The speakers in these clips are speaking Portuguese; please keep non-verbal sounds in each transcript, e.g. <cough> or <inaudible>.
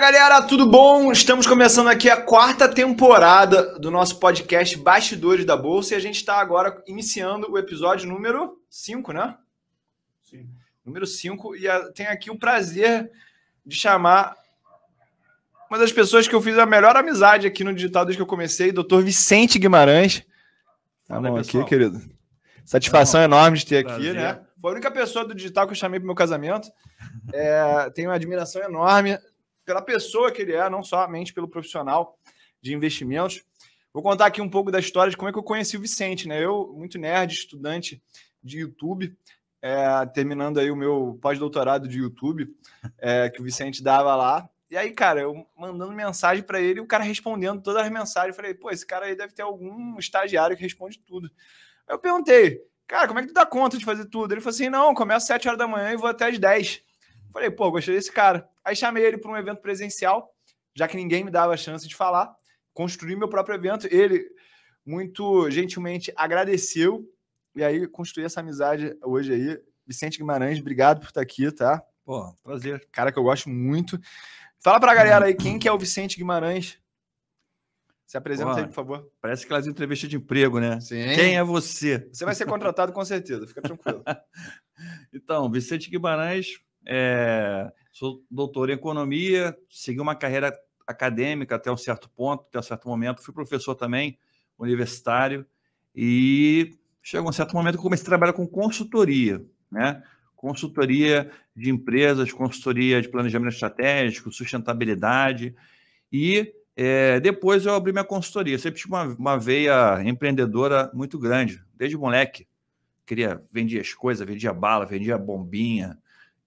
Galera, tudo bom? Estamos começando aqui a quarta temporada do nosso podcast Bastidores da Bolsa e a gente está agora iniciando o episódio número 5, né? Sim. Número 5 e a, tenho aqui o prazer de chamar uma das pessoas que eu fiz a melhor amizade aqui no digital desde que eu comecei, Dr. Vicente Guimarães. Tá bom aqui, querido. Satisfação enorme de ter prazer. aqui, né? Foi a única pessoa do digital que eu chamei para meu casamento. É, tenho uma admiração enorme pela pessoa que ele é, não somente pelo profissional de investimentos. Vou contar aqui um pouco da história de como é que eu conheci o Vicente, né? Eu, muito nerd, estudante de YouTube, é, terminando aí o meu pós-doutorado de YouTube, é, que o Vicente dava lá. E aí, cara, eu mandando mensagem para ele o cara respondendo todas as mensagens. Eu falei, pô, esse cara aí deve ter algum estagiário que responde tudo. Aí eu perguntei, cara, como é que tu dá conta de fazer tudo? Ele falou assim: não, começo às 7 horas da manhã e vou até às 10. Falei, pô, gostei desse cara. Aí chamei ele para um evento presencial, já que ninguém me dava a chance de falar. Construí meu próprio evento. Ele muito gentilmente agradeceu. E aí construí essa amizade hoje aí. Vicente Guimarães, obrigado por estar aqui, tá? Pô, prazer. Cara que eu gosto muito. Fala pra galera aí quem que é o Vicente Guimarães. Se apresenta Pô, aí, por favor. Parece aquelas entrevistas de emprego, né? Sim. Quem é você? Você vai ser contratado com certeza, fica tranquilo. <laughs> então, Vicente Guimarães, é, sou doutor em economia, segui uma carreira acadêmica até um certo ponto, até um certo momento. Fui professor também, universitário, e chegou um certo momento que comecei a trabalhar com consultoria, né? Consultoria de empresas, consultoria de planejamento estratégico, sustentabilidade. E é, depois eu abri minha consultoria. Sempre tive uma, uma veia empreendedora muito grande, desde moleque. Queria, vendia as coisas, vendia bala, vendia bombinha,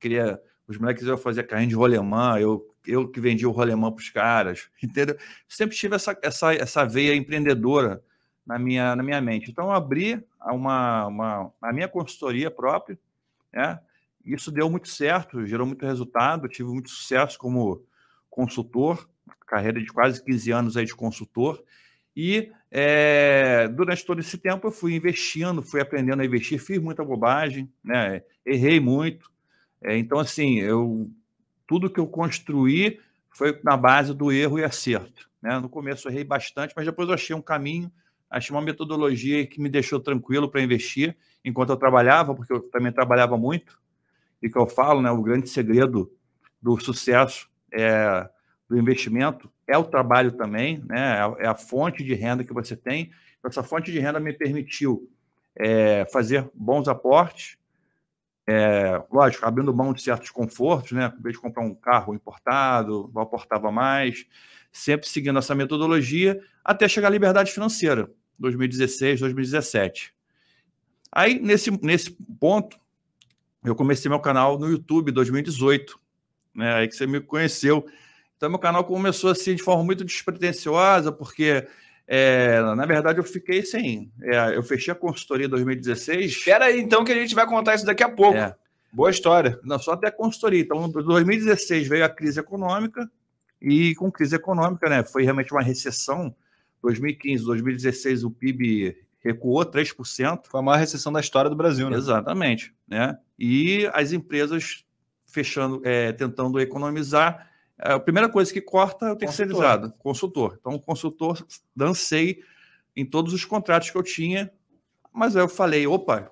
queria. Os moleques iam fazer carrinho de rolemã, eu, eu que vendia o rolemã para os caras, <laughs> entendeu? Sempre tive essa, essa, essa veia empreendedora na minha, na minha mente. Então, eu abri uma, uma, a minha consultoria própria, né? Isso deu muito certo, gerou muito resultado, tive muito sucesso como consultor, carreira de quase 15 anos aí de consultor, e é, durante todo esse tempo eu fui investindo, fui aprendendo a investir, fiz muita bobagem, né? errei muito, é, então, assim, eu, tudo que eu construí foi na base do erro e acerto. Né? No começo eu errei bastante, mas depois eu achei um caminho, achei uma metodologia que me deixou tranquilo para investir enquanto eu trabalhava, porque eu também trabalhava muito. E que eu falo, né, o grande segredo do sucesso é, do investimento é o trabalho também, né? é a fonte de renda que você tem. Essa fonte de renda me permitiu é, fazer bons aportes, é, lógico, abrindo mão de certos confortos, né? Acabei de comprar um carro importado, não aportava mais, sempre seguindo essa metodologia até chegar à liberdade financeira, 2016, 2017. Aí, nesse, nesse ponto, eu comecei meu canal no YouTube 2018, né? Aí que você me conheceu. Então, meu canal começou assim de forma muito despretensiosa, porque é, na verdade, eu fiquei sem. É, eu fechei a consultoria em 2016. Espera aí, então, que a gente vai contar isso daqui a pouco. É. Boa história. Não, só até a consultoria. Então, em 2016 veio a crise econômica, e com crise econômica, né? Foi realmente uma recessão. 2015, 2016, o PIB recuou 3%. Foi a maior recessão da história do Brasil, né? Exatamente. Né? E as empresas fechando, é, tentando economizar a primeira coisa que corta é o terceirizado, consultor. Então, o consultor dancei em todos os contratos que eu tinha, mas aí eu falei, opa,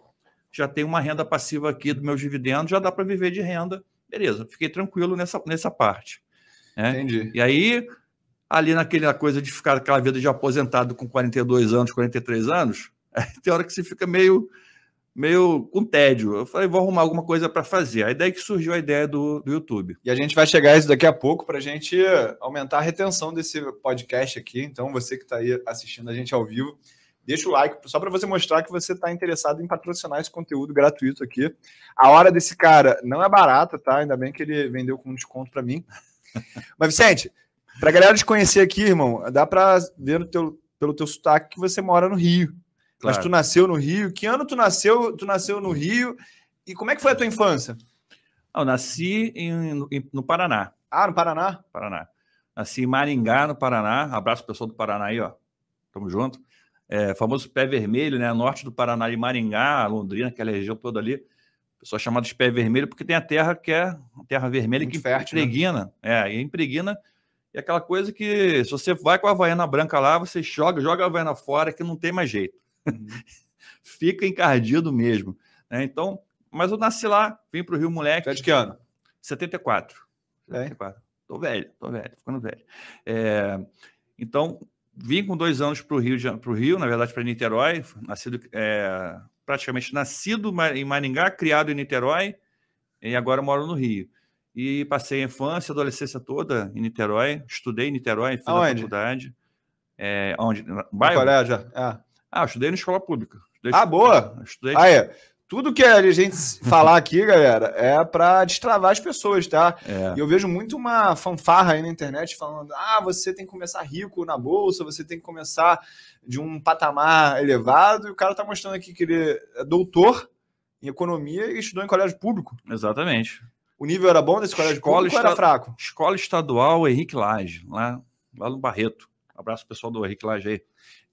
já tem uma renda passiva aqui do meus dividendos, já dá para viver de renda. Beleza, fiquei tranquilo nessa, nessa parte. Né? Entendi. E aí, ali naquela coisa de ficar aquela vida de aposentado com 42 anos, 43 anos, <laughs> tem hora que você fica meio meio com tédio. Eu falei, vou arrumar alguma coisa para fazer. Aí daí que surgiu a ideia do, do YouTube. E a gente vai chegar a isso daqui a pouco para a gente aumentar a retenção desse podcast aqui. Então, você que está aí assistindo a gente ao vivo, deixa o like só para você mostrar que você está interessado em patrocinar esse conteúdo gratuito aqui. A hora desse cara não é barata, tá? Ainda bem que ele vendeu com desconto para mim. <laughs> Mas, Vicente, para a galera te conhecer aqui, irmão, dá para ver teu, pelo teu sotaque que você mora no Rio. Claro. Mas tu nasceu no Rio. Que ano tu nasceu? Tu nasceu no Rio. E como é que foi a tua infância? Eu nasci em, em, no Paraná. Ah, no Paraná? Paraná. Nasci em Maringá, no Paraná. Abraço pessoal do Paraná aí, ó. Tamo junto. É, famoso pé vermelho, né? Norte do Paraná e Maringá, Londrina, aquela região toda ali. pessoal chamado de pé vermelho, porque tem a terra que é a terra vermelha Muito que fértil, né? impregna. É, e impregna. E aquela coisa que, se você vai com a Havaiana branca lá, você joga, joga a Havaiana fora, que não tem mais jeito. Uhum. <laughs> Fica encardido mesmo. né? Então, mas eu nasci lá, vim para o Rio Moleque. É de que ano? 74. É? 74. Tô velho, tô velho, ficando velho. É, então, vim com dois anos para o Rio, pro Rio, na verdade, para Niterói, nascido, é, praticamente nascido em Maringá, criado em Niterói, e agora moro no Rio. E passei a infância, a adolescência toda em Niterói, estudei em Niterói, fiz a faculdade. É, onde? No No bairro? colégio? É. Ah, eu estudei na escola pública. Estudei- Ah, boa! Estudei Ah, é. Tudo que a gente falar aqui, galera, é pra destravar as pessoas, tá? é, E eu vejo muito uma fanfarra aí na internet falando: ah, você tem que começar rico na bolsa, você tem que começar de um patamar elevado, e o cara tá mostrando aqui que ele é doutor em economia e estudou em colégio público. exatamente. O nível era bom desse colégio Escola público era fraco? Escola Estadual Henrique Lage, lá, lá no Barreto. Abraço pessoal do Henrique Lage aí.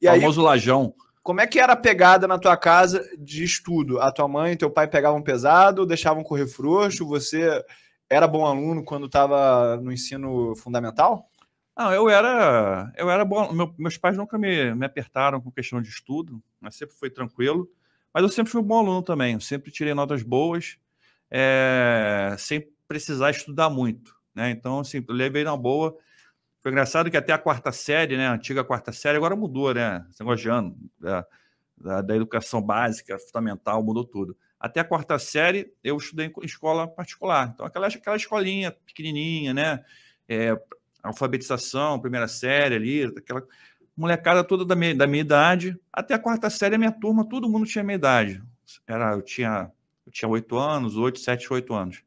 E aí, Famoso Lajão. Como é que era a pegada na tua casa de estudo? A tua mãe e teu pai pegavam pesado, deixavam correr frouxo? Você era bom aluno quando estava no ensino fundamental? Não, eu era, eu era bom. meu- meus pais nunca me, me apertaram com questão de estudo, mas sempre foi tranquilo. Mas eu sempre fui um bom aluno também. Eu sempre tirei notas boas, é, sem precisar estudar muito. Né? Então, assim, levei na boa. Foi engraçado que até a quarta série, né? A antiga quarta série, agora mudou, né? Esse negócio de ano, da, da, da educação básica, fundamental, mudou tudo. Até a quarta série, eu estudei em escola particular. Então, aquela, aquela escolinha pequenininha, né? É, alfabetização, primeira série ali, aquela molecada toda da minha, da minha idade. Até a quarta série, a minha turma, todo mundo tinha minha idade. Era, eu tinha eu tinha oito anos, oito, sete, oito anos.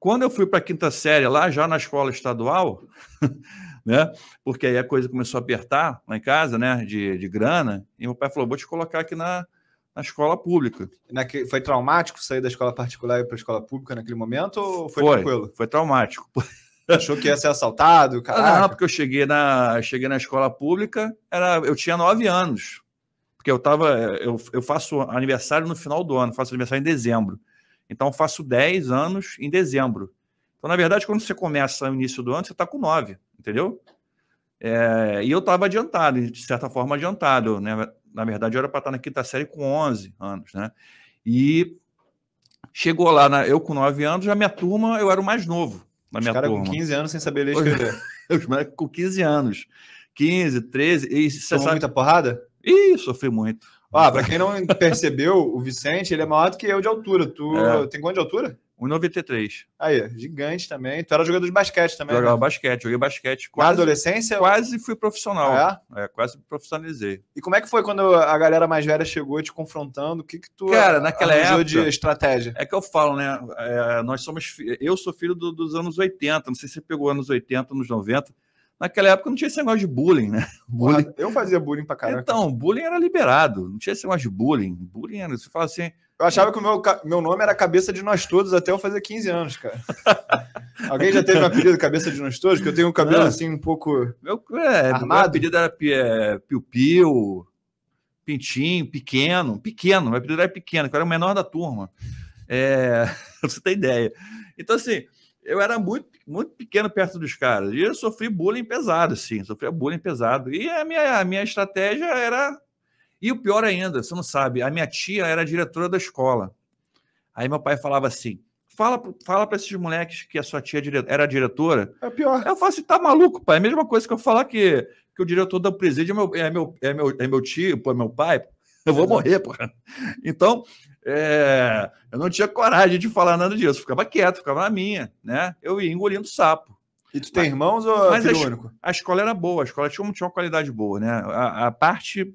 Quando eu fui para a quinta série, lá já na escola estadual, <laughs> né? Porque aí a coisa começou a apertar lá em casa, né? De, de grana, e meu pai falou: vou te colocar aqui na, na escola pública. Naque- Foi traumático sair da escola particular e ir para a escola pública naquele momento ou foi, Foi. tranquilo? Foi traumático. <laughs> Achou que ia ser assaltado? Ah, Caraca. Não, porque eu cheguei na, cheguei na escola pública, era, eu tinha nove anos. Porque eu tava. Eu, eu faço aniversário no final do ano, faço aniversário em dezembro. Então, eu faço 10 anos em dezembro. Então, na verdade, quando você começa no início do ano, você está com 9, entendeu? É, e eu estava adiantado, de certa forma adiantado. Né? Na verdade, eu era para estar na quinta série com 11 anos, né? E chegou lá, na- eu com 9 anos, já minha turma, eu era o mais novo na Os minha caras turma. com 15 anos sem saber ler e escrever. <laughs> Os moleques com 15 anos. 15, 13. E você sabe. muita porrada? Ih, sofri muito. Ó, pra quem não percebeu, o Vicente, ele é maior do que eu de altura. Tu É. tem quanto de altura? 1,93. Aí, gigante também. Tu era jogador de basquete também, Jogava né? basquete, joguei basquete. Na Quase, adolescência? quase fui profissional. Ah, É, quase me profissionalizei. E como é que foi quando a galera mais velha chegou te confrontando? O que que tu Cara, naquela época- de estratégia? É que eu falo, né? é, nós somos. Eu sou filho do- dos anos 80. Não sei se você pegou anos 80, anos 90. Naquela época não tinha esse negócio de bullying, né? <laughs> Bullying. Eu fazia bullying pra caramba. Então, bullying era liberado. Não tinha esse negócio de bullying. Bullying era. Você fala assim. Eu achava que o meu, meu nome era Cabeça de Nós Todos até eu fazer 15 anos, cara. <laughs> Alguém já teve um apelido Cabeça de Nós Todos? Que eu tenho um cabelo Não. assim um pouco. Meu, é, meu Armado? apelido era é, Piu Piu, Pintinho, pequeno, pequeno. Meu apelido era pequeno, que eu era o menor da turma. É, <laughs> você ter ideia. Então, assim, eu era muito, muito pequeno perto dos caras. E eu sofri bullying pesado, assim, sofria bullying pesado. E a minha, a minha estratégia era. E o pior ainda, você não sabe, a minha tia era diretora da escola. Aí meu pai falava assim: fala, fala para esses moleques que a sua tia dire- era diretora É pior. eu falo assim, tá maluco, pai? É a mesma coisa que eu falar que, que o diretor da presídio é meu, é, meu, é, meu, é meu tio, pô, é meu pai. Eu vou morrer, porra. Então, é, eu não tinha coragem de falar nada disso. Ficava quieto, ficava na minha, né? Eu ia engolindo sapo. E tu tem irmãos ou é mas filho as- único? A escola era boa, a escola tinha, tinha uma qualidade boa, né? A, a parte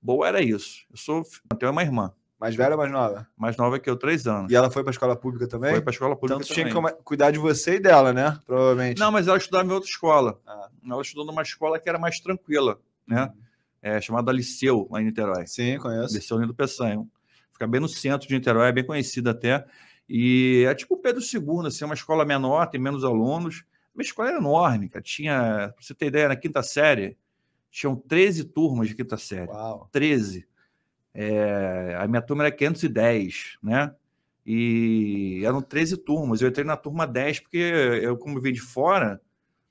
boa era isso. Eu sou, eu tenho uma irmã, Mais velha ou mais nova? mais nova que eu, três anos. E ela foi pra escola pública também? Foi para a escola pública Então tu tinha que também. cuidar de você e dela, né? Provavelmente. Não, mas ela estudava em outra escola. Ah. Ela estudou numa escola que era mais tranquila, né? É, chamada Liceu, lá em Niterói. Sim, conheço. Liceu Lindo Peçanha. Fica bem no centro de Niterói, é bem conhecida até. E é tipo o Pedro II, assim, é uma escola menor, tem menos alunos. Uma escola era enorme, cara. Tinha, pra você ter ideia, na quinta série, tinham 13 turmas de quinta série. Uau. 13. É, a minha turma era 510, né? E eram 13 turmas. Eu entrei na turma 10, porque eu, como vim de fora,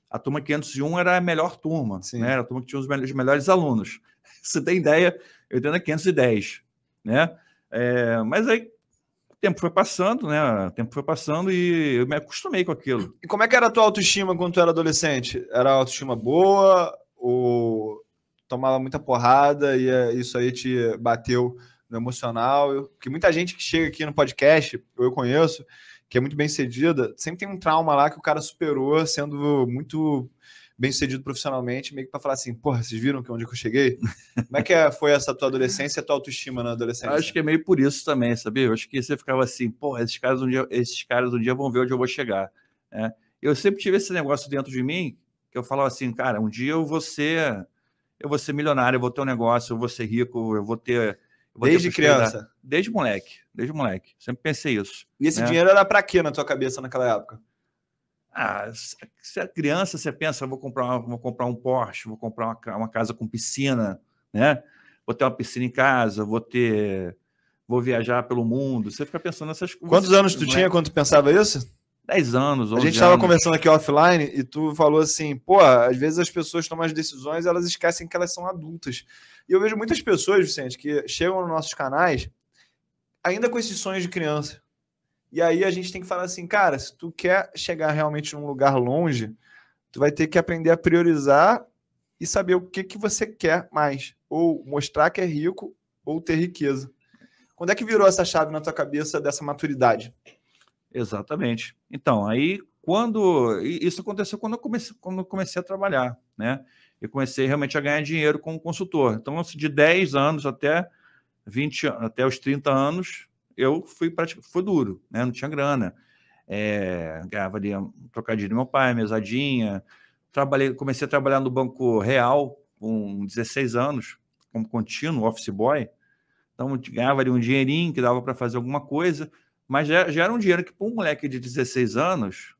a turma 501 era a melhor turma, né? Era a turma que tinha os melhores, os melhores alunos. <laughs> Você tem ideia, eu entrei na 510, né? É, mas aí o tempo foi passando, né? O tempo foi passando e eu me acostumei com aquilo. E como é que era a tua autoestima quando tu era adolescente? Era autoestima boa ou tomava muita porrada e é, isso aí te bateu no emocional? Porque muita gente que chega aqui no podcast, eu conheço, que é muito bem cedida, sempre tem um trauma lá que o cara superou sendo muito bem sucedido profissionalmente, meio que para falar assim, porra, vocês viram que onde que eu cheguei? <laughs> Como é que é, foi essa tua adolescência e a tua autoestima na adolescência? Acho que é meio por isso também, sabia? Eu acho que você ficava assim, porra, esses caras um dia, esses caras um dia vão ver onde eu vou chegar. Né? Eu sempre tive esse negócio dentro de mim, que eu falava assim, cara, um dia eu vou ser, eu vou ser milionário, eu vou ter um negócio, eu vou ser rico, eu vou ter... Eu vou desde ter criança? Desde moleque, desde moleque. Sempre pensei isso. E esse né? dinheiro era para quê na tua cabeça naquela época? Ah, se é criança, você pensa, vou comprar, uma, vou comprar um Porsche, vou comprar uma, uma casa com piscina, né? Vou ter uma piscina em casa, vou ter, vou viajar pelo mundo. Você fica pensando nessas coisas. Quantos anos tu tinha quando tu pensava isso? 10 anos. A gente estava conversando aqui offline e tu falou assim, pô, às vezes as pessoas tomam as decisões e elas esquecem que elas são adultas. E eu vejo muitas pessoas, Vicente, que chegam nos nossos canais ainda com esses sonhos de criança. E aí a gente tem que falar assim, cara, se tu quer chegar realmente num lugar longe, tu vai ter que aprender a priorizar e saber o que, que você quer mais. Ou mostrar que é rico ou ter riqueza. Quando é que virou essa chave na tua cabeça dessa maturidade? Exatamente. Então, aí quando. Isso aconteceu quando eu comecei, quando eu comecei a trabalhar, né? Eu comecei realmente a ganhar dinheiro como consultor. Então, assim, de 10 anos até 20, até os 30 anos, eu fui foi duro, né? Não tinha grana. É, ganhava ali um trocadilho do meu pai, mesadinha. Trabalhei, comecei a trabalhar no Banco Real com 16 anos, como contínuo, office boy. Então, ganhava ali um dinheirinho que dava para fazer alguma coisa, mas já, já era um dinheiro que, para um moleque de 16 anos,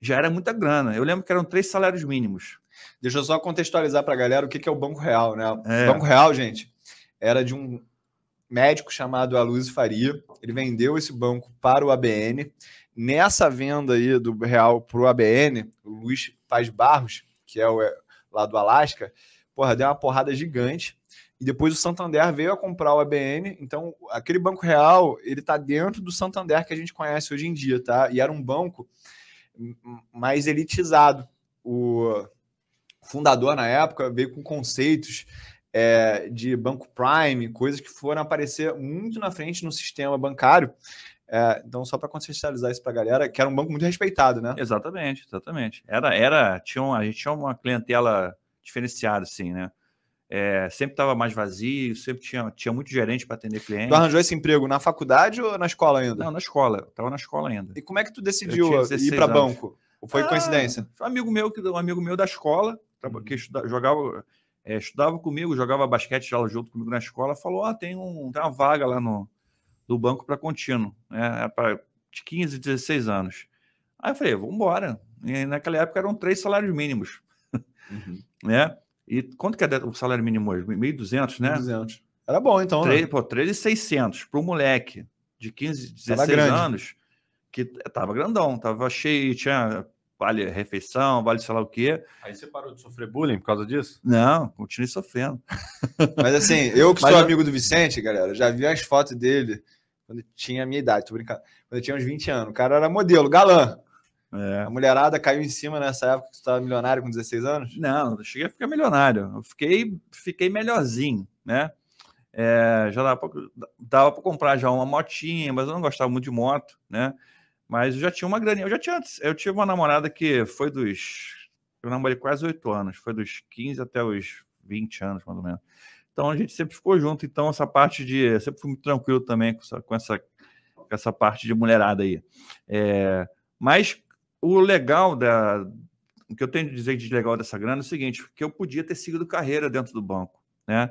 já era muita grana. Eu lembro que eram três salários mínimos. Deixa eu só contextualizar para a galera o que, que é o Banco Real, né? É. O Banco Real, gente, era de um médico chamado Aloysio Faria. Ele vendeu esse banco para o ABN. Nessa venda aí do real para o ABN, o Luiz Paz Barros, que é o é, lá do Alasca, porra, deu uma porrada gigante. E depois o Santander veio a comprar o ABN. Então, aquele banco real, ele está dentro do Santander que a gente conhece hoje em dia, tá? E era um banco mais elitizado. O fundador, na época, veio com conceitos é, de banco prime, coisas que foram aparecer muito na frente no sistema bancário. É, então, só para contextualizar isso para a galera, que era um banco muito respeitado, né? Exatamente, exatamente. Era, era, tinha um, a gente tinha uma clientela diferenciada, assim, né? É, sempre estava mais vazio, sempre tinha, tinha muito gerente para atender clientes. Tu arranjou esse emprego na faculdade ou na escola ainda? Não, na escola. Estava na escola ainda. E como é que tu decidiu ir para banco? Ou foi ah, coincidência? Um amigo meu, um amigo meu da escola, que uhum. jogava, é, estudava comigo, jogava basquete já junto comigo na escola, falou: ah, tem, um, tem uma vaga lá no, do banco para contínuo, né? É para de 15, 16 anos. Aí eu falei, vamos embora. E naquela época eram três salários mínimos. Uhum. <laughs> né? E quanto que é o salário mínimo hoje? 1.200, né? 1.200. Era bom, então, 3, né? Pô, 3.600 para um moleque de 15, 16 anos, que tava grandão, tava cheio, tinha vale refeição, vale sei lá o quê. Aí você parou de sofrer bullying por causa disso? Não, continuei sofrendo. <laughs> Mas assim, eu que Mas sou eu... amigo do Vicente, galera, já vi as fotos dele quando tinha a minha idade, tô brincando. Quando eu tinha uns 20 anos. O cara era modelo, galã. É. A mulherada caiu em cima nessa época que você estava milionário com 16 anos? Não, eu cheguei a ficar milionário. Eu fiquei, fiquei melhorzinho, né? É, já dava para comprar já uma motinha, mas eu não gostava muito de moto, né? Mas eu já tinha uma graninha. Eu já tinha. Eu tive uma namorada que foi dos. Eu namorei quase oito anos, foi dos 15 até os 20 anos, mais ou menos. Então a gente sempre ficou junto. Então, essa parte de. Eu sempre fui muito tranquilo também com essa, com essa, com essa parte de mulherada aí. É, mas o legal da. O que eu tenho de dizer de legal dessa grana é o seguinte: que eu podia ter seguido carreira dentro do banco, né?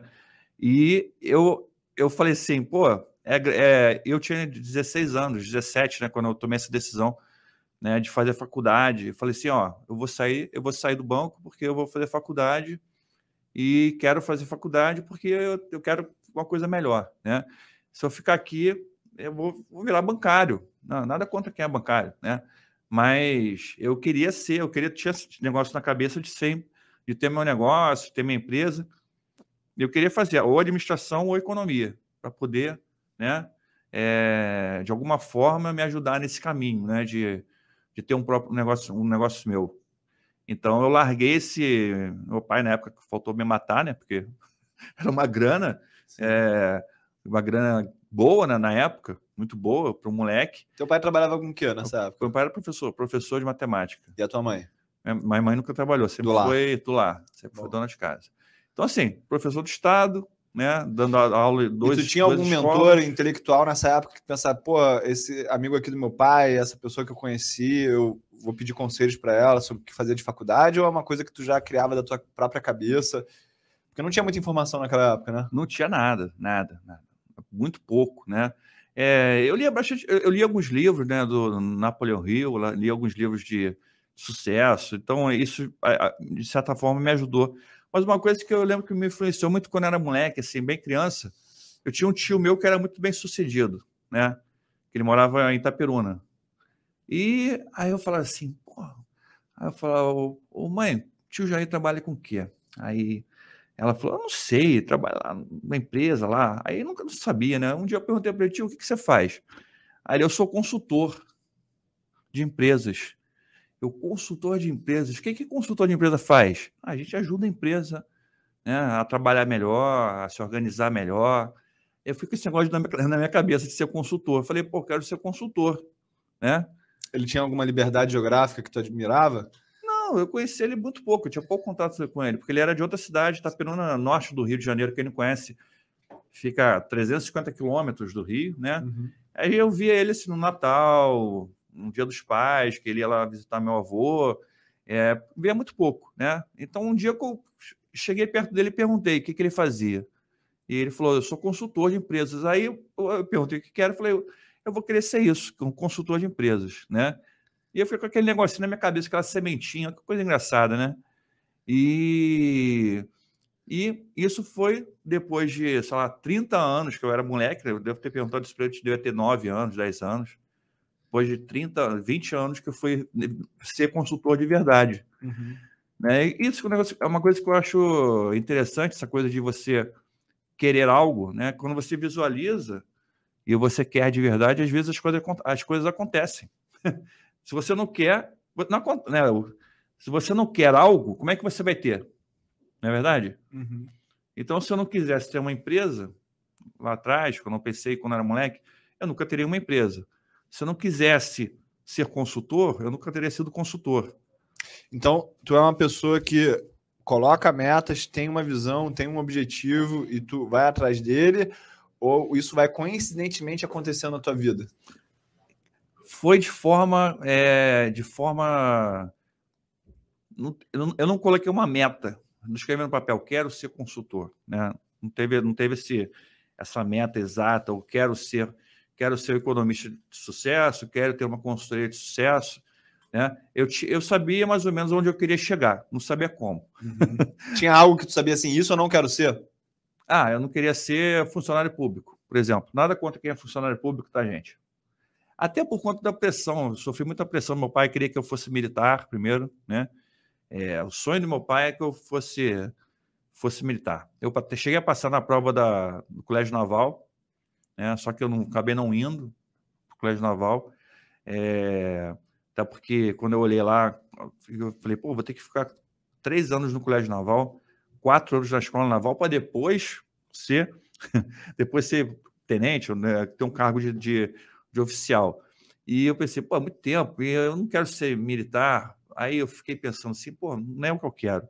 E eu, eu falei assim, pô, é, é, eu tinha 16 anos, 17, né, quando eu tomei essa decisão né, de fazer faculdade. Eu falei assim, ó, eu vou sair, eu vou sair do banco porque eu vou fazer faculdade e quero fazer faculdade porque eu, eu quero uma coisa melhor, né? Se eu ficar aqui, eu vou, vou virar bancário. Não, nada contra quem é bancário, né? Mas eu queria ser, eu queria tinha esse negócio na cabeça de sempre, de ter meu negócio, ter minha empresa. Eu queria fazer ou administração ou economia, para poder, né, é, de alguma forma me ajudar nesse caminho, né, de, de ter um próprio negócio, um negócio meu. Então eu larguei esse. Meu pai, na época, faltou me matar, né? Porque <laughs> era uma grana, é, uma grana boa né, na época, muito boa para um moleque. Teu pai trabalhava com o que nessa época? Meu pai era professor, professor de matemática. E a tua mãe? Minha mãe nunca trabalhou, sempre do foi do lá, sempre Bom. foi dona de casa. Então, assim, professor do Estado, né, dando aula dois E tu tinha algum escolas. mentor intelectual nessa época que pensava, pô, esse amigo aqui do meu pai, essa pessoa que eu conheci, eu vou pedir conselhos para ela sobre o que fazer de faculdade, ou é uma coisa que tu já criava da tua própria cabeça? Porque não tinha muita informação naquela época, né? Não tinha nada, nada, nada. Muito pouco, né? É, eu lia bastante, eu li alguns livros, né, do Napoleão Hill, li alguns livros de sucesso, então isso, de certa forma, me ajudou. Mas uma coisa que eu lembro que me influenciou muito quando era moleque, assim, bem criança, eu tinha um tio meu que era muito bem sucedido, né? Ele morava em Itaperuna. E aí eu falava assim, pô. Aí eu falava, ô, mãe, tio Jair trabalha com o quê? Aí ela falou, eu não sei, trabalha lá na empresa lá. Aí eu nunca sabia, né? Um dia eu perguntei para ele, tio, o que, que você faz? Aí eu sou consultor de empresas. Eu, consultor de empresas. O que, que consultor de empresa faz? a gente ajuda a empresa né, a trabalhar melhor, a se organizar melhor. Eu fico com esse negócio na minha <laughs> cabeça de ser consultor. Eu falei, pô, quero ser consultor. Né? Ele tinha alguma liberdade geográfica que tu admirava? Não, eu conheci ele muito pouco, eu tinha pouco contato com ele, porque ele era de outra cidade, Itaperuna, norte do Rio de Janeiro, quem não conhece, fica a 350 quilômetros do Rio, né? Uhum. Aí eu via ele assim, no Natal, no Dia dos Pais, que ele ia lá visitar meu avô, é, via muito pouco, né? Então um dia que eu cheguei perto dele e perguntei o que, que ele fazia. E ele falou, eu sou consultor de empresas. Aí eu, eu perguntei o que quero, falei, eu vou querer ser isso, um consultor de empresas, né? E eu fiquei com aquele negocinho na minha cabeça, aquela sementinha, que coisa engraçada, né? E, e isso foi depois de, sei lá, 30 anos que eu era moleque, eu devo ter perguntado isso para ele, devia ter 9 anos, 10 anos. Depois de 30, 20 anos que eu fui ser consultor de verdade. Uhum. Né? E isso é, é uma coisa que eu acho interessante, essa coisa de você querer algo, né? Quando você visualiza e você quer de verdade, às vezes as coisas, as coisas acontecem. <laughs> Se você não quer, não, né, se você não quer algo, como é que você vai ter? Não é verdade? Uhum. Então, se eu não quisesse ter uma empresa, lá atrás, quando eu pensei, quando eu era moleque, eu nunca teria uma empresa. Se eu não quisesse ser consultor, eu nunca teria sido consultor. Então, tu é uma pessoa que coloca metas, tem uma visão, tem um objetivo e tu vai atrás dele, ou isso vai coincidentemente acontecer na tua vida? Foi de forma. É, de forma. Eu não, coloquei uma meta. Não escrevi no papel, quero ser consultor. Né? Não teve, não teve esse, essa meta exata, ou quero ser, quero ser economista de sucesso, quero ter uma consultoria de sucesso. Né? Eu, eu sabia mais ou menos onde eu queria chegar, não sabia como. Uhum. <laughs> Tinha algo que tu sabia assim, isso eu não quero ser? Ah, eu não queria ser funcionário público, por exemplo. Nada contra quem é funcionário público, tá, gente? Até por conta da pressão. Eu sofri muita pressão. Meu pai queria que eu fosse militar primeiro, né? É, o sonho do meu pai é que eu fosse fosse militar. Eu cheguei a passar na prova da, do Colégio Naval, né? Só que eu não acabei não indo para o Colégio Naval. É, até porque quando eu olhei lá, eu falei, pô, vou ter que ficar três anos no Colégio Naval, quatro anos na escola naval, para depois ser <laughs> depois ser tenente, né, ter um cargo de, de de oficial. E eu pensei, pô, muito tempo, e eu não quero ser militar. Aí eu fiquei pensando assim, pô, não é o que eu quero.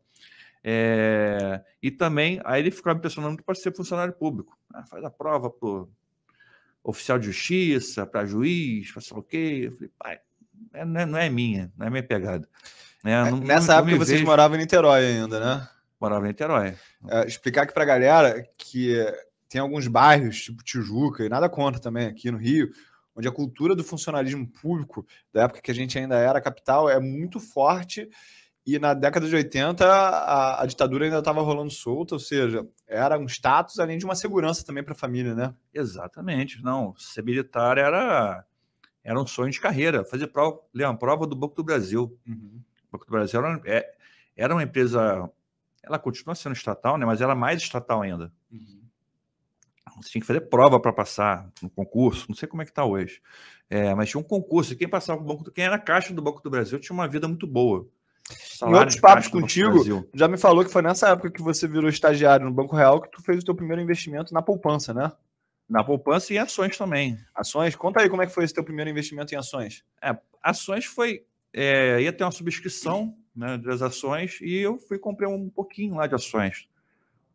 É... E também, aí ele ficava me pressionando para ser funcionário público. Ah, faz a prova para oficial de justiça, para juiz, para sei o quê. Eu falei, pai, é, não é, não é minha, não é minha pegada. É, não, Nessa não, época vocês vejo... moravam em Niterói ainda, né? Morava em Niterói. É, explicar aqui para a galera que tem alguns bairros, tipo Tijuca, e nada contra também aqui no Rio, onde a cultura do funcionalismo público, da época que a gente ainda era capital, é muito forte E na década de 80, a, a ditadura ainda estava rolando solta, ou seja, era um status além de uma segurança também para a família, né? Exatamente. Não, ser militar era, era um sonho de carreira. Fazer prova, ler uma prova do Banco do Brasil. Uhum. O Banco do Brasil era, é, era uma empresa, ela continua sendo estatal, né? mas era mais estatal ainda. Uhum. Você tinha que fazer prova para passar no concurso, não sei como é que está hoje. É, mas tinha um concurso, e quem passava o banco, quem era caixa do Banco do Brasil tinha uma vida muito boa. Salário em outros papos contigo, já me falou que foi nessa época que você virou estagiário no Banco Real que tu fez o teu primeiro investimento na poupança, né? Na poupança e em ações também. Ações? Conta aí como é que foi esse teu primeiro investimento em ações. É, ações foi... É, ia ter uma subscrição né, das ações e eu fui comprei um pouquinho lá de ações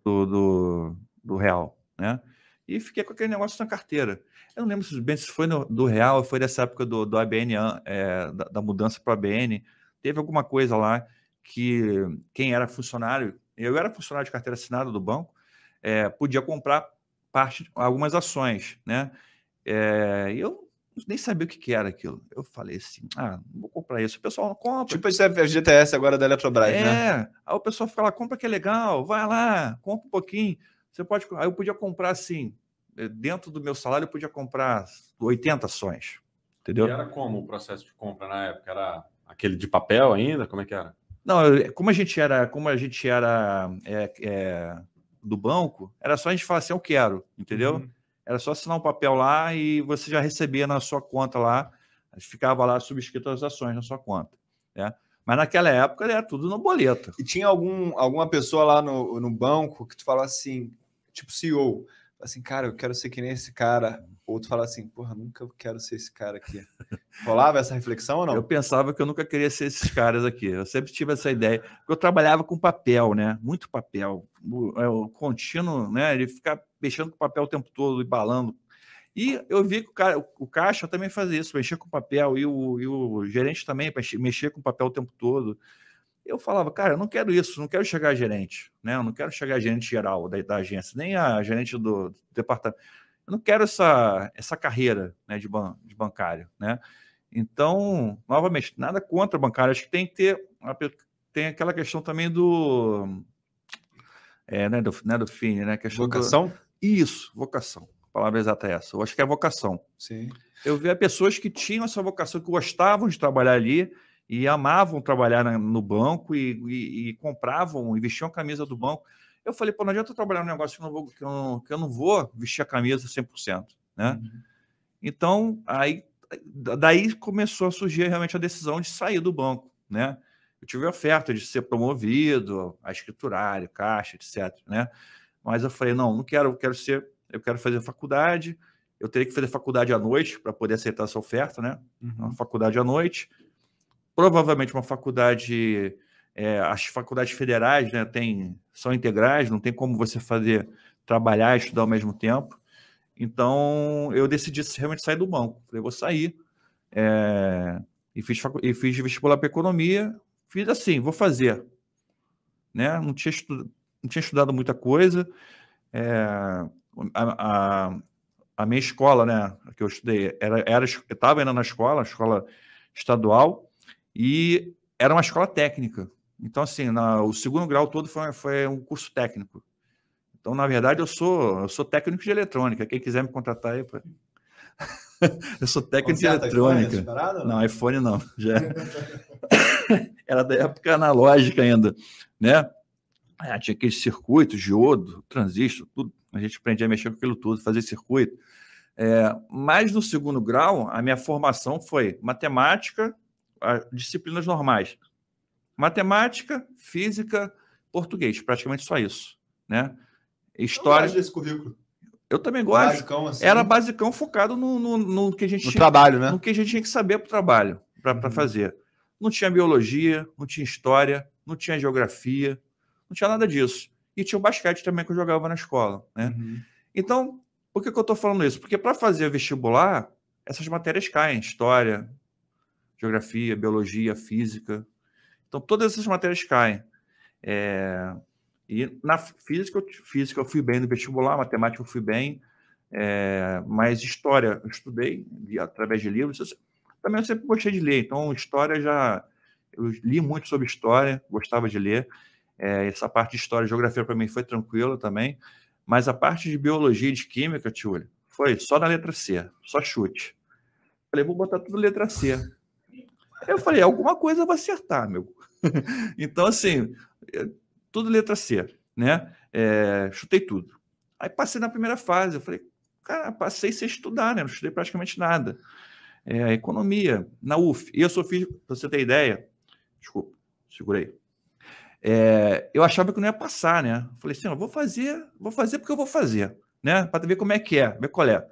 do, do, do Real, né? E fiquei com aquele negócio na carteira. Eu não lembro bem se foi no, do Real ou foi dessa época do, do ABN, é, da, da mudança para o ABN, teve alguma coisa lá que quem era funcionário, eu era funcionário de carteira assinada do banco, é, podia comprar parte, algumas ações, né? É, eu nem sabia o que, que, era aquilo. Eu falei assim, ah, não vou comprar isso. O pessoal não compra. Tipo esse FGTS agora da Eletrobras, é, né? É, aí o pessoal fala, compra que é legal, vai lá, compra um pouquinho. Você pode, aí eu podia comprar assim, eh, dentro do meu salário eu podia comprar 80 ações, entendeu? E era como o processo de compra na época? Era Aquele de papel ainda? Como é que era? Não, como a gente era, como a gente era é, é, do banco, era só a gente falar assim, eu quero, entendeu? Uhum. Era só assinar um papel lá e você já recebia na sua conta lá, ficava lá subscrito as ações na sua conta, né? Mas naquela época era tudo no boleto. E tinha algum, alguma pessoa lá no, no banco que tu falava assim, tipo CEO, assim, cara, eu quero ser que nem esse cara. Ou tu fala assim, porra, nunca quero ser esse cara aqui. Rolava essa reflexão ou não? Eu pensava que eu nunca queria ser esses caras aqui. Eu sempre tive essa ideia. Eu trabalhava com papel, né? Muito papel. O, é, o contínuo, né? Ele ficar mexendo com papel o tempo todo, embalando. E eu vi que o, cara, o caixa também fazia isso, mexia com papel, e o, e o gerente também mexia com papel o tempo todo. Eu falava, cara, eu não quero isso, não quero chegar a gerente, né? Eu não quero chegar a gerente geral da, da agência, nem a gerente do, do departamento eu não quero essa, essa carreira né, de, ban, de bancário, né? Então, novamente, nada contra bancário, acho que tem que ter tem aquela questão também do é, né, do, né, do fim, né? Questão vocação? Do, isso, vocação. A palavra exata é essa. Eu acho que é vocação. Sim. Eu via pessoas que tinham essa vocação, que gostavam de trabalhar ali e amavam trabalhar no banco e, e, e compravam, investiam a camisa do banco. Eu falei, pô, não adianta eu trabalhar num negócio que eu não vou, que eu não, que eu não vou vestir a camisa 100%, né? Uhum. Então, aí, daí começou a surgir realmente a decisão de sair do banco, né? Eu tive a oferta de ser promovido a escriturário, caixa, etc, né? Mas eu falei, não, não quero, eu quero ser, eu quero fazer faculdade, eu teria que fazer faculdade à noite para poder aceitar essa oferta, né? Uhum. Faculdade à noite, provavelmente uma faculdade é, as faculdades federais né, tem, são integrais, não tem como você fazer trabalhar e estudar ao mesmo tempo. Então, eu decidi realmente sair do banco. Falei, vou sair. É, e, fiz, e fiz vestibular para economia. Fiz assim, vou fazer. Né? Não, tinha não tinha estudado muita coisa. É, a, a, a, minha escola, né, que eu estudei, era, era, estava ainda na escola, escola estadual, e era uma escola técnica. Então, assim, na, o segundo grau todo foi, foi um curso técnico. Então, na verdade, eu sou, eu sou técnico de eletrônica. Quem quiser me contratar aí. <laughs> Eu sou técnico de eletrônica. IPhone, não, iPhone não. Já... <laughs> Era da época analógica ainda. Né? É, tinha aqueles circuitos, diodo, transistor, tudo. A gente aprendia a mexer com aquilo tudo, fazer circuito. É, mas no segundo grau, a minha formação foi matemática, disciplinas normais matemática, física, português, praticamente só isso, né? História. Eu desse currículo. Eu também gosto. Basicão, assim. Era basicão focado no, no, no que a gente no tinha, trabalho, né? No que a gente tinha que saber para o trabalho, para uhum. fazer. Não tinha biologia, não tinha história, não tinha geografia, não tinha nada disso. E tinha o basquete também que eu jogava na escola, né? Uhum. Então, por que, que eu estou falando isso? Porque para fazer vestibular, essas matérias caem: história, geografia, biologia, física, então, todas essas matérias caem. É, e na física física eu fui bem no vestibular, matemática eu fui bem, é, mas história eu estudei através de livros. Também eu sempre gostei de ler, então história já Eu li muito sobre história, gostava de ler. É, essa parte de história e geografia para mim foi tranquila também. Mas a parte de biologia e de química, Tchulha, foi só na letra C, só chute. Falei, vou botar tudo letra C. Eu falei, alguma coisa eu vou acertar, meu. <laughs> então, assim, é, tudo letra C, né? É, chutei tudo. Aí passei na primeira fase, eu falei, cara, passei sem estudar, né? Não estudei praticamente nada. É, economia, na UF. E eu sou filho, para você ter ideia, desculpa, segurei. É, eu achava que não ia passar, né? Falei assim, vou fazer, vou fazer porque eu vou fazer, né? Para ver como é que é, ver qual é.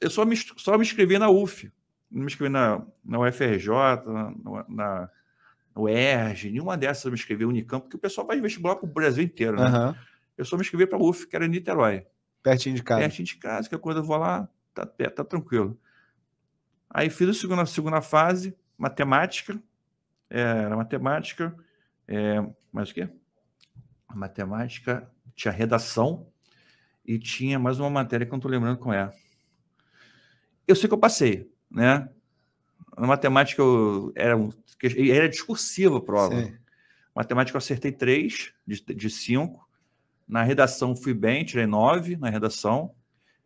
Eu só me, só me inscrevi na UF, não me inscrevi na, na UFRJ, na, na, no ERJ, nenhuma dessas eu me inscrevi, Unicamp, porque o pessoal vai vestibular para o Brasil inteiro, né? Uhum. Eu só me inscrevi para a UF, que era em Niterói. Pertinho de casa. Pertinho de casa, que é quando eu vou lá, tá, tá tranquilo. Aí fiz a segunda, segunda fase, matemática, é, era matemática, é, mais o quê? Matemática, tinha redação e tinha mais uma matéria que eu não estou lembrando qual é. Eu sei que eu passei, né? Na matemática eu, era, era discursiva a prova. Sim. Matemática eu acertei três de, de cinco. Na redação fui bem, tirei nove na redação.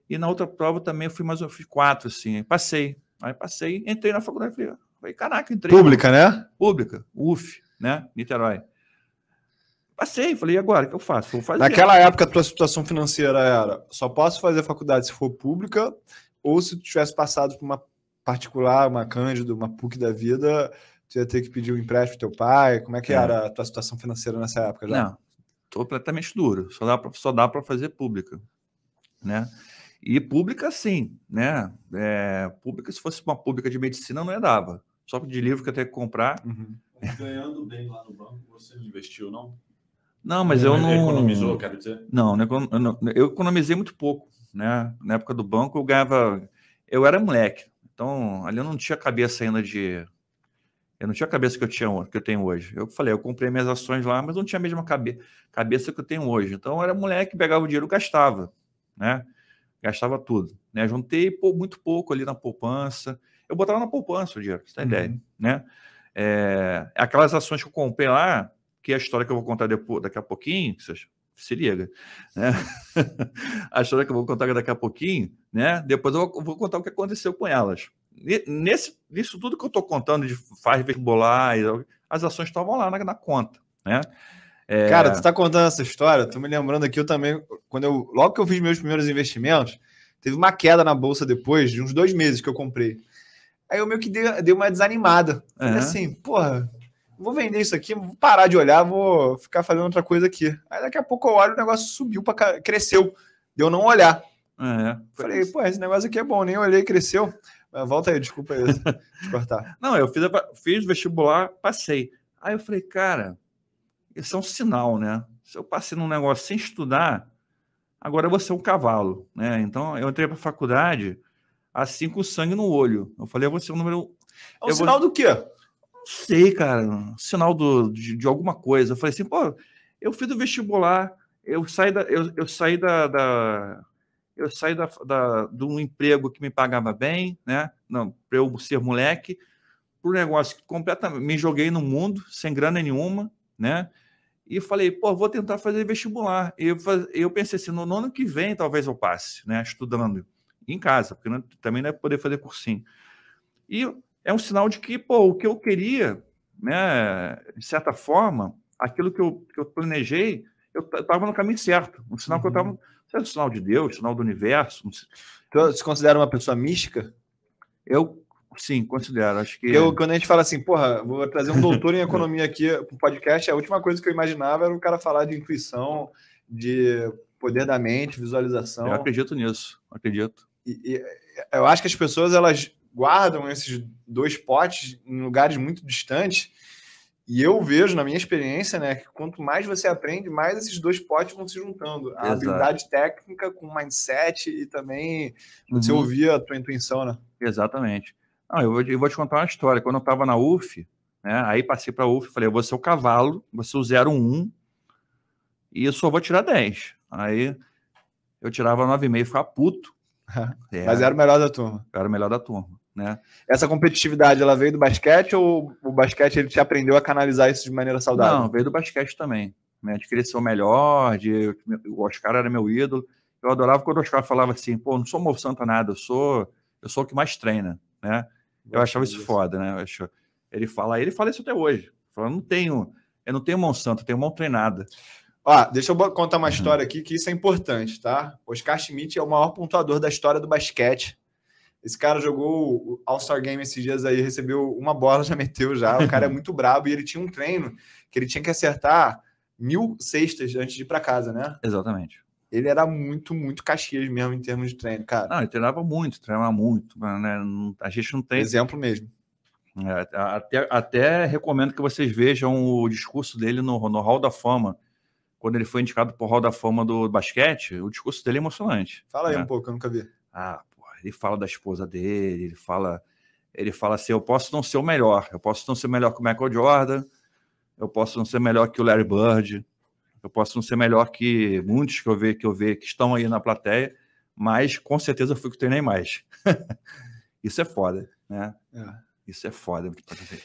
E na outra prova também eu fui mais eu fui quatro, assim. Passei. Aí passei, entrei na faculdade falei, falei caraca, entrei. Pública, né? Pública, UF, né? Niterói. Passei, falei, e agora? O que eu faço? Vou fazer. Naquela época, a tua situação financeira era só posso fazer faculdade se for pública, ou se tu tivesse passado por uma particular, uma Cândido, uma PUC da vida, tu ia ter que pedir um empréstimo pro teu pai. Como é que é. era a tua situação financeira nessa época já? Não, completamente duro. Só dá para só dá para fazer pública, né? E pública, sim, né? É, pública, se fosse uma pública de medicina, não ia dava. Só de livro que eu tenho que comprar. Uhum. Ganhando bem lá no banco, você não investiu, não? Não, mas eu não. Economizou, quero dizer? Não, eu economizei muito pouco, né? Na época do banco, eu ganhava. Eu era moleque, então ali eu não tinha cabeça ainda de. Eu não tinha a cabeça que eu, tinha, que eu tenho hoje. Eu falei, eu comprei minhas ações lá, mas não tinha a mesma cabe, cabeça que eu tenho hoje. Então era moleque, pegava o dinheiro e gastava, né? gastava tudo. Né? Juntei pô, muito pouco ali na poupança. Eu botava na poupança o dinheiro, você tem uhum. ideia. Né? É, aquelas ações que eu comprei lá, que é a história que eu vou contar depois, daqui a pouquinho, vocês se liga, né? <laughs> a história que eu vou contar daqui a pouquinho, né? Depois eu vou contar o que aconteceu com elas. Nesse, nisso tudo que eu estou contando de faz vestibular, as ações estavam lá na, na conta, né? É... Cara, tu tá contando essa história, tô me lembrando aqui, eu também, quando eu, logo que eu fiz meus primeiros investimentos, teve uma queda na bolsa depois de uns dois meses que eu comprei. Aí eu meio que dei, dei uma desanimada. Falei uhum. assim, porra, vou vender isso aqui, vou parar de olhar, vou ficar fazendo outra coisa aqui. Aí daqui a pouco eu olho, o negócio subiu, para cresceu, deu não olhar. Uhum. Falei, pô, esse negócio aqui é bom, nem olhei, cresceu. Volta aí, desculpa aí, <laughs> de cortar. Não, eu fiz, fiz vestibular, passei. Aí eu falei, cara, isso é um sinal, né? Se eu passei num negócio sem estudar, agora eu vou ser um cavalo, né? Então eu entrei para a faculdade assim com sangue no olho. Eu falei, eu vou ser o número. É um eu sinal vou... do quê? Não sei, cara. Sinal do, de, de, alguma coisa. Eu falei assim, pô, eu fiz o vestibular, eu saí da. Eu, eu saí da, da eu saí da, da, de um emprego que me pagava bem, né? Não, para eu ser moleque, para um negócio que completamente me joguei no mundo sem grana nenhuma, né? e falei, pô, vou tentar fazer vestibular. Eu, eu pensei assim, no, ano que vem talvez eu passe, né, estudando em casa, porque não, também não é poder fazer cursinho. E é um sinal de que, pô, o que eu queria, né, de certa forma, aquilo que eu, que eu planejei, eu estava no caminho certo. Um sinal uhum. que eu estava, uhum. é um sinal de Deus, sinal do universo. Então, se considera uma pessoa mística? Eu Sim, considero. Acho que. Eu, quando a gente fala assim, porra, vou trazer um doutor em economia aqui para o podcast, a última coisa que eu imaginava era o cara falar de intuição, de poder da mente, visualização. Eu acredito nisso, acredito. E, e, eu acho que as pessoas elas guardam esses dois potes em lugares muito distantes. E eu vejo, na minha experiência, né, que quanto mais você aprende, mais esses dois potes vão se juntando. A Exato. habilidade técnica com mindset e também você uhum. ouvir a tua intuição, né? Exatamente. Não, eu, vou, eu vou te contar uma história. Quando eu estava na UF, né, aí passei para a UF falei, eu vou ser o cavalo, vou ser o 01 e eu só vou tirar 10. Aí eu tirava 9,5 e ficava puto. É, <laughs> Mas era o melhor da turma. Era o melhor da turma. Né? Essa competitividade, ela veio do basquete ou o basquete ele te aprendeu a canalizar isso de maneira saudável? Não, veio do basquete também. Né? De querer ser o melhor, de... o Oscar era meu ídolo. Eu adorava quando o Oscar falava assim, pô, não sou Monsanto nada, eu sou, eu sou o que mais treina, né? Eu achava isso foda, né? Eu acho... Ele fala, ele fala isso até hoje. Fala, não tenho, eu não tenho Monsanto, eu tenho mão treinada. Ó, deixa eu contar uma uhum. história aqui que isso é importante, tá? Oscar Schmidt é o maior pontuador da história do basquete. Esse cara jogou o All-Star Game esses dias aí, recebeu uma bola, <laughs> já meteu já. O cara é muito brabo e ele tinha um treino que ele tinha que acertar mil cestas antes de ir para casa, né? Exatamente. Ele era muito, muito Caxias mesmo em termos de treino, cara. Não, ele treinava muito, treinava muito, né? A gente não tem. Exemplo mesmo. É, até, até recomendo que vocês vejam o discurso dele no, no Hall da Fama quando ele foi indicado para o Hall da Fama do basquete, o discurso dele é emocionante. Fala aí né? um pouco, eu nunca vi. Ah, ele fala da esposa dele, ele fala, ele fala assim: eu posso não ser o melhor, eu posso não ser melhor que o Michael Jordan, eu posso não ser melhor que o Larry Bird, eu posso não ser melhor que muitos que eu vejo que eu vejo que estão aí na plateia, mas com certeza eu fui que treinei mais. <laughs> Isso é foda, né? É. Isso é foda.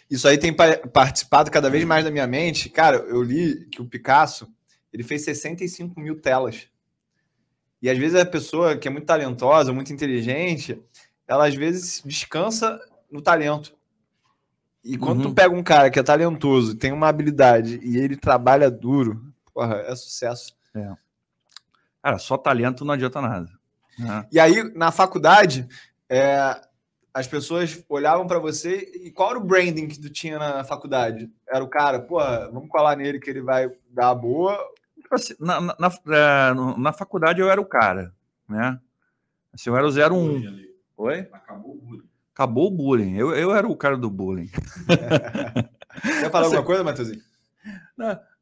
Isso aí tem participado cada vez mais da minha mente. Cara, eu li que o Picasso ele fez 65 mil telas. E às vezes a pessoa que é muito talentosa, muito inteligente, ela às vezes descansa no talento. E quando uhum. tu pega um cara que é talentoso, tem uma habilidade e ele trabalha duro, porra, é sucesso. É. Cara, só talento não adianta nada. Né? E aí, na faculdade, é, as pessoas olhavam para você e qual era o branding que tu tinha na faculdade? Era o cara, porra, vamos colar nele que ele vai dar a boa, assim, na, na, na, é, na, faculdade eu era o cara, né? Assim, eu era o 01. Um. Oi? Acabou o bullying. Acabou o bullying. Eu, eu era o cara do bullying. <laughs> Quer falar assim, alguma coisa, Matheusinho?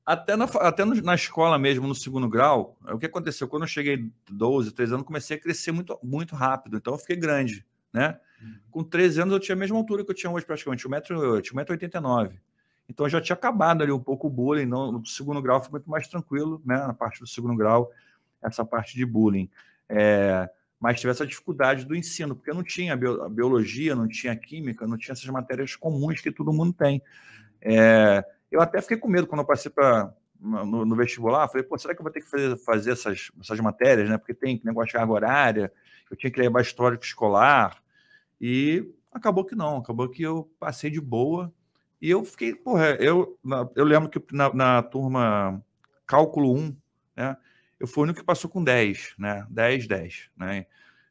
Até, na, até na escola mesmo, no segundo grau, o que aconteceu? Quando eu cheguei 12, 13 anos, comecei a crescer muito, muito rápido. Então eu fiquei grande, né? Uhum. Com 13 anos eu tinha a mesma altura que eu tinha hoje, praticamente. 1,89m. Então já tinha acabado ali um pouco o bullying. No, segundo grau foi muito mais tranquilo, né? Na parte do segundo grau, essa parte de bullying. É, mas tive essa dificuldade do ensino, porque não tinha biologia, não tinha química, não tinha essas matérias comuns que todo mundo tem. É, eu até fiquei com medo quando eu passei para no, no, vestibular, falei, pô, será que eu vou ter que fazer, fazer essas, essas matérias, né? Porque tem negócio de carga horária, eu tinha que levar histórico escolar, e acabou que não, acabou que eu passei de boa, e eu fiquei, porra, eu, eu lembro que na, na turma cálculo 1, né, eu fui o único que passou com 10, né, 10, 10, né,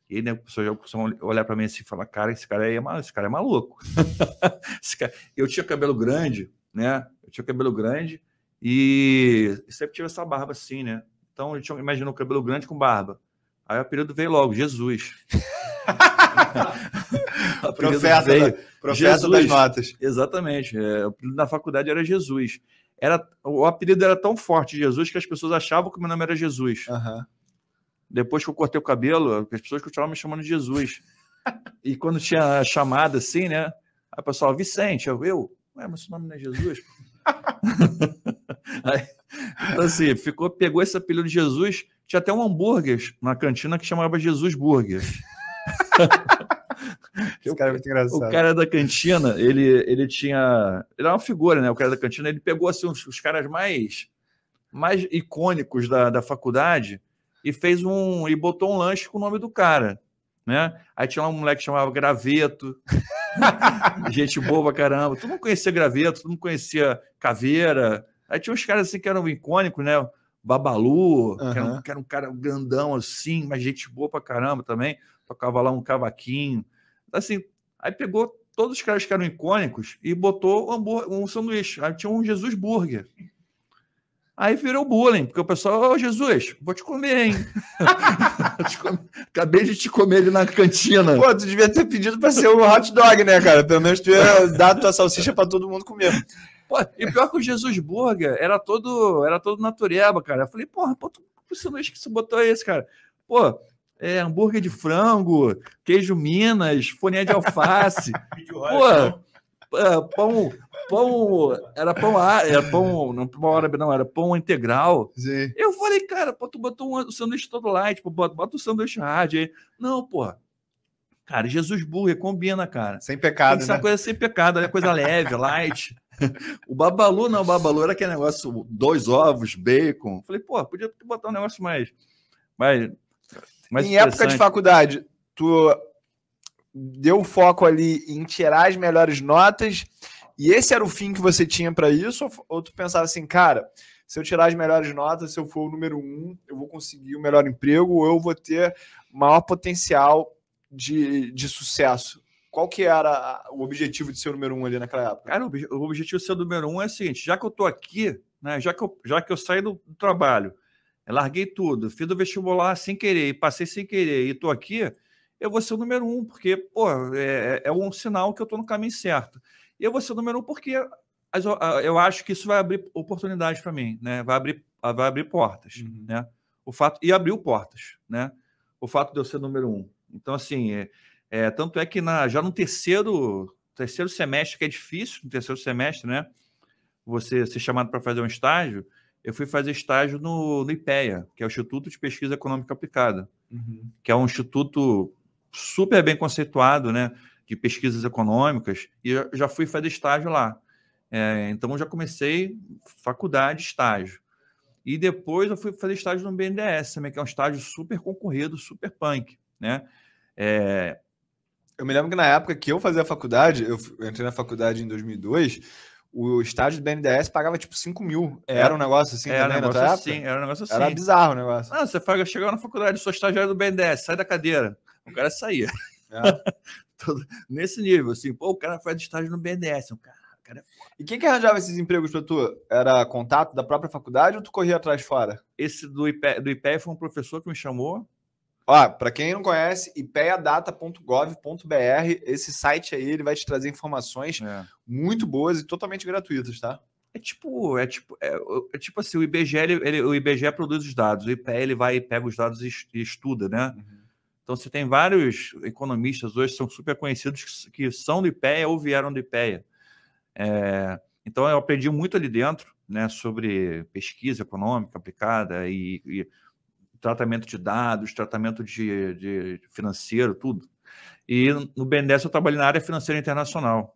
e aí, né, a pessoa olhar para mim assim e falar, cara, esse cara aí é, esse cara é maluco. <laughs> cara... Eu tinha cabelo grande, né, eu tinha cabelo grande e sempre tive essa barba assim, né, então eu tinha, imaginou cabelo grande com barba. Aí o apelido veio logo, Jesus. <laughs> <laughs> profeta, veio, profeta Jesus, das notas. Exatamente. É, o apelido na faculdade era Jesus. Era, o apelido era tão forte, Jesus, que as pessoas achavam que o meu nome era Jesus. Uhum. Depois que eu cortei o cabelo, as pessoas continuavam me chamando de Jesus. e quando tinha chamada assim, né? A pessoa, Vicente, eu, eu, ué, mas seu nome não é Jesus? <laughs> Aí, então, assim, ficou, pegou esse apelido de Jesus. Tinha até um hambúrguer na cantina que chamava Jesus Burger. <laughs> Esse cara é muito engraçado. O cara da cantina, ele, ele tinha. Ele era uma figura, né? O cara da cantina, ele pegou assim, os, os caras mais, mais icônicos da, da faculdade e fez um. e botou um lanche com o nome do cara. Né? Aí tinha um moleque que chamava Graveto. <laughs> Gente boa pra caramba. Todo mundo conhecia Graveto, todo mundo conhecia Caveira. Aí tinha uns caras assim que eram icônicos, né? Babalu, uhum. que, era um, que, era um, cara grandão assim, mas gente boa pra caramba também. Tocava lá um cavaquinho. Assim, aí pegou todos os caras que eram icônicos e botou um, um sanduíche. Aí tinha um Jesus Burger. Aí virou bullying, porque o pessoal, ô oh, Jesus, vou te comer, hein? <laughs> Acabei de te comer ali na cantina. Pô, tu devia ter pedido para ser um hot dog, né, cara? Pelo menos tu ia dar tua salsicha para todo mundo comer. Pô, e pior que o Jesus Burger era todo, era todo natureba, cara. Eu falei, porra, pô, tu, que sanduíche que você botou esse, cara? Pô, é, hambúrguer de frango, queijo Minas, folhinha de alface. <laughs> Pô, pão, pão, era pão, era pão, não pão árabe, não, era pão integral. Sim. Eu falei, cara, pô, tu botou um sanduíche todo light, tipo, bota, bota o sanduíche hard aí. Não, porra. Cara, Jesus Burger combina, cara. Sem Tem pecado, que ser né? coisa sem pecado, é coisa leve, light. o Babalu não, o Babalu era aquele negócio, dois ovos, bacon. Falei, pô, podia botar um negócio mais. mais, em época de faculdade, tu deu foco ali em tirar as melhores notas e esse era o fim que você tinha para isso? Ou, tu pensava assim, cara, se eu tirar as melhores notas, se eu for o número um, eu vou conseguir o melhor emprego ou eu vou ter maior potencial de, de sucesso? Qual que era o objetivo de ser o número um ali naquela época? Cara, o obje- o objetivo ser o número um é o seguinte: já que eu tô aqui, né, já, que eu, já que eu saí do, do trabalho, eu larguei tudo, fiz o vestibular sem querer, e passei sem querer, e tô aqui, eu vou ser o número um, porque, pô, é, é um sinal que eu tô no caminho certo. E eu vou ser o número um porque eu acho que isso vai abrir oportunidades para mim, né? Vai abrir, vai abrir portas, Uhum. né? O fato e abriu portas, né? O fato de eu ser número um. Então, assim, é, é, tanto é que na, já no terceiro terceiro semestre, que é difícil, no terceiro semestre, né? Você ser chamado para fazer um estágio, eu fui fazer estágio no, no IPEA, que é o Instituto de Pesquisa Econômica Aplicada, Uhum. que é um instituto super bem conceituado, né? De pesquisas econômicas, e eu já fui fazer estágio lá. É, então, eu já comecei faculdade, estágio. E depois eu fui fazer estágio no BNDES que é um estágio super concorrido, super punk, né? É, Eu me lembro que na época que eu fazia faculdade, eu f- eu entrei na faculdade em 2002, o estágio do BNDES pagava tipo 5 mil. É. Era um negócio assim era um também negócio assim, era um negócio assim. Era bizarro o negócio. Ah, você fala, chegou na faculdade, sou estagiário do BNDES, sai da cadeira. O cara saía. É. <laughs> Todo- nesse nível, assim, pô, o cara faz estágio no BNDES. O cara, cara é E quem que arranjava esses empregos pra tu? Era contato da própria faculdade ou tu corria atrás fora? Esse do IPE, do IPE foi um professor que me chamou. Ó, para quem não conhece, ipeadata.gov.br, esse site aí ele vai te trazer informações É, muito boas e totalmente gratuitas, tá? É tipo, é tipo, é, é tipo assim, o IBGE, ele, ele- o IBGE produz os dados, o IPE ele vai e pega os dados e es- estuda, né? Então você tem vários economistas hoje são super conhecidos que, que são do IPEA ou vieram do IPEA. É, então eu aprendi muito ali dentro, né, sobre pesquisa econômica aplicada e, e tratamento de dados, tratamento de, de financeiro, tudo. E no BNDES eu trabalhei na área financeira internacional.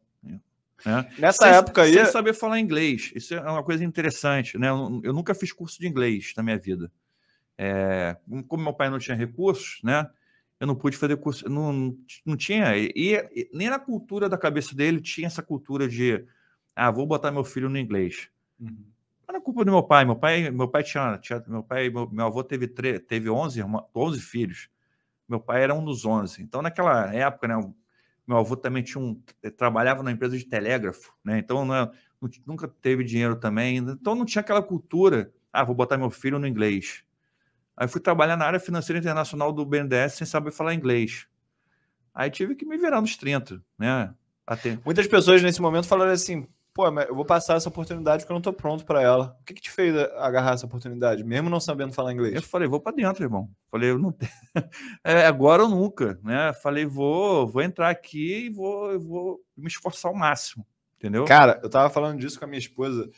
Né? Nessa Sem- época aí, Sem saber falar inglês. Isso é uma coisa interessante, né? Eu, eu nunca fiz curso de inglês na minha vida. É, como meu pai não tinha recursos, né? Eu não pude fazer curso, não, não tinha. E, e nem na cultura da cabeça dele tinha essa cultura de, ah, vou botar meu filho no inglês. Não era culpa do meu pai. Meu pai, meu pai tinha, tinha meu pai, meu, meu avô teve tre, teve 11, irmã- 11 filhos. Meu pai era um dos 11. Então naquela época, né, meu avô também tinha um eh, trabalhava na empresa de telégrafo, né? Então não é- nu- nunca teve dinheiro também. Então não tinha aquela cultura, ah, vou botar meu filho no inglês. Aí fui trabalhar na área financeira internacional do BNDES sem saber falar inglês. Aí tive que me virar nos 30, né? Até, muitas pessoas nesse momento falaram assim: pô, mas eu vou passar essa oportunidade porque eu não tô pronto para ela. O que, que te fez agarrar essa oportunidade, mesmo não sabendo falar Eu inglês? falei, vou para dentro, irmão. Falei, eu não tenho. <laughs> É agora ou nunca, né? Falei, vou, vou entrar aqui e vou, eu vou me esforçar ao máximo, entendeu? Cara, eu tava falando disso com a minha esposa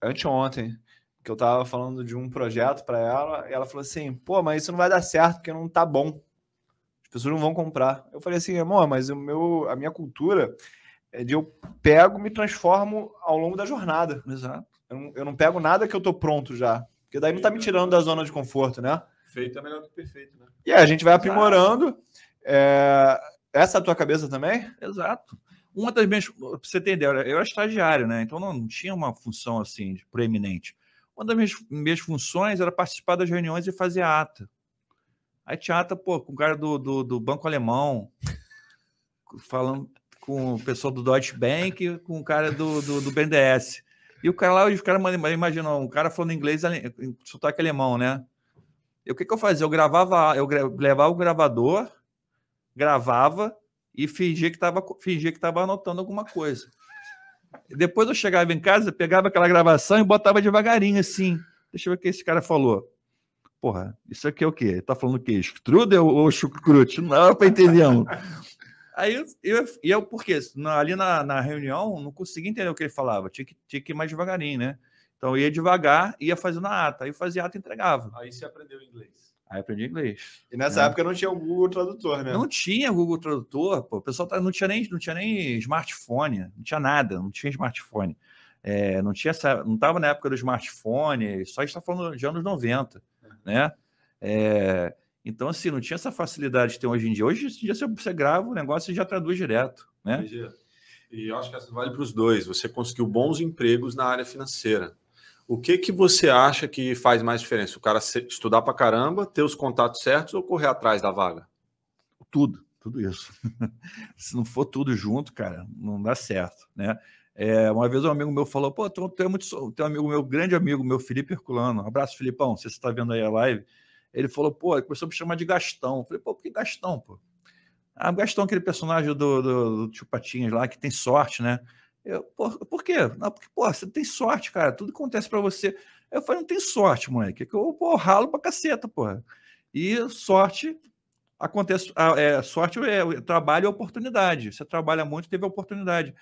anteontem, que eu tava falando de um projeto para ela, e ela falou assim: pô, mas isso não vai dar certo porque não tá bom. As pessoas não vão comprar. Eu falei assim, amor, mas o meu, a minha cultura é de eu pego, me transformo ao longo da jornada. Exato. Eu não, eu não pego nada que eu tô pronto já. Porque daí não tá me tirando da zona de conforto, né? Feito é melhor do que perfeito, né? E aí a gente vai aprimorando. É, Essa é a tua cabeça também? Exato. Uma das minhas. Pra você entender, eu era estagiário, né? Então não, tinha uma função assim de proeminente. Uma das minhas, minhas funções era participar das reuniões e fazer ata. Aí tinha ata, pô, com o cara do, do, do Banco Alemão, <laughs> falando com o pessoal do Deutsche Bank, com o cara do, do, do BNDES. E o cara lá, os caras imaginam, um cara falando inglês, sotaque alemão, né? E o que, que eu fazia? Eu gravava, eu levava o gravador, gravava e fingia que estava fingia que tava anotando alguma coisa. Depois eu chegava em casa, pegava aquela gravação e botava devagarinho assim. Deixa eu ver o que esse cara falou. Porra, isso aqui é o quê? Ele tá falando o quê? Strudel ou chucrute? Não para entender. Aí eu, eu, e eu, por quê? Na- Ali na, na reunião, não conseguia entender o que ele falava. Tinha que, tinha que ir mais devagarinho, né? Então eu ia devagar, ia fazendo a ata. Aí eu fazia a ata e entregava. Aí você aprendeu inglês. Aí aprendi inglês. E nessa É. época não tinha o Google Tradutor, né? Não tinha Google Tradutor, pô. O pessoal tá- não, tinha nem, não tinha nem smartphone, não tinha nada, não tinha smartphone. É, não tinha essa, não estava na época do smartphone, só está falando de anos 90, né? É, então, assim, não tinha essa facilidade que tem hoje em dia. Hoje em dia você, você grava o negócio e já traduz direto, né? Entendi. E eu acho que vale para os dois. Você conseguiu bons empregos na área financeira. O que que você acha que faz mais diferença? O cara estudar para caramba, ter os contatos certos ou correr atrás da vaga? Tudo, tudo isso. <laughs> Se não for tudo junto, cara, não dá certo, né? É, uma vez um amigo meu falou, pô, tem, tem, muito, so- tem um amigo meu, grande amigo meu, Felipe Herculano, um abraço, Filipão, se você está vendo aí a live, ele falou, pô, ele começou a me chamar de Gastão. Eu falei, pô, por que Gastão, pô? Ah, Gastão, aquele personagem do, do, do Tio Patinhas lá, que tem sorte, né? Eu, por, por quê? Não, porque, pô, você tem sorte, cara, tudo acontece para você. Eu falei, não tem sorte, moleque, é que eu pô, ralo pra caceta, porra. E sorte acontece, é, sorte é trabalho e oportunidade. Você trabalha muito, teve oportunidade.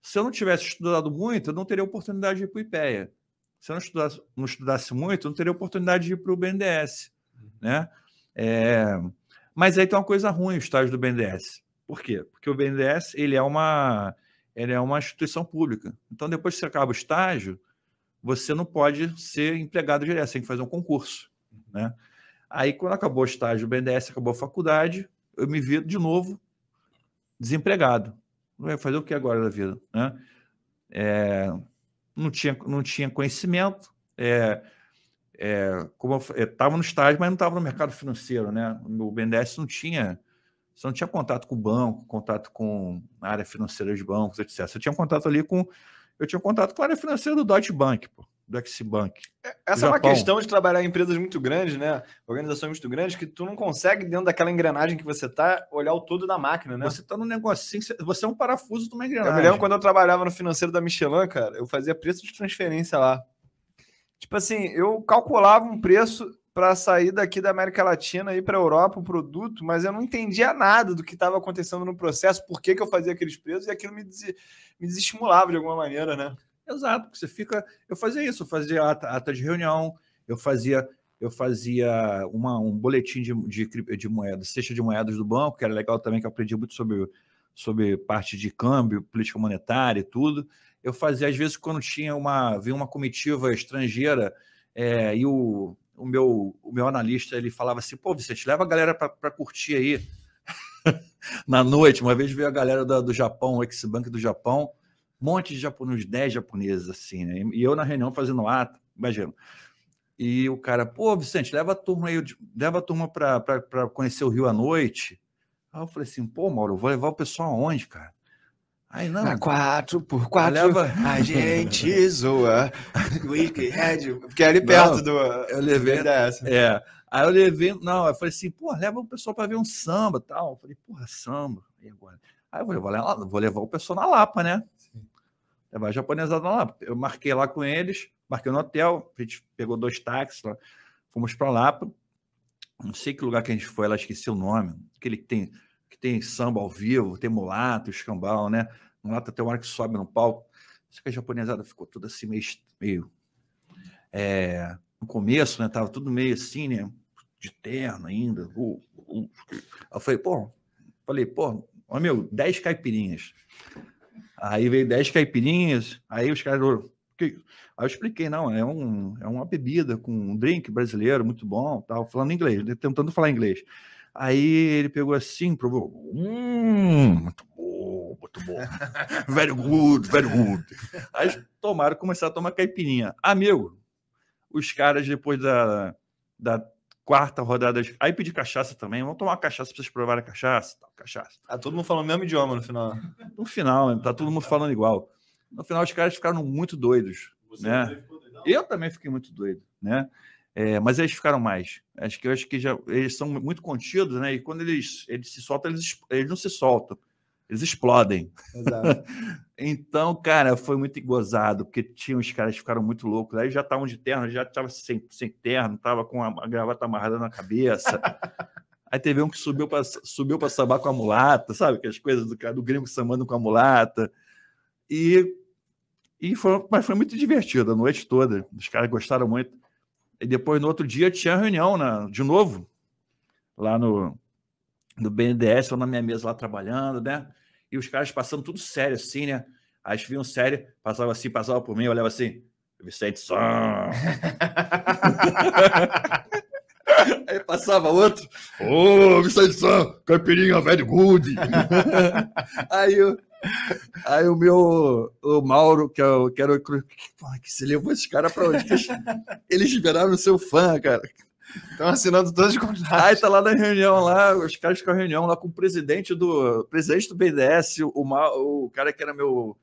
Se eu não tivesse estudado muito, eu não teria oportunidade de ir para o IPEA. Se eu não estudasse, não estudasse muito, eu não teria oportunidade de ir para o BNDES. Né? É, mas aí tem uma coisa ruim o estágio do BNDES. Por quê? Porque o BNDES ele é uma, ele é uma instituição pública. Então, depois que você acaba o estágio, você não pode ser empregado direto, tem que fazer um concurso. Né? Aí, quando acabou o estágio do BNDES, acabou a faculdade, eu me vi de novo desempregado. Vai fazer o que agora da vida? Né? É, não, tinha, não tinha conhecimento, é, é, como eu estava no estágio, mas não estava no mercado financeiro, né? O BNDES não tinha, você não tinha contato com o banco, contato com a área financeira de bancos, etc. Você tinha contato ali com, eu tinha contato com a área financeira do Deutsche Bank, pô, do Bank. Essa é uma questão de trabalhar em empresas muito grandes, né? Organizações muito grandes, que tu não consegue, dentro daquela engrenagem que você tá, olhar o todo da máquina, né? Você está num negocinho, você é um parafuso de uma engrenagem. Eu me lembro quando eu trabalhava no financeiro da Michelin, cara, eu fazia preço de transferência lá. Tipo assim, eu calculava um preço para sair daqui da América Latina e para a Europa o produto, mas eu não entendia nada do que estava acontecendo no processo, por que, que eu fazia aqueles preços e aquilo me, des me desestimulava de alguma maneira, né? Exato, você fica. Eu fazia isso, eu fazia ata, ata de reunião, eu fazia eu fazia uma, um boletim de, de, de moedas, cesta de moedas do banco, que era legal também, que eu aprendi muito sobre, sobre parte de câmbio, política monetária e tudo. Eu fazia, às vezes, quando tinha uma, vinha uma comitiva estrangeira é, e o, o, meu, o meu analista ele falava assim: pô, Vicente, leva a galera para curtir aí. <laughs> Na noite, uma vez veio a galera do, do Japão, o Ex-Bank do Japão, um monte de japoneses, uns 10 japoneses, assim, né? E eu na reunião fazendo ato, imagina. E o cara, pô, Vicente, leva a turma aí, leva a turma para conhecer o Rio à noite. Aí eu falei assim, pô, Mauro, vou levar o pessoal aonde, cara? Aí não. Na 4 por 4 leva... <laughs> a gente zoa. <laughs> Wicked, porque é ali perto não, do. Eu levei. É. Aí eu levei. Não, eu falei assim, pô, leva o pessoal para ver um samba tal. Eu falei, porra, samba. E agora? Aí eu vou levar, vou levar o pessoal na Lapa, né? Sim. Levar a japonesada na Lapa. Eu marquei lá com eles, marquei no hotel, a gente pegou dois táxis lá, fomos para Lapa. Não sei que lugar que a gente foi, ela esqueci o nome. Aquele que tem, que tem samba ao vivo, tem mulato, escambau, né? Mulato tem uma hora que sobe no palco. Só que a japonesada ficou toda assim, meio. meio é, no começo, né? Tava tudo meio assim, né? De terno ainda. Uh, uh. Eu falei, pô, falei, pô, meu, 10 caipirinhas. Aí veio 10 caipirinhas, aí os caras. Aí eu expliquei, não, é, um, é uma bebida com um drink brasileiro muito bom, tal, falando inglês, tentando falar inglês. Aí ele pegou assim, provou. Hum, muito muito bom. <laughs> very good, very good. Aí tomaram, começaram a tomar caipirinha. Amigo, os caras, depois da, da quarta rodada, aí pedi cachaça também. Vamos tomar uma cachaça para vocês provarem a cachaça. Tal, cachaça. Ah, todo mundo falando o mesmo idioma no final. No final, tá todo mundo falando igual. No final, os caras ficaram muito doidos. Você né? Eu também fiquei muito doido, né? É, mas eles ficaram mais. Acho que eu acho que já eles são muito contidos, né? E quando eles, eles se soltam, eles, eles não se soltam, eles explodem. Exato. <laughs> então, cara, foi muito gozado, porque tinha os caras que ficaram muito loucos. Aí já estavam de terno, já estava sem, sem terno, tava com a, a gravata amarrada na cabeça. <laughs> Aí teve um que subiu para subiu sambar com a mulata, sabe? Que as coisas do, do gringo sambando com a mulata. E, e foi, mas foi muito divertido a noite toda. Os caras gostaram muito. E depois, no outro dia, tinha reunião na, de novo, lá no, no BNDES, eu na minha mesa lá trabalhando, né? E os caras passando tudo sério assim, né? Aí vinham sério, passava assim, passava por mim, eu olhava assim, Vicente São. <laughs> Aí passava outro, ô, oh, Vicente São, caipirinha velho good. <laughs> aí, eu, aí o meu, o Mauro, que, é o, que era o. Porra, que se levou esse cara pra onde? Eles viraram seu fã, cara. Estão assinando todos os contratos. Aí tá lá na reunião lá, os caras com a reunião lá com o presidente do presidente do BDS, o, o cara que era meu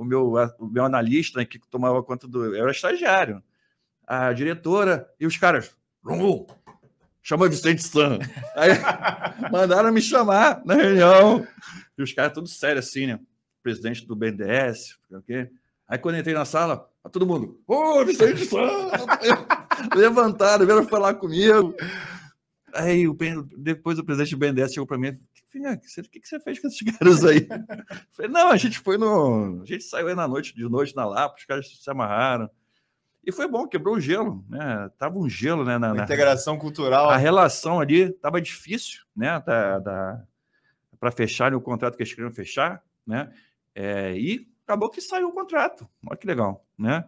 o meu, o meu analista né, que tomava conta do. Eu era estagiário. A diretora e os caras. Rungu, chama Vicente San. Aí <laughs> mandaram me chamar na reunião. E os caras tudo sério assim, né? Presidente do BNDES, okay? Aí quando entrei na sala, todo mundo, ô, oh, Vicente San! <laughs> Levantaram, vieram falar comigo. Aí o, depois o presidente do BNDES chegou para mim Filha, o que, que você fez com esses caras aí? Falei, não, a gente foi no. A gente saiu aí na noite, de noite na Lapa, os caras se amarraram. E foi bom, quebrou o gelo, né? Tava um gelo, né? Na, na integração cultural. A relação ali tava difícil, né? Da, da, para fechar o contrato que eles queriam fechar, né? É, e acabou que saiu o contrato. Olha que legal, né?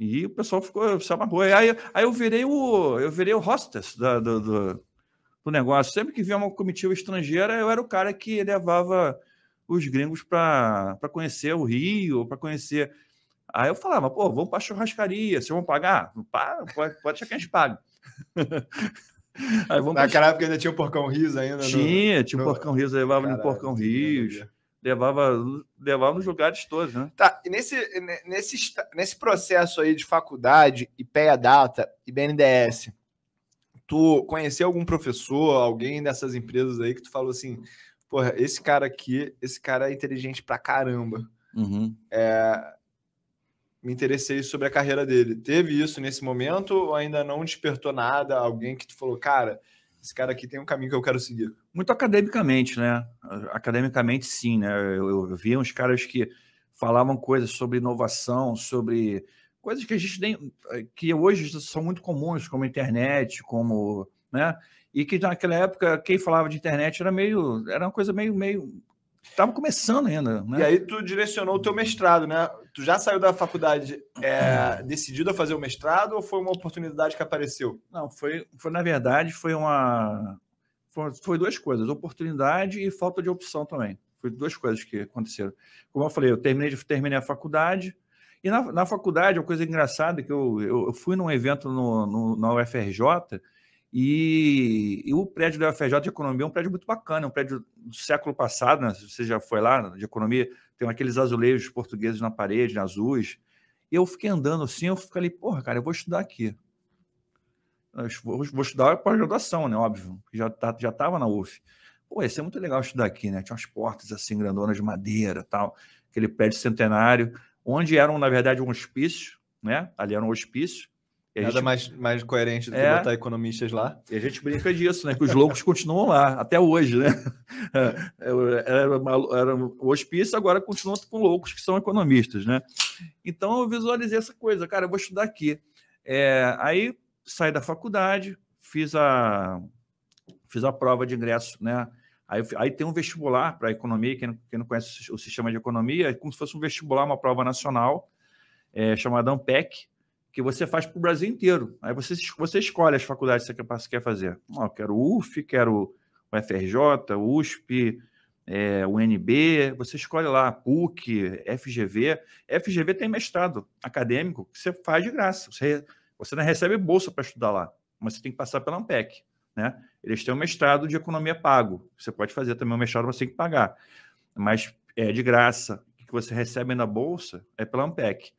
E o pessoal ficou, se amarrou. Aí, aí eu virei o, eu virei o hostess da, do, do do negócio. Sempre que via uma comitiva estrangeira, eu era o cara que levava os gringos para conhecer o Rio, para conhecer. Aí eu falava, pô, vamos para churrascaria, vocês vão pagar? pode, pode deixar que a gente pague. <laughs> Aí, Naquela pra... época ainda tinha o Porcão Rios ainda. Tinha, no... tinha o Porcão Rios, levava Caralho, no Porcão Rios, levava, levava nos lugares todos, né? Tá, e nesse, nesse, nesse processo aí de faculdade, IPEA Data e BNDES, tu conheceu algum professor, alguém dessas empresas aí que tu falou assim, porra, esse cara aqui, esse cara é inteligente pra caramba. Uhum. É, me interessei sobre a carreira dele. Teve isso nesse momento ou ainda não despertou nada? Alguém que tu falou, cara, esse cara aqui tem um caminho que eu quero seguir? Muito academicamente, né? Academicamente, sim, né? Eu, eu via uns caras que falavam coisas sobre inovação, sobre coisas que a gente nem, que hoje são muito comuns, como internet, como, né? E que naquela época quem falava de internet era meio, era uma coisa meio, meio, estava começando ainda. Né? E aí tu direcionou o teu mestrado, né? Tu já saiu da faculdade é, decidido a fazer o mestrado ou foi uma oportunidade que apareceu? Não, foi, foi na verdade foi uma, foi, foi duas coisas, oportunidade e falta de opção também. Foi duas coisas que aconteceram. Como eu falei, eu terminei, terminei a faculdade e na, na faculdade, uma coisa engraçada, que eu, eu, eu fui num evento no, no, na UFRJ e, e, o prédio da UFRJ de Economia é um prédio muito bacana, é um prédio do século passado, né? você já foi lá, de Economia, tem aqueles azulejos portugueses na parede, azuis. E eu fiquei andando assim, eu falei, porra, cara, eu vou estudar aqui. Eu vou, vou estudar pós-graduação, né? Óbvio, já tá, já estava na UF. Pô, ia ser muito legal estudar aqui, né? Tinha umas portas assim, grandonas de madeira tal, aquele prédio centenário onde eram, na verdade, um hospício, né? Ali era um hospício. Nada gente... mais, mais coerente do que é... botar economistas lá. E a gente brinca disso, né? Que os loucos continuam lá, até hoje, né? <laughs> Era, uma, era um hospício, agora continua com loucos que são economistas, né? Então eu visualizei essa coisa, cara, eu vou estudar aqui. É, aí saí da faculdade, fiz a, fiz a prova de ingresso, né? Aí, aí tem um vestibular para economia, quem não, quem não, conhece o sistema de economia, é como se fosse um vestibular, uma prova nacional, é, chamada AMPEC, que você faz para o Brasil inteiro. Aí você, você escolhe as faculdades que você quer fazer. Oh, eu quero o UF, quero o FRJ, USP, é, o UNB, você escolhe lá, PUC, FGV. FGV tem mestrado acadêmico que você faz de graça. Você, você não recebe bolsa para estudar lá, mas você tem que passar pela AMPEC. Né? Eles têm um mestrado de economia pago. Você pode fazer também um mestrado, você tem que pagar. Mas é de graça. O que você recebe na bolsa é pela Ampec.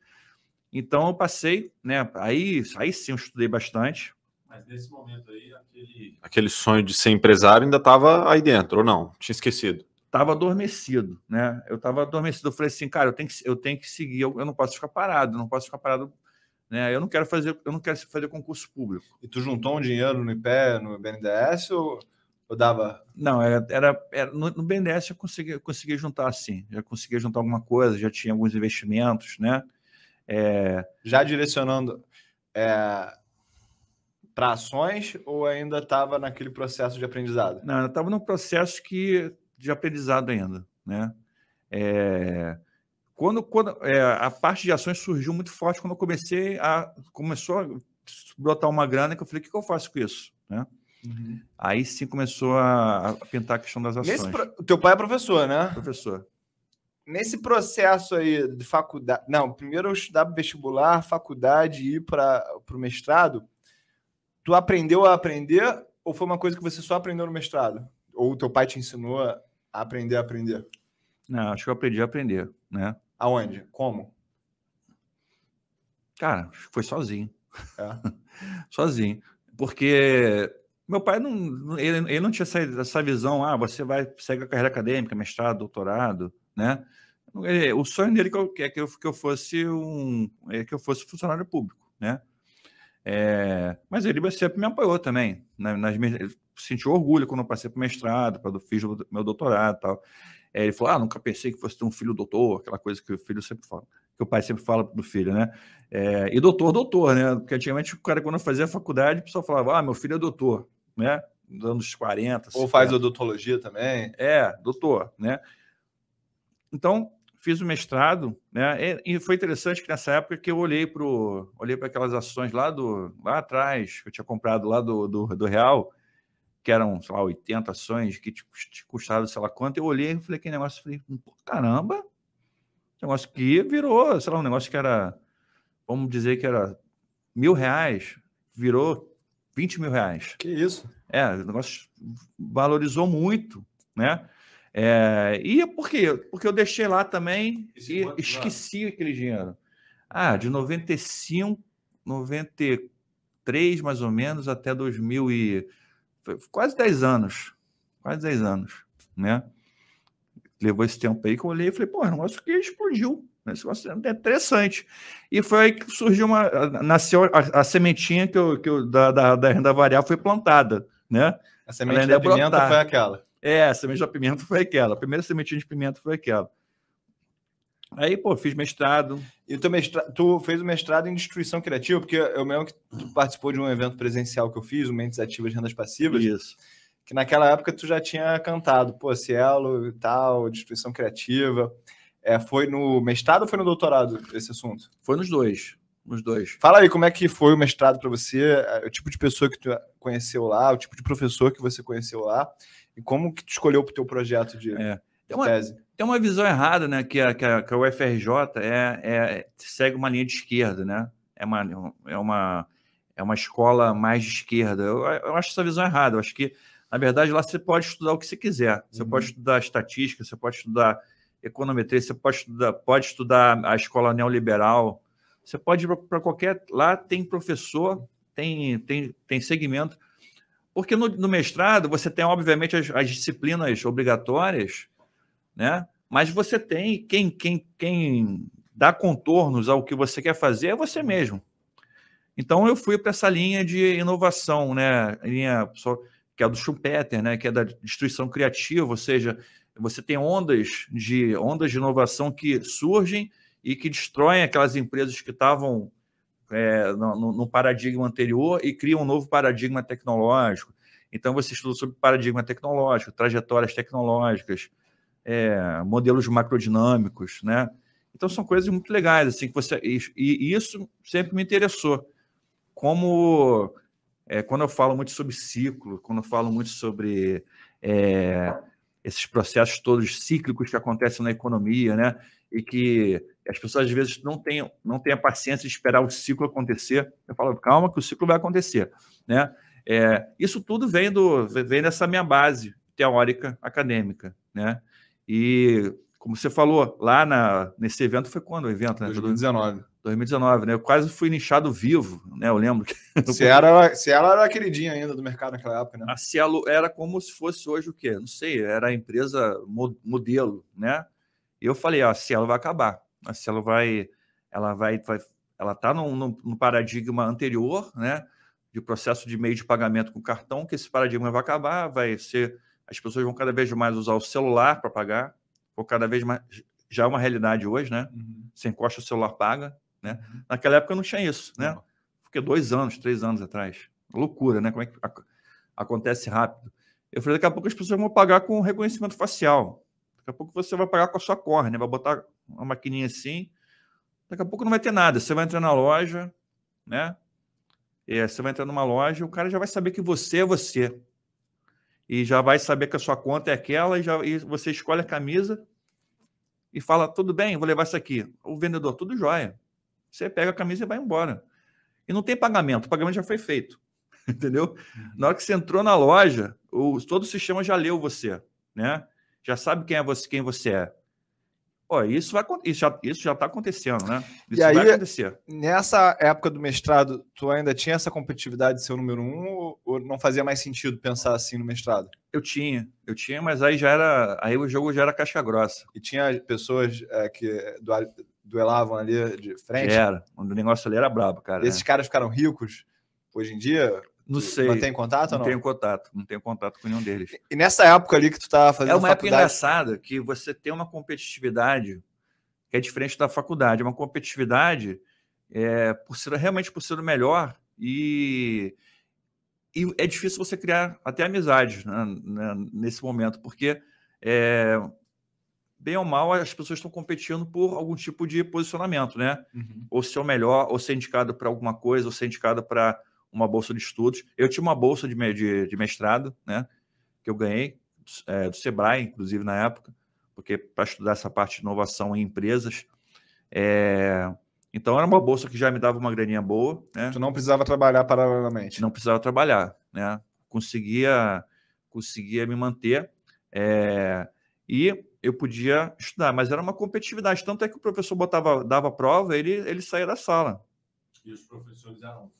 Então eu passei, né? Aí, aí sim eu estudei bastante. Mas nesse momento aí, aquele, aquele sonho de ser empresário ainda estava aí dentro, ou não? Tinha esquecido? Estava adormecido, né? Eu estava adormecido. Eu falei assim, cara, eu tenho que, eu tenho que seguir, eu, eu não posso ficar parado, não posso ficar parado né? Eu não quero fazer, eu não quero fazer concurso público. E tu juntou um dinheiro no IPE, no BNDES ou, ou dava? Não, era, era, era no, no, BNDES eu consegui, eu consegui juntar assim, já consegui juntar alguma coisa, já tinha alguns investimentos, né? É... Já direcionando, é... para ações ou ainda estava naquele processo de aprendizado? Não, eu estava num processo que, de aprendizado ainda, né? É, quando quando é, a parte de ações surgiu muito forte quando eu comecei a começou a brotar uma grana que eu falei o que, que eu faço com isso, né? Uhum. Aí sim começou a, a, pintar a questão das ações. Pro... Teu pai é professor, né? Professor. Nesse processo aí de faculdade. Não, primeiro eu estudava vestibular, faculdade e ir para o mestrado. Tu aprendeu a aprender ou foi uma coisa que você só aprendeu no mestrado? Ou o teu pai te ensinou a aprender a aprender? Não, acho que eu aprendi a aprender, né? Aonde? Como? Cara, foi sozinho. É. <laughs> sozinho. Porque meu pai não, ele, ele não tinha essa, essa visão, ah, você vai seguir a carreira acadêmica, mestrado, doutorado, né? O sonho dele é que eu, que eu fosse um, é que eu fosse funcionário público, né? É, mas ele sempre me apoiou também, né? nas, sentiu orgulho quando eu passei para o mestrado, quando fiz o meu doutorado tal. É, ele falou, ah, nunca pensei que fosse ter um filho doutor, aquela coisa que o filho sempre fala, que o pai sempre fala do filho, né? É, e doutor, doutor, né? Porque antigamente o cara, quando fazia faculdade, o pessoal falava, ah, meu filho é doutor né? Dos anos 40. Ou 50. faz odontologia também. É, doutor, né? Então, fiz o mestrado, né? E foi interessante que nessa época que eu olhei para olhei para aquelas ações lá do lá atrás, que eu tinha comprado lá do, do, do Real, que eram, sei lá, 80 ações que tipo, custaram sei lá quanto, eu olhei e falei, que negócio, falei, caramba, negócio que virou, sei lá, um negócio que era, vamos dizer que era mil reais, virou 20 mil reais. Que isso? É, o negócio valorizou muito, né? É, e por quê? Porque eu deixei lá também e esqueci aquele dinheiro. Ah, de 95, 93 mais ou menos até 2000 e quase 10 anos. Quase 10 anos, né? Levou esse tempo aí que eu olhei e falei, pô, o negócio que explodiu. Esse negócio é interessante. E foi aí que surgiu uma. Nasceu a, a sementinha que, eu, que eu, da, da, da, renda variável foi plantada. Né? A semente da pimenta brotar. foi aquela. É, a semente da pimenta foi aquela. A primeira sementinha de pimenta foi aquela. Aí, pô, fiz mestrado. E tu, mestra... tu fez o mestrado em destruição criativa, porque eu mesmo que tu participou de um evento presencial que eu fiz, o Mentes Ativas de Rendas Passivas. Isso. Que naquela época tu já tinha cantado, pô, Cielo e tal, destruição criativa. É, foi no mestrado ou foi no doutorado esse assunto? Foi nos dois. Nos dois. Fala aí como é que foi o mestrado para você, o tipo de pessoa que tu conheceu lá, o tipo de professor que você conheceu lá, e como que tu escolheu para o teu projeto de, é. tem uma, tese. Tem uma visão errada, né? Que a, que a, que a UFRJ é, é, segue uma linha de esquerda, né? É uma, é uma, é uma escola mais de esquerda. Eu, eu acho essa visão errada. Eu acho que, na verdade, lá você pode estudar o que você quiser. Você uhum. pode estudar estatística, você pode estudar econometria, você pode estudar, pode estudar a escola neoliberal, você pode ir para qualquer. Lá tem professor, tem, tem, tem segmento. Porque no, no mestrado você tem, obviamente, as, as, disciplinas obrigatórias, né? mas você tem quem, quem, quem dá contornos ao que você quer fazer é você mesmo. Então eu fui para essa linha de inovação, né? linha que é do Schumpeter, né? que é da destruição criativa, ou seja, você tem ondas de ondas de inovação que surgem e que destroem aquelas empresas que estavam é, no, paradigma anterior e criam um novo paradigma tecnológico. Então, você estuda sobre paradigma tecnológico, trajetórias tecnológicas, é, modelos macrodinâmicos, né? Então, são coisas muito legais, assim, que você... E, e isso sempre me interessou. Como... É, quando eu falo muito sobre ciclo, quando eu falo muito sobre... É, esses processos todos cíclicos que acontecem na economia, né? E que as pessoas às vezes não têm, não têm a paciência de esperar o ciclo acontecer. Eu falo, calma, que o ciclo vai acontecer, né? É, isso tudo vem, do, vem dessa minha base teórica acadêmica, né? E como você falou, lá na, nesse evento foi quando o evento? Né? 2019. 2019, né? Eu quase fui nichado vivo, né? Eu lembro que. <laughs> Se era, se ela era queridinha ainda do mercado naquela época, né? A Cielo era como se fosse hoje o quê? Não sei, era a empresa modelo, né? E eu falei, ó, a Cielo vai acabar. A Cielo vai. Ela vai. vai ela está no, no, no, paradigma anterior, né? De processo de meio de pagamento com cartão, que esse paradigma vai acabar, vai ser. As pessoas vão cada vez mais usar o celular para pagar ou cada vez mais. Já é uma realidade hoje, né? Uhum. Você encosta o celular, paga. Né? Uhum. Naquela época não tinha isso, né? Porque dois anos, três anos atrás. loucura, né? Como é que acontece rápido. Eu falei, daqui a pouco as pessoas vão pagar com reconhecimento facial. Daqui a pouco você vai pagar com a sua córnea, vai botar uma maquininha assim. Daqui a pouco não vai ter nada. Você vai entrar na loja, né? É, você vai entrar numa loja, o cara já vai saber que você é você. E já vai saber que a sua conta é aquela, e, já, e você escolhe a camisa e fala: tudo bem, vou levar isso aqui. O vendedor, tudo jóia. Você pega a camisa e vai embora. E não tem pagamento, o pagamento já foi feito. <laughs> Entendeu? Na hora que você entrou na loja, o, todo o sistema já leu você, né? Já sabe quem é você, quem você é. Pô, isso, vai, isso já isso já está acontecendo, né? Isso e aí, vai acontecer. Nessa época do mestrado, tu ainda tinha essa competitividade de ser o número um ou, ou não fazia mais sentido pensar assim no mestrado? Eu tinha, eu tinha, mas aí já era. Aí o jogo já era caixa grossa. E tinha pessoas é, que duelavam ali de frente? Era. O negócio ali era brabo, cara. Esses né? caras ficaram ricos hoje em dia? Não sei. Mantém contato não ou não? Tenho contato, não tenho contato com nenhum deles. E nessa época ali que tu estava fazendo É uma faculdade... época engraçada que você tem uma competitividade que é diferente da faculdade. É uma competitividade é, por ser, realmente por ser o melhor e, e é difícil você criar até amizades né, né, nesse momento, porque é, bem ou mal as pessoas estão competindo por algum tipo de posicionamento, né? Uhum. Ou ser o melhor, ou ser indicado para alguma coisa, ou ser indicado para uma bolsa de estudos. Eu tinha uma bolsa de, de, de mestrado, né? Que eu ganhei é, do Sebrae, inclusive na época, porque para estudar essa parte de inovação em empresas. É... Então era uma bolsa que já me dava uma graninha boa. Né? Tu não precisava trabalhar paralelamente? Não precisava trabalhar, né? Conseguia, conseguia me manter é... e eu podia estudar, mas era uma competitividade. Tanto é que o professor botava, dava prova, ele, ele saía da sala. E os professores eram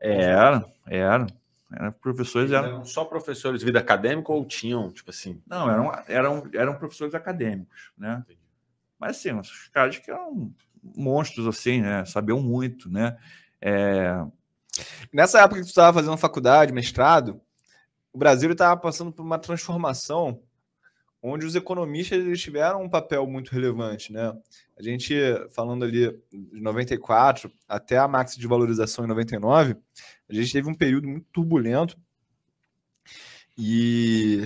Era, era. Era professores eram... eram só professores de vida acadêmica ou tinham, tipo assim? Não, eram, eram, eram professores acadêmicos, né? Entendi. Mas assim, os caras que eram monstros, assim, né? Sabiam muito, né? É... Nessa época que tu estava fazendo faculdade, mestrado, o Brasil estava passando por uma transformação onde os economistas eles tiveram um papel muito relevante, né? A gente, falando ali de 94 até a máxima de valorização em 99, a gente teve um período muito turbulento. E,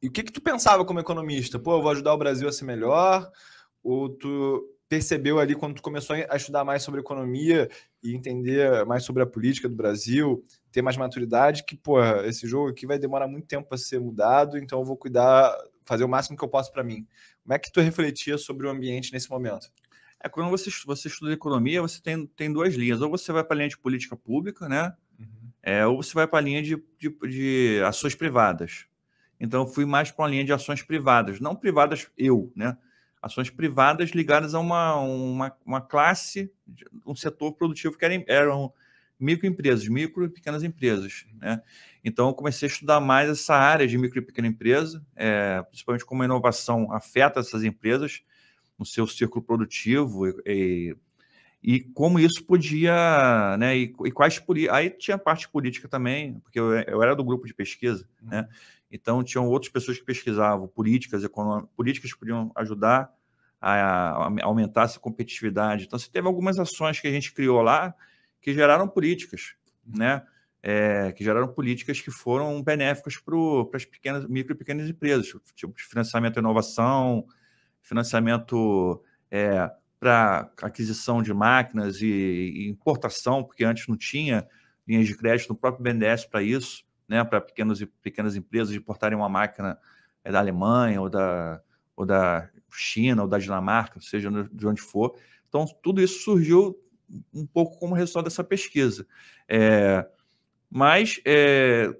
e o que que tu pensava como economista? Pô, eu vou ajudar o Brasil a ser melhor? Ou tu percebeu ali quando tu começou a estudar mais sobre economia e entender mais sobre a política do Brasil, ter mais maturidade, que, pô, esse jogo aqui vai demorar muito tempo para ser mudado, então eu vou cuidar fazer o máximo que eu posso para mim. Como é que tu refletia sobre o ambiente nesse momento? É quando você, você estuda economia, você tem, tem duas linhas. Ou você vai para a linha de política pública, né? Uhum. É, ou você vai para a linha de, de, de, ações privadas. Então, eu fui mais para a linha de ações privadas, não privadas eu, né? Ações privadas ligadas a uma, uma, uma classe, um setor produtivo que eram, eram microempresas, micro e pequenas empresas, né? Então, eu comecei a estudar mais essa área de micro e pequena empresa, é, principalmente como a inovação afeta essas empresas no seu círculo produtivo e, e, e como isso podia, né, e, e quais aí tinha parte política também, porque eu, eu era do grupo de pesquisa, uhum. né, então tinham outras pessoas que pesquisavam políticas econômicas, políticas que podiam ajudar a, a, aumentar essa competitividade. Então, você teve algumas ações que a gente criou lá que geraram políticas, uhum. né, é, que geraram políticas que foram benéficas para as pequenas, micro e pequenas empresas, tipo financiamento à inovação, financiamento é, para aquisição de máquinas e, e, importação, porque antes não tinha linhas de crédito no próprio BNDES para isso, né, para pequenas e pequenas empresas importarem uma máquina é, da Alemanha ou da, ou da China ou da Dinamarca, seja de onde for. Então, tudo isso surgiu um pouco como resultado dessa pesquisa. É, mas é,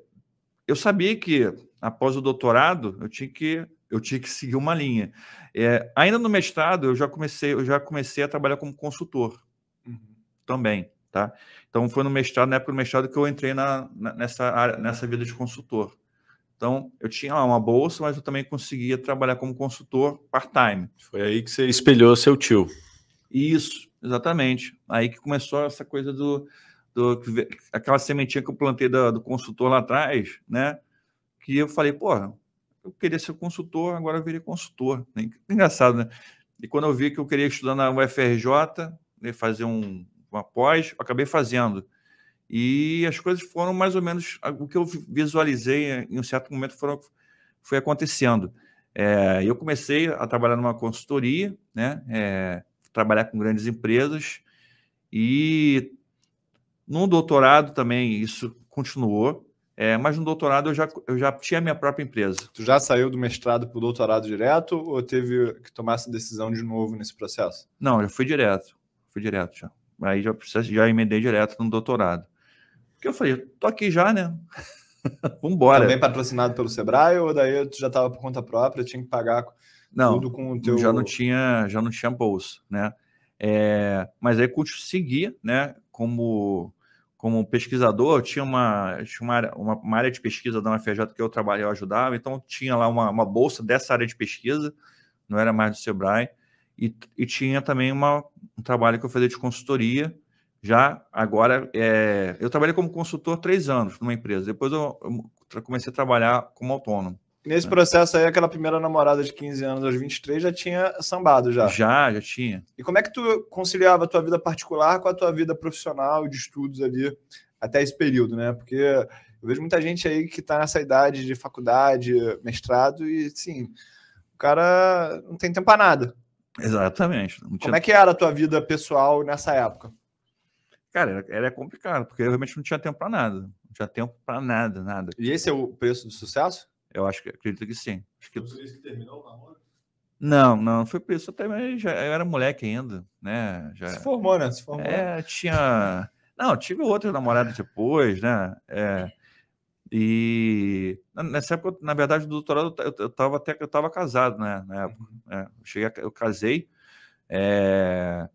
eu sabia que após o doutorado eu tinha que eu tinha que seguir uma linha. É, ainda no mestrado eu já comecei eu já comecei a trabalhar como consultor uhum. também, tá? Então foi no mestrado na época do mestrado que eu entrei na, na nessa área, nessa vida de consultor. Então eu tinha lá uma bolsa, mas eu também conseguia trabalhar como consultor part-time. Foi aí que você espelhou seu tio. Isso, exatamente. Aí que começou essa coisa do do, aquela sementinha que eu plantei do, consultor lá atrás, né? Que eu falei, porra, eu queria ser consultor, agora eu virei consultor. Engraçado, né? E quando eu vi que eu queria estudar na UFRJ, né, fazer um, uma pós, acabei fazendo. E as coisas foram mais ou menos o que eu visualizei em um certo momento foram, foi acontecendo. É, eu comecei a trabalhar numa consultoria, né? É, trabalhar com grandes empresas e no doutorado também isso continuou. É, mas no doutorado eu já, eu já tinha minha própria empresa. Tu já saiu do mestrado para o doutorado direto ou teve que tomar essa decisão de novo nesse processo? Não, já fui direto. Fui direto já. Aí já, já emendei direto no doutorado. Porque eu falei, tô aqui já, né? <laughs> Vambora. Também patrocinado pelo Sebrae ou daí tu já estava por conta própria, tinha que pagar não, tudo com o teu... Já não tinha, já não tinha bolsa, né? É, mas aí consegui, né, como como pesquisador, tinha uma, tinha uma, uma, uma, área de pesquisa da UFRJ que eu trabalhei, eu ajudava, então tinha lá uma, uma bolsa dessa área de pesquisa, não era mais do Sebrae, e, e tinha também uma, um trabalho que eu fazia de consultoria, já agora, é, eu trabalhei como consultor três anos numa empresa, depois eu, eu comecei a trabalhar como autônomo. Nesse processo aí, aquela primeira namorada de 15 anos aos 23 já tinha sambado já? Já, já tinha. E como é que tu conciliava a tua vida particular com a tua vida profissional de estudos ali até esse período, né? Porque eu vejo muita gente aí que está nessa idade de faculdade, mestrado e, sim, o cara não tem tempo para nada. Exatamente. Tinha... Como é que era a tua vida pessoal nessa época? Cara, era, era complicado, porque eu realmente não tinha tempo para nada. Não tinha tempo para nada, nada. E esse é o preço do sucesso? Eu acho que acredito que sim. Acho que... Foi isso que terminou o namoro? Não, não, foi por isso. Até já eu era moleque ainda, né? Já... Se formou, né? Se formou. É, tinha. Não, tive outra namorada depois, né? É... E nessa época, na verdade, do doutorado, eu estava até que eu estava casado, né? Na época, né? Eu cheguei, eu casei é...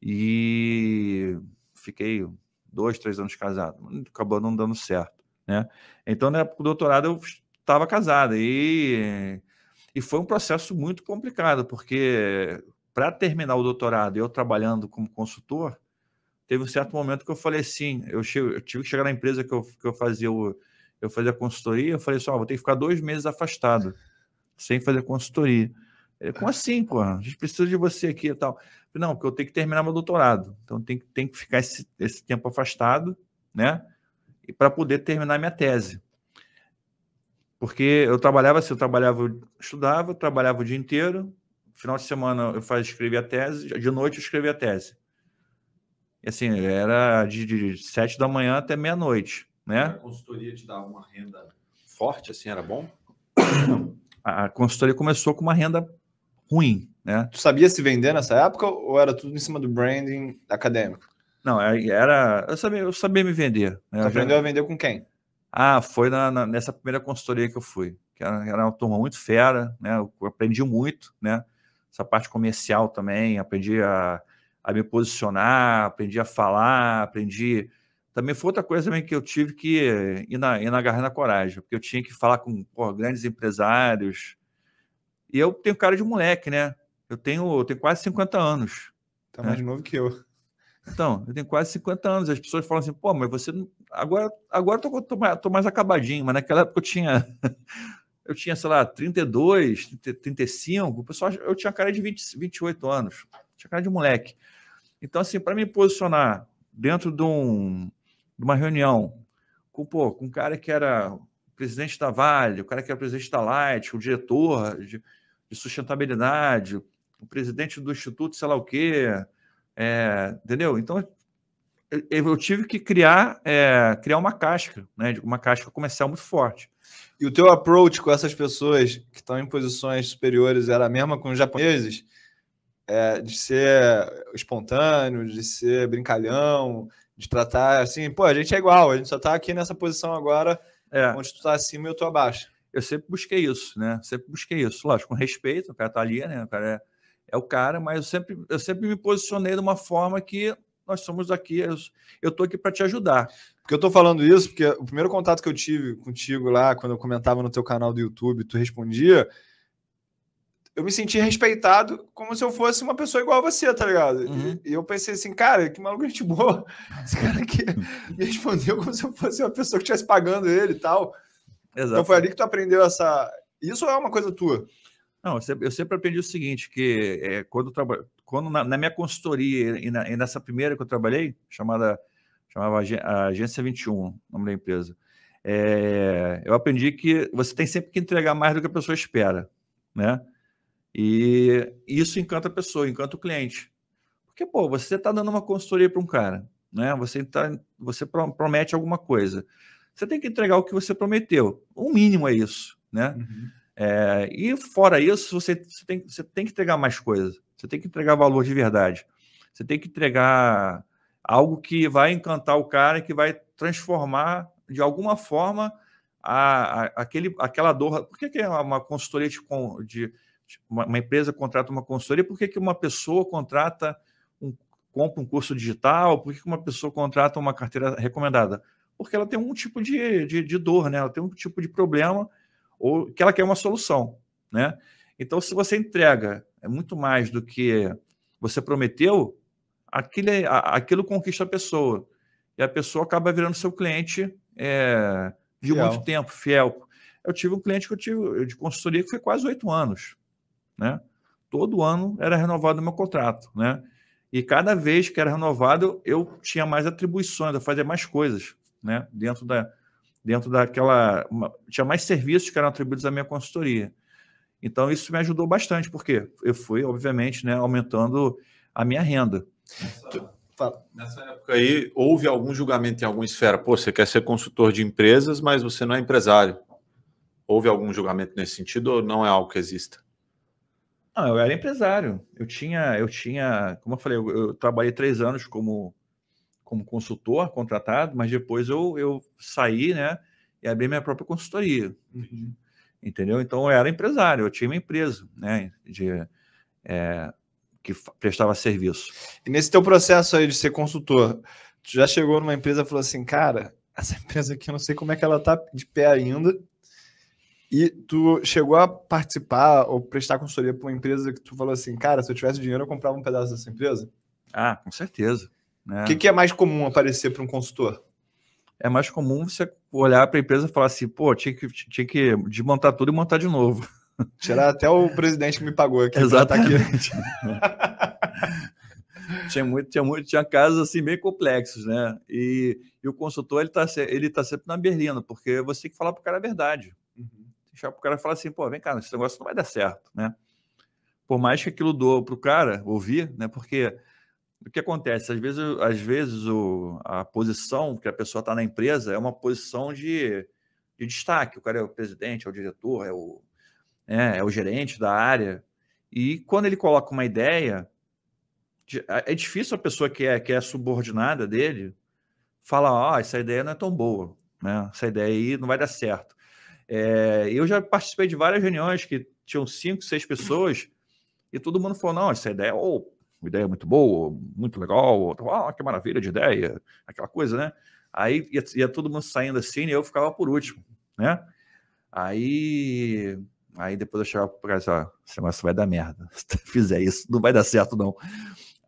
e fiquei dois, três anos casado. Acabou não dando certo, né? Então, na época do doutorado, eu estava casada e, e foi um processo muito complicado, porque para terminar o doutorado, eu trabalhando como consultor, teve um certo momento que eu falei assim, eu, eu tive que chegar na empresa que eu, que eu fazia o, eu fazia consultoria, eu falei assim, oh, vou ter que ficar dois meses afastado, sem fazer consultoria. Como assim, pô? A gente precisa de você aqui e tal. Não, porque eu tenho que terminar meu doutorado. Então tem, tem que ficar esse, esse tempo afastado, né? E para poder terminar minha tese. Porque eu trabalhava assim, eu trabalhava, estudava, trabalhava o dia inteiro, final de semana eu fazia, escrevia a tese, de noite eu escrevia a tese. E assim, era de, de sete da manhã até meia-noite, né? A consultoria te dava uma renda forte, assim, era bom? A, a consultoria começou com uma renda ruim, né? Tu sabia se vender nessa época ou era tudo em cima do branding acadêmico? Não, é, era. Eu sabia, eu sabia me vender. Né? Tu aprendeu já... a vender com quem? Ah, foi na, na, nessa primeira consultoria que eu fui, que era, era, uma turma muito fera, né? Eu aprendi muito, né? Essa parte comercial também, aprendi a, a me posicionar, aprendi a falar, aprendi. Também foi outra coisa também que eu tive que ir na, ir na garra na coragem, porque eu tinha que falar com grandes empresários. E eu tenho cara de moleque, né? Eu tenho, eu tenho quase 50 anos. Tá mais né? novo que eu. Então, eu tenho quase 50 anos. As pessoas falam assim, pô, mas você agora, agora tô, tô, tô, mais acabadinho, mas naquela época eu tinha, <laughs> eu tinha, sei lá, 32, 35, o pessoal, eu tinha cara de 20, 28 anos, tinha cara de moleque. Então, assim, para me posicionar dentro de, um, de uma reunião com, pô, com um cara que era presidente da Vale, o cara que era presidente da Light, o diretor de, de sustentabilidade, o presidente do Instituto, sei lá o quê, é, entendeu? Então, eu tive que criar, é, criar uma casca, né? Uma casca comercial muito forte. E o teu approach com essas pessoas que estão em posições superiores era a mesma com os japoneses? É, de ser espontâneo, de ser brincalhão, de tratar assim, pô, a gente é igual, a gente só está aqui nessa posição agora, é. onde tu está acima e eu tô abaixo. Eu sempre busquei isso, né? Sempre busquei isso. Lógico, com respeito, o cara tá ali, né? O cara é, é o cara, mas eu sempre, eu sempre me posicionei de uma forma que nós somos aqui, eu estou aqui para te ajudar. Porque eu estou falando isso, porque o primeiro contato que eu tive contigo lá, quando eu comentava no teu canal do YouTube, tu respondia, eu me senti respeitado como se eu fosse uma pessoa igual a você, tá ligado? Uhum. E, e, eu pensei assim, cara, que maluco gente boa. Esse cara aqui <laughs> me respondeu como se eu fosse uma pessoa que estivesse pagando ele e tal. Exato. Então foi ali que tu aprendeu essa. Isso é uma coisa tua? Não, eu sempre, aprendi o seguinte, que é, quando, traba... quando na, na, minha consultoria e, na, e, nessa primeira que eu trabalhei, chamada, chamava Agência 21, nome da empresa. É, eu aprendi que você tem sempre que entregar mais do que a pessoa espera, né? E isso encanta a pessoa, encanta o cliente. Porque, pô, você está dando uma consultoria para um cara, né? Você, tá, você promete alguma coisa. Você tem que entregar o que você prometeu. O mínimo é isso, né? Uhum. É, e fora isso, você, você, tem, você tem que entregar mais coisas. Você tem que entregar valor de verdade. Você tem que entregar algo que vai encantar o cara, que vai transformar de alguma forma a, a, aquele, aquela dor. Por que, que é uma consultoria de, de uma, uma, empresa contrata uma consultoria? Por que, que uma pessoa contrata um, compra um curso digital? Por que, que uma pessoa contrata uma carteira recomendada? Porque ela tem um tipo de, de, de dor, né? Ela tem um tipo de problema ou que ela quer uma solução, né? Então, se você entrega é muito mais do que você prometeu, aquilo, é, aquilo conquista a pessoa. E a pessoa acaba virando seu cliente é, de fiel. muito tempo, fiel. Eu tive um cliente que eu tive de consultoria que foi quase oito anos. Né? Todo ano era renovado o meu contrato. Né? E cada vez que era renovado, eu tinha mais atribuições, eu fazia mais coisas né? dentro, da, dentro daquela. Uma, tinha mais serviços que eram atribuídos à minha consultoria. Então, isso me ajudou bastante, porque eu fui, obviamente, né, aumentando a minha renda. Nessa, nessa época aí, houve algum julgamento em alguma esfera? Pô, você quer ser consultor de empresas, mas você não é empresário. Houve algum julgamento nesse sentido ou não é algo que exista? Não, eu era empresário. Eu tinha, eu tinha, como eu falei, eu, eu trabalhei três anos como, como consultor contratado, mas depois eu, eu saí, né, e abri minha própria consultoria. Uhum entendeu? Então eu era empresário, eu tinha uma empresa, né, de, é, que prestava serviço. E nesse teu processo aí de ser consultor, tu já chegou numa empresa e falou assim, cara, essa <laughs> empresa aqui eu não sei como é que ela tá de pé ainda, e tu chegou a participar ou prestar consultoria para uma empresa que tu falou assim, cara, se eu tivesse dinheiro eu comprava um pedaço dessa empresa? Ah, com certeza. Né? O que, que é mais comum aparecer para um consultor? é mais comum você olhar para a empresa e falar assim, pô, tinha que, tinha que desmontar tudo e montar de novo. <laughs> Tirar até o presidente que me pagou aqui. Exatamente. <laughs> tinha muito, tinha muito, tinha casos assim bem complexos, né? E, e o consultor ele está ele tá sempre na berlina, porque você tem que falar para o cara a verdade. Uhum. Deixar para o cara falar assim, pô, vem cá, esse negócio não vai dar certo, né? Por mais que aquilo doa para o cara ouvir, né? Porque o que acontece? Às vezes, às vezes o, a posição que a pessoa está na empresa é uma posição de, de destaque. O cara é o presidente, é o diretor, é o, é, é o gerente da área. E quando ele coloca uma ideia, é difícil a pessoa que é, que é subordinada dele falar: oh, essa ideia não é tão boa, né? essa ideia aí não vai dar certo. É, eu já participei de várias reuniões que tinham cinco, seis pessoas e todo mundo falou: não, essa ideia, ou uma ideia muito boa, muito legal, ah, que maravilha de ideia, aquela coisa, né? Aí ia, ia todo mundo saindo assim e eu ficava por último, né? Aí, aí depois eu chegava para casa, esse negócio vai dar merda. <laughs> Se fizer isso, não vai dar certo, não.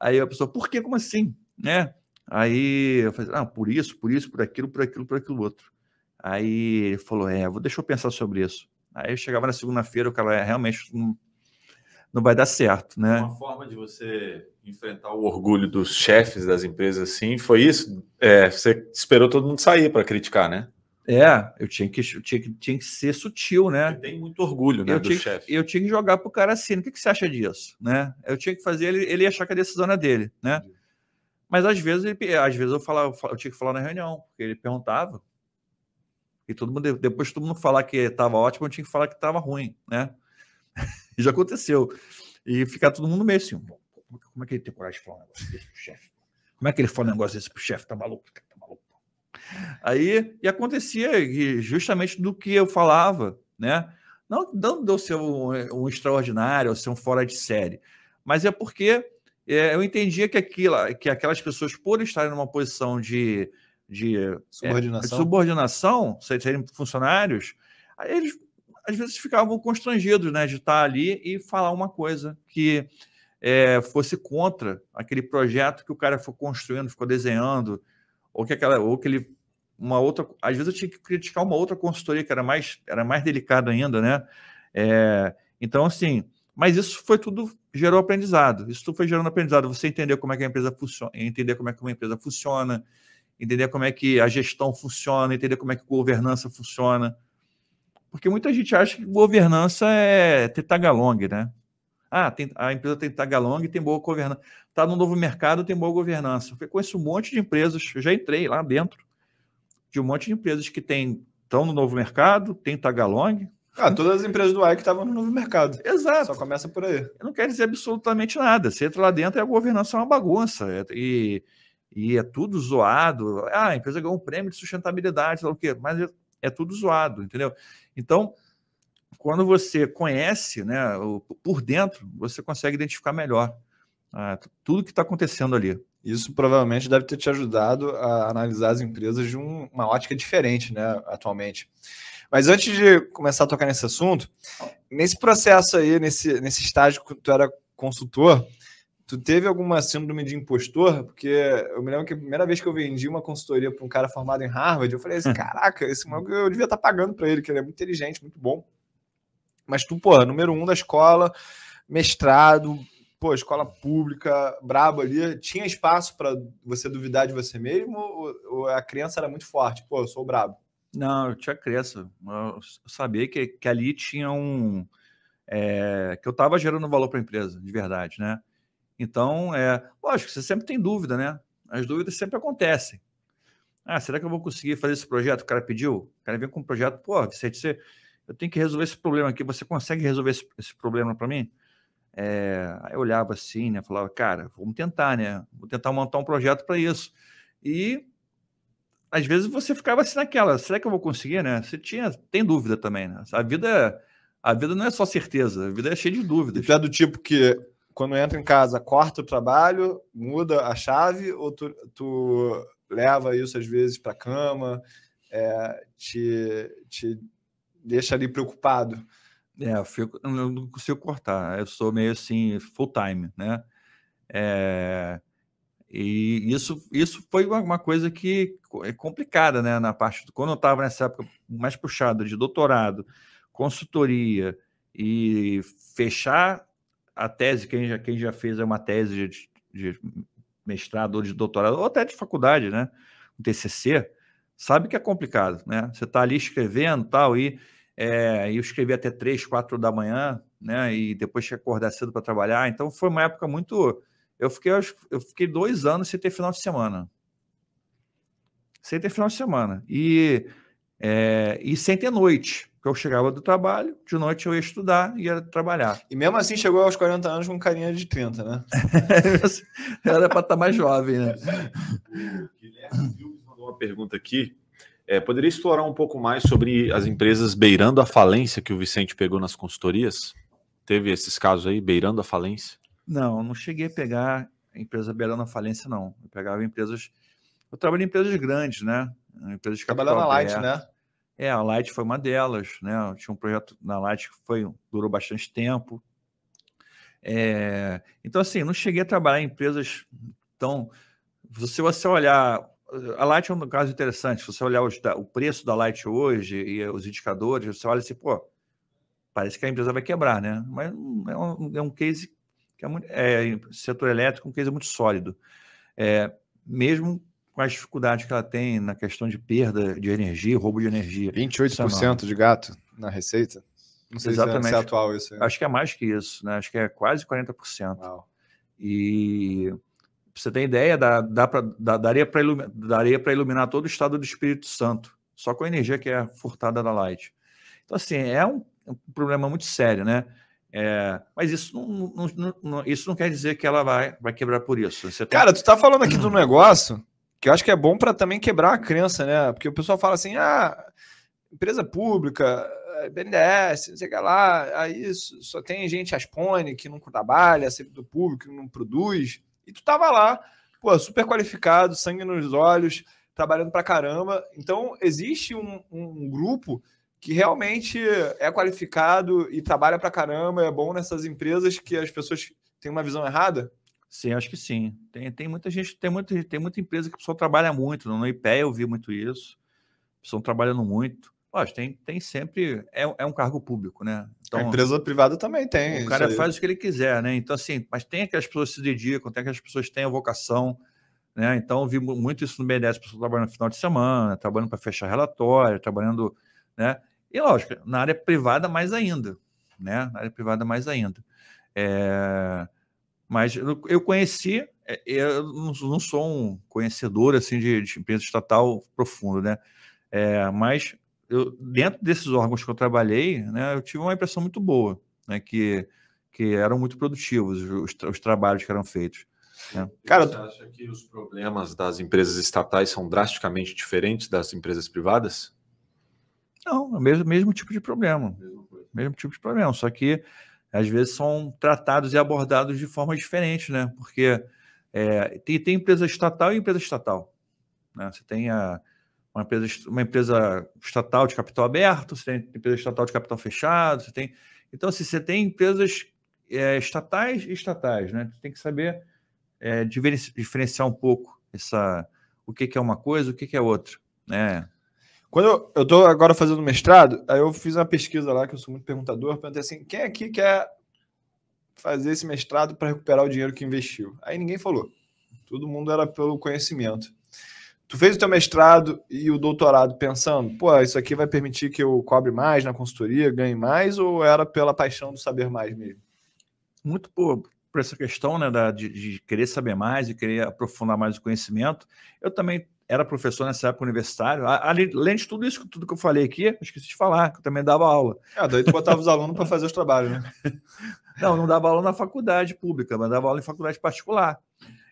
Aí a pessoa, por que? Como assim? Né? Aí eu falei, ah, por isso, por isso, por aquilo, por aquilo, por aquilo outro. Aí ele falou, é, vou, deixa eu pensar sobre isso. Aí eu chegava na segunda-feira, o cara é, realmente não vai dar certo, né? Uma forma de você enfrentar o orgulho dos chefes das empresas assim foi isso? É, você esperou todo mundo sair para criticar, né? É, eu tinha que, tinha que, tinha que ser sutil, né? Tem muito orgulho, né, eu do chefe. Eu tinha que jogar pro cara assim, o que, que você acha disso, né? Eu tinha que fazer ele, ele achar que a decisão é dele, né? Mas às vezes, ele, às vezes eu, falava, eu tinha que falar na reunião, porque ele perguntava, e todo mundo, depois todo mundo falar que estava ótimo, eu tinha que falar que estava ruim, né? <laughs> já aconteceu. E ficar todo mundo meio assim, como é que ele tem coragem de falar um negócio desse pro chefe? Como é que ele fala um negócio desse pro chefe? Tá maluco? Tá maluco? Aí, e acontecia justamente do que eu falava, né? Não, não de eu ser um, um extraordinário, ou ser um fora de série, mas é porque é, eu entendia que, aquilo, que aquelas pessoas, por estarem numa posição de, de subordinação, é, de subordinação serem funcionários, eles às vezes ficavam constrangidos né, de estar ali e falar uma coisa que é, fosse contra aquele projeto que o cara foi construindo, ficou desenhando, ou que aquela, ou que ele uma outra, às vezes eu tinha que criticar uma outra consultoria que era mais era mais delicada ainda, né? É, então assim, mas isso foi tudo gerou aprendizado. Isso tudo foi gerando aprendizado. Você entender como é que a empresa funciona, entender como é que uma empresa funciona, entender como é que a gestão funciona, entender como é que a governança funciona. Porque muita gente acha que governança é ter tagalong, né? Ah, tem, a empresa tem tagalong, tem boa governança. Está no novo mercado, tem boa governança. Eu conheço um monte de empresas, eu já entrei lá dentro de um monte de empresas que tem, estão no novo mercado, tem tagalong. Ah, todas as empresas do que estavam no novo mercado. Exato. Só começa por aí. Não quer dizer absolutamente nada. Você entra lá dentro e a governança é uma bagunça. É, e, e é tudo zoado. Ah, a empresa ganhou um prêmio de sustentabilidade, sei lá o quê. Mas é, é tudo zoado, entendeu? Então, quando você conhece né, por dentro, você consegue identificar melhor ah, tudo que está acontecendo ali. Isso provavelmente deve ter te ajudado a analisar as empresas de um, uma ótica diferente, né, atualmente. Mas antes de começar a tocar nesse assunto, nesse processo aí, nesse, nesse estágio que tu era consultor, tu teve alguma síndrome de impostor? Porque eu me lembro que a primeira vez que eu vendi uma consultoria para um cara formado em Harvard, eu falei assim, <laughs> caraca, esse maluco eu devia estar tá pagando para ele, que ele é muito inteligente, muito bom. Mas tu, pô, número um da escola, mestrado, pô, escola pública, brabo ali, tinha espaço para você duvidar de você mesmo ou, ou, a criança era muito forte? Pô, eu sou brabo. Não, eu tinha crença. Eu sabia que, que ali tinha um. É, que eu estava gerando valor para a empresa, de verdade, né? Então, é, lógico, você sempre tem dúvida, né? As dúvidas sempre acontecem. Ah, será que eu vou conseguir fazer esse projeto? O cara pediu, o cara vem com um projeto, pô, Vicente, você, eu tenho que resolver esse problema aqui, você consegue resolver esse, esse problema para mim? É, aí eu olhava assim, né? Falava, cara, vamos tentar, né? Vou tentar montar um projeto para isso. E às vezes você ficava assim naquela, será que eu vou conseguir, né? Você tinha, tem dúvida também, né? A vida, a vida não é só certeza, a vida é cheia de dúvidas. Tu é do tipo que quando entra em casa, corta o trabalho, muda a chave, ou tu, tu leva isso às vezes para cama, é, te, te deixa ali preocupado? É, eu, fico, eu não consigo cortar. Eu sou meio assim, full time, né? É, e isso, isso foi uma coisa que é complicada, né? Na parte. Quando eu estava nessa época mais puxada de doutorado, consultoria e fechar a tese, quem já, quem já fez uma tese de, de mestrado ou de doutorado, ou até de faculdade, né? Um TCC, sabe que é complicado, né? Você está ali escrevendo tal, e é, eu escrevi até três, quatro da manhã, né? E depois tinha que acordar cedo para trabalhar. Então foi uma época muito. Eu fiquei, eu fiquei dois anos sem ter final de semana. Sem ter final de semana. E, é, e sem ter noite. Eu chegava do trabalho, de noite eu ia estudar e ia trabalhar. E mesmo assim chegou aos 40 anos com carinha de 30, né? <laughs> Era para estar tá mais jovem, né? O Guilherme mandou uma pergunta aqui é, poderia explorar um pouco mais sobre as empresas beirando a falência que o Vicente pegou nas consultorias? Teve esses casos aí, beirando a falência? Não, não cheguei a pegar empresa beirando a falência, não. Eu pegava empresas. Eu trabalhei em empresas grandes, né? Empresas de Trabalhando na Light, né? É, a Light foi uma delas, né? Tinha um projeto na Light que foi, durou bastante tempo. É, então, assim, não cheguei a trabalhar em empresas tão. Se você olhar a Light é um caso interessante. Se você olhar os, o preço da Light hoje e os indicadores, você olha assim, pô, parece que a empresa vai quebrar, né? Mas é um, é um case que é, muito, é setor elétrico, um case muito sólido. É, mesmo com as dificuldades que ela tem na questão de perda de energia, roubo de energia. 28% é de gato na receita? Não sei Exatamente. se é, atual isso. Aí. Acho que é mais que isso, né? Acho que é quase 40%. Uau. E Pra você ter ideia, dá, dá pra, dá, daria para iluminar, daria iluminar todo o estado do Espírito Santo, só com a energia que é furtada da Light. Então, assim, é um, é um problema muito sério, né? É, mas isso não, não, não, isso não quer dizer que ela vai, vai quebrar por isso. Você Cara, tu tá falando aqui do <clears throat> negócio que eu acho que é bom para também quebrar a crença, né? Porque o pessoal fala assim: ah, empresa pública, BNDES, não sei o que lá, aí só tem gente aspone que não trabalha, servidor público que não produz. E tu tava lá, pô, super qualificado, sangue nos olhos, trabalhando pra caramba. Então, existe um, um grupo que realmente é qualificado e trabalha pra caramba, é bom nessas empresas que as pessoas têm uma visão errada? Sim, acho que sim. Tem, tem muita gente, tem muita, tem muita empresa que a pessoa trabalha muito. No IPE eu vi muito isso. Estão trabalhando muito. Lógico, tem, tem sempre. É, é um cargo público, né? Então, a empresa privada também tem. O cara faz o que ele quiser, né? Então, assim, mas tem aquelas pessoas que se dedicam, tem aquelas pessoas que têm a vocação. Né? Então, vi muito isso no BNDES, pessoal trabalhando no final de semana, trabalhando para fechar relatório, trabalhando. Né? E, lógico, na área privada mais ainda. Né? Na área privada mais ainda. É... Mas eu conheci, é, eu não sou um conhecedor assim de, de empresa estatal profundo, né? É, mas eu, dentro desses órgãos que eu trabalhei, né, eu tive uma impressão muito boa, né, que, que eram muito produtivos os, os trabalhos que eram feitos. Né? Cara, você acha que os problemas das empresas estatais são drasticamente diferentes das empresas privadas? Não, é o mesmo, mesmo tipo de problema. Mesmo tipo de problema, só que às vezes são tratados e abordados de forma diferente, né? Porque é, tem, tem empresa estatal e empresa estatal. Né? Você tem a, uma, empresa, uma empresa estatal de capital aberto, você tem empresa estatal de capital fechado, você tem. Então, assim, você tem empresas é, estatais e estatais, né? Você tem que saber é, diferenciar um pouco essa, o que, que é uma coisa, o que, que é outra, né? Quando eu estou agora fazendo mestrado, aí eu fiz uma pesquisa lá, que eu sou muito perguntador, perguntei assim, quem aqui quer fazer esse mestrado para recuperar o dinheiro que investiu? Aí ninguém falou. Todo mundo era pelo conhecimento. Tu fez o teu mestrado e o doutorado pensando, pô, isso aqui vai permitir que eu cobre mais na consultoria, ganhe mais, ou era pela paixão do saber mais mesmo? Muito por, por essa questão né, da, de, de querer saber mais e querer aprofundar mais o conhecimento. Eu também era professor nessa época universitário. Além de tudo isso, tudo que eu falei aqui, eu esqueci de falar, que eu também dava aula. Ah, daí tu botava os alunos para <laughs> fazer os trabalhos, né? Não, não dava aula na faculdade pública, mas dava aula em faculdade particular.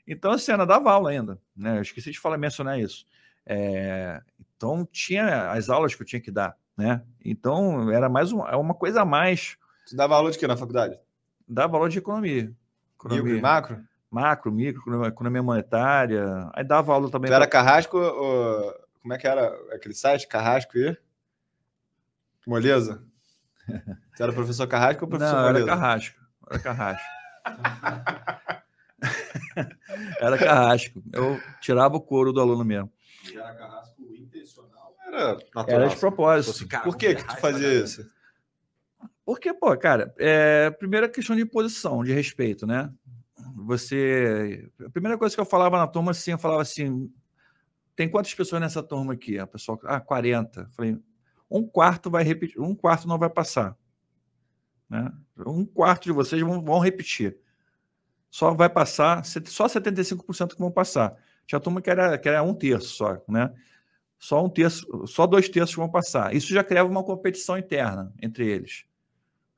Então, assim, ainda dava aula ainda, né? Eu esqueci de falar, mencionar isso. É... Então, tinha as aulas que eu tinha que dar, né? Então, era mais uma, é uma coisa a mais. Você dava aula de quê na faculdade? Dava aula de economia. economia. E macro? Macro, micro, economia monetária. Aí dava aula também. Tu era Carrasco, ou... como é que era aquele site? Carrasco e Moleza? Você era professor Carrasco ou professor Não, Moleza? era Carrasco. Era Carrasco. <laughs> era Carrasco. Eu tirava o couro do aluno mesmo. E era Carrasco intencional? Era natural. Era de propósito. Assim, Por que que tu fazia isso? Porque, pô, cara, é, primeira questão de posição, de respeito, né? Você. A primeira coisa que eu falava na turma, assim, eu falava assim: tem quantas pessoas nessa turma aqui? A pessoa, ah, 40. Falei, um quarto vai repetir, um quarto não vai passar. Né? Um quarto de vocês vão, vão repetir. Só vai passar, só 75% que vão passar. Tinha turma que era, que era um terço só, né? Só um terço, só dois terços vão passar. Isso já criava uma competição interna entre eles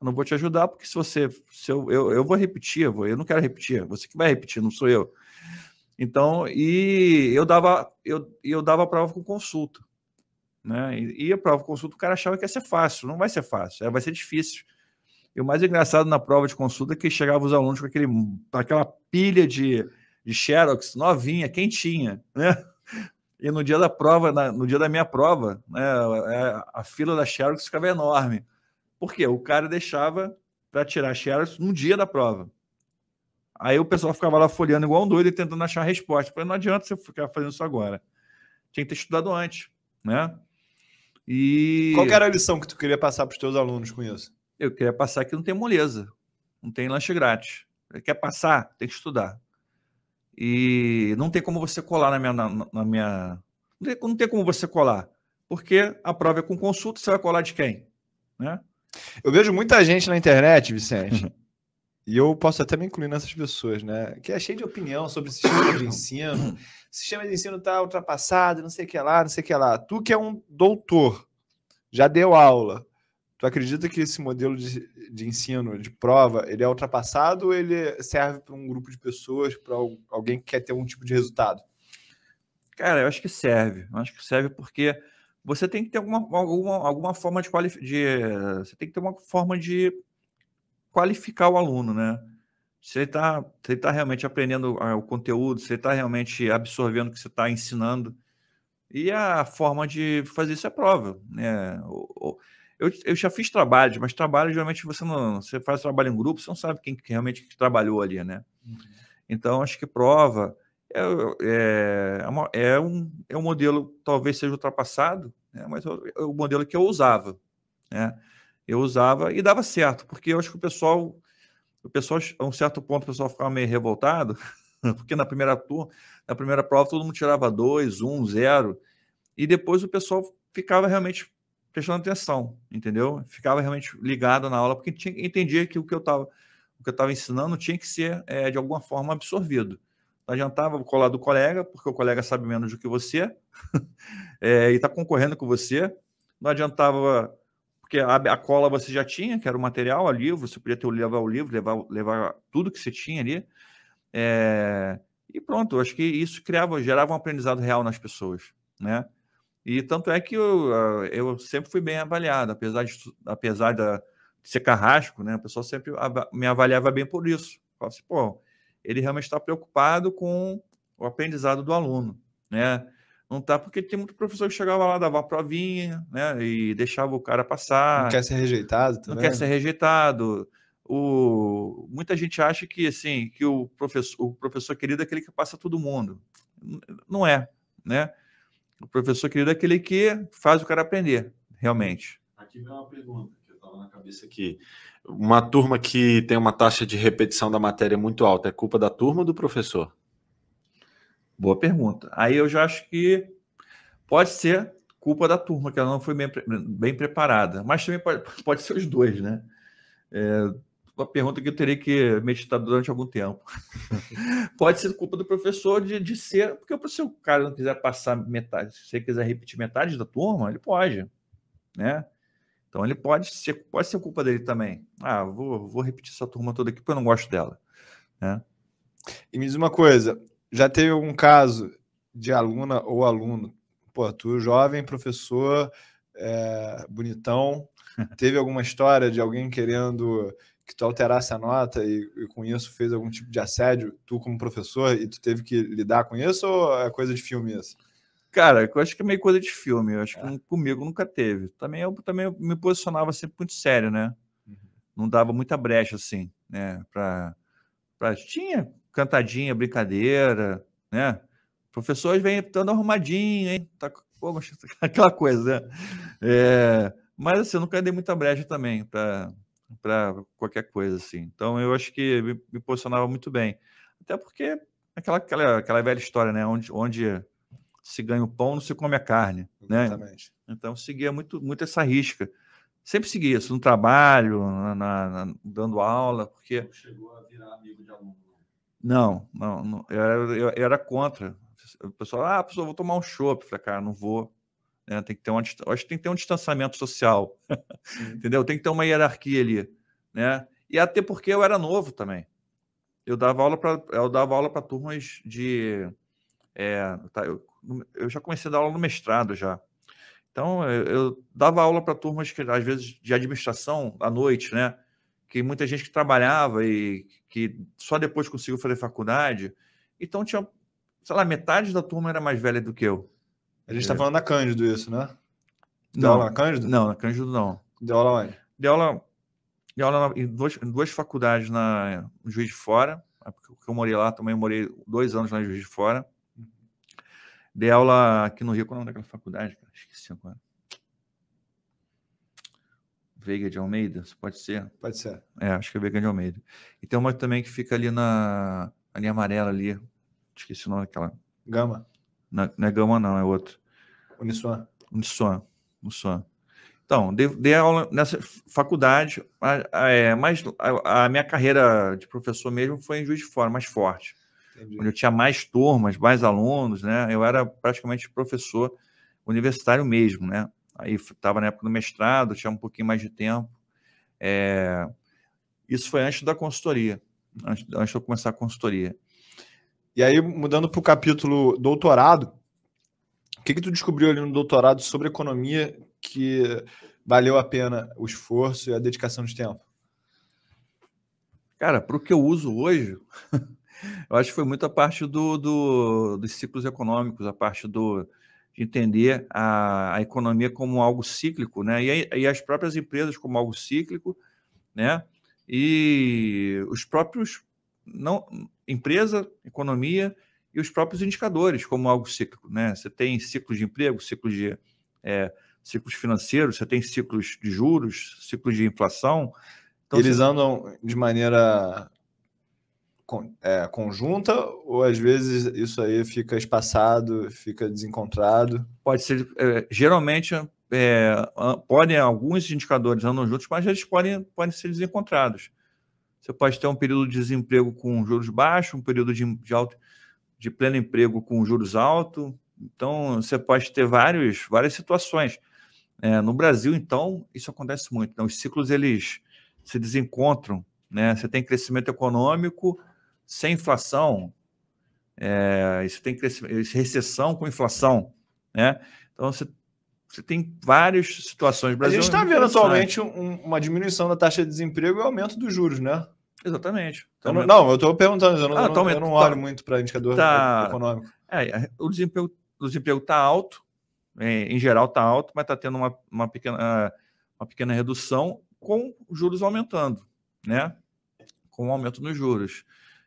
eu não vou te ajudar, porque se você. Se eu, eu, eu vou repetir, eu, vou, eu não quero repetir, você que vai repetir, não sou eu. Então, e eu dava, eu, eu dava a prova com consulta. Né? E, e a prova com consulta, o cara achava que ia ser fácil. Não vai ser fácil, é, vai ser difícil. E o mais engraçado na prova de consulta é que chegavam os alunos com aquele, aquela pilha de, de Xerox novinha, quentinha, né? <laughs> E no dia da prova, na, no dia da minha prova, né, a, a fila da Xerox ficava enorme. Por quê? O cara deixava para tirar Xerox no dia da prova. Aí o pessoal ficava lá folheando igual um doido e tentando achar a resposta. Falei, não adianta você ficar fazendo isso agora. Tinha que ter estudado antes, né? E... Qual era a lição que tu queria passar para os teus alunos com isso? Eu queria passar que não tem moleza, não tem lanche grátis. Quer passar? Tem que estudar. E não tem como você colar na minha... Na, na minha... Não, tem, não tem como você colar, porque a prova é com consulta, você vai colar de quem? Né? Eu vejo muita gente na internet, Vicente, e eu posso até me incluir nessas pessoas, né? Que é cheio de opinião sobre o sistema de ensino. O sistema de ensino está ultrapassado, não sei o que lá, não sei o que lá. Tu que é um doutor, já deu aula. Tu acredita que esse modelo de, de ensino, de prova, ele é ultrapassado ou ele serve para um grupo de pessoas, para alguém que quer ter um tipo de resultado? Cara, eu acho que serve. Eu acho que serve porque você tem que ter alguma, alguma, alguma forma de, qualificar. Você tem que ter uma forma de qualificar o aluno, né? Se ele está tá realmente aprendendo ah, o conteúdo, se ele está realmente absorvendo o que você está ensinando. E a forma de fazer isso é prova. Né? Eu, eu já fiz trabalhos, mas trabalho geralmente você não. Você faz trabalho em grupo, você não sabe quem realmente trabalhou ali, né? Uhum. Então, acho que prova é, é, é, uma, é, um, é um modelo, talvez seja ultrapassado, né, mas é o modelo que eu usava. Né? Eu usava e dava certo, porque eu acho que o pessoal, o pessoal, a um certo ponto, o pessoal ficava meio revoltado, <laughs> porque na primeira turma, na primeira prova todo mundo tirava dois, um, zero, e depois o pessoal ficava realmente prestando atenção, entendeu? Ficava realmente ligado na aula porque tinha, entendia que o que eu estava o que eu estava ensinando tinha que ser é, de alguma forma absorvido. Não adiantava colar do colega, porque o colega sabe menos do que você <laughs> é, e está concorrendo com você. Não adiantava, porque a, a, cola você já tinha, que era o material, a livro, você podia ter, levar o livro, levar, levar tudo que você tinha ali. É, e pronto, acho que isso criava, gerava um aprendizado real nas pessoas, né? E tanto é que eu, eu sempre fui bem avaliado, apesar de, apesar de ser carrasco, né? O pessoal sempre me avaliava bem por isso. Falava assim, pô, ele realmente está preocupado com o aprendizado do aluno, né? Não tá porque tem muito professor que chegava lá, dava a provinha, né? E deixava o cara passar. Não quer ser rejeitado também. Não quer ser rejeitado. O... Muita gente acha que assim, que o professor, o professor querido é aquele que passa todo mundo. Não é, né? O professor querido é aquele que faz o cara aprender, realmente. Aqui vem uma pergunta na cabeça aqui. Uma turma que tem uma taxa de repetição da matéria muito alta, é culpa da turma ou do professor? Boa pergunta. Aí eu já acho que pode ser culpa da turma, que ela não foi bem, bem preparada, mas também pode, <laughs> pode ser os dois, né? É uma pergunta que eu teria que meditar durante algum tempo. <laughs> pode ser culpa do professor de, de ser, porque se o cara não quiser passar metade, se você quiser repetir metade da turma, ele pode, né? Então ele pode ser, pode ser culpa dele também. Ah, vou, vou repetir essa turma toda aqui porque eu não gosto dela, né? E me diz uma coisa, já teve algum caso de aluna ou aluno? Pô, tu jovem, professor, é, bonitão, <laughs> teve alguma história de alguém querendo que tu alterasse a nota e, e, com isso fez algum tipo de assédio, tu como professor, e tu teve que lidar com isso ou é coisa de filme isso? Cara, eu acho que é meio coisa de filme, eu acho é. que comigo nunca teve. Também eu também me posicionava sempre muito sério, né? Uhum. Não dava muita brecha assim, né, para pra... tinha cantadinha, brincadeira, né? Professores vêm estando arrumadinho, hein? Tá, pô, <laughs> aquela coisa, né? É, mas assim, eu nunca dei muita brecha também para qualquer coisa, assim. Então eu acho que me, me, posicionava muito bem. Até porque aquela, aquela, aquela velha história, né? Onde, onde se ganha o pão, não se come a carne, né? Exatamente. né? Então seguia muito, muito essa risca. Sempre seguia isso no trabalho, na, na, dando aula, porque. Não chegou a virar amigo de aluno. Não, não, não eu, era, eu, eu, era contra. O pessoal, ah, pessoal, vou tomar um chopp. Falei, cara, não vou. É, tem que ter um, acho que tem que ter um distanciamento social, <laughs> entendeu? Tem que ter uma hierarquia ali, né? E até porque eu era novo também. Eu dava aula para eu dava aula para turmas de é, tá, eu, eu, já comecei a dar aula no mestrado já. Então eu, eu dava aula para turmas que às vezes de administração à noite, né? que muita gente que trabalhava e que só depois conseguiu fazer faculdade. Então tinha, sei lá, metade da turma era mais velha do que eu. A gente está é. falando da Cândido isso, né? Deu não, aula na Cândido? Não, na Cândido não. Deu aula onde? Deu aula, deu aula em, duas, em duas faculdades na no Juiz de Fora, porque eu morei lá também, morei dois anos lá em Juiz de Fora. Dei aula aqui no Rio, qual é o nome daquela faculdade? Cara? Esqueci agora. Veiga de Almeida, pode ser? Pode ser. É, acho que é Veiga de Almeida. E tem uma também que fica ali na, na linha amarela ali. Esqueci o nome daquela. Gama. Não, não é Gama, não, é outro. Uniswan. Uniswan. Uniswan. Então, dei, dei, aula nessa faculdade, é, mas a, a, minha carreira de professor mesmo foi em Juiz de Fora, mais forte. Entendi. Onde eu tinha mais turmas, mais alunos, né? Eu era praticamente professor universitário mesmo, né? Aí estava na época do mestrado, tinha um pouquinho mais de tempo. É... Isso foi antes da consultoria, antes, antes de eu começar a consultoria. E aí, mudando para o capítulo doutorado, o que, que tu descobriu ali no doutorado sobre economia que valeu a pena o esforço e a dedicação de tempo? Cara, para o que eu uso hoje, <laughs> eu acho que foi muito a parte do, do, dos ciclos econômicos, a parte do, de entender a, a economia como algo cíclico, né? E, e, as próprias empresas como algo cíclico, né? E os próprios não empresa, economia e os próprios indicadores como algo cíclico, né? Você tem ciclos de emprego, ciclos de é, ciclos financeiros, você tem ciclos de juros, ciclos de inflação. Então, Eles você... andam de maneira é, conjunta ou às vezes isso aí fica espaçado, fica desencontrado? Pode ser, é, geralmente, é, podem, alguns indicadores andam juntos, mas eles podem, podem ser desencontrados. Você pode ter um período de desemprego com juros baixos, um período de, de, alto, de pleno emprego com juros altos. Então, você pode ter vários, várias situações. É, no Brasil, então, isso acontece muito. Então, os ciclos eles se desencontram. Né? Você tem crescimento econômico sem inflação, é, você tem recessão com inflação. Né? Então, você, você tem várias situações. a gente está é vendo atualmente um, uma diminuição da taxa de desemprego e aumento dos juros, né? Exatamente. Então, não, não, eu estou perguntando, eu não, ah, tá eu não olho tá, muito para indicador tá, econômico. É, o desemprego o desemprego está alto, é, em geral está alto, mas está tendo uma, uma, pequena, uma pequena redução com juros aumentando, né? Com o aumento nos juros.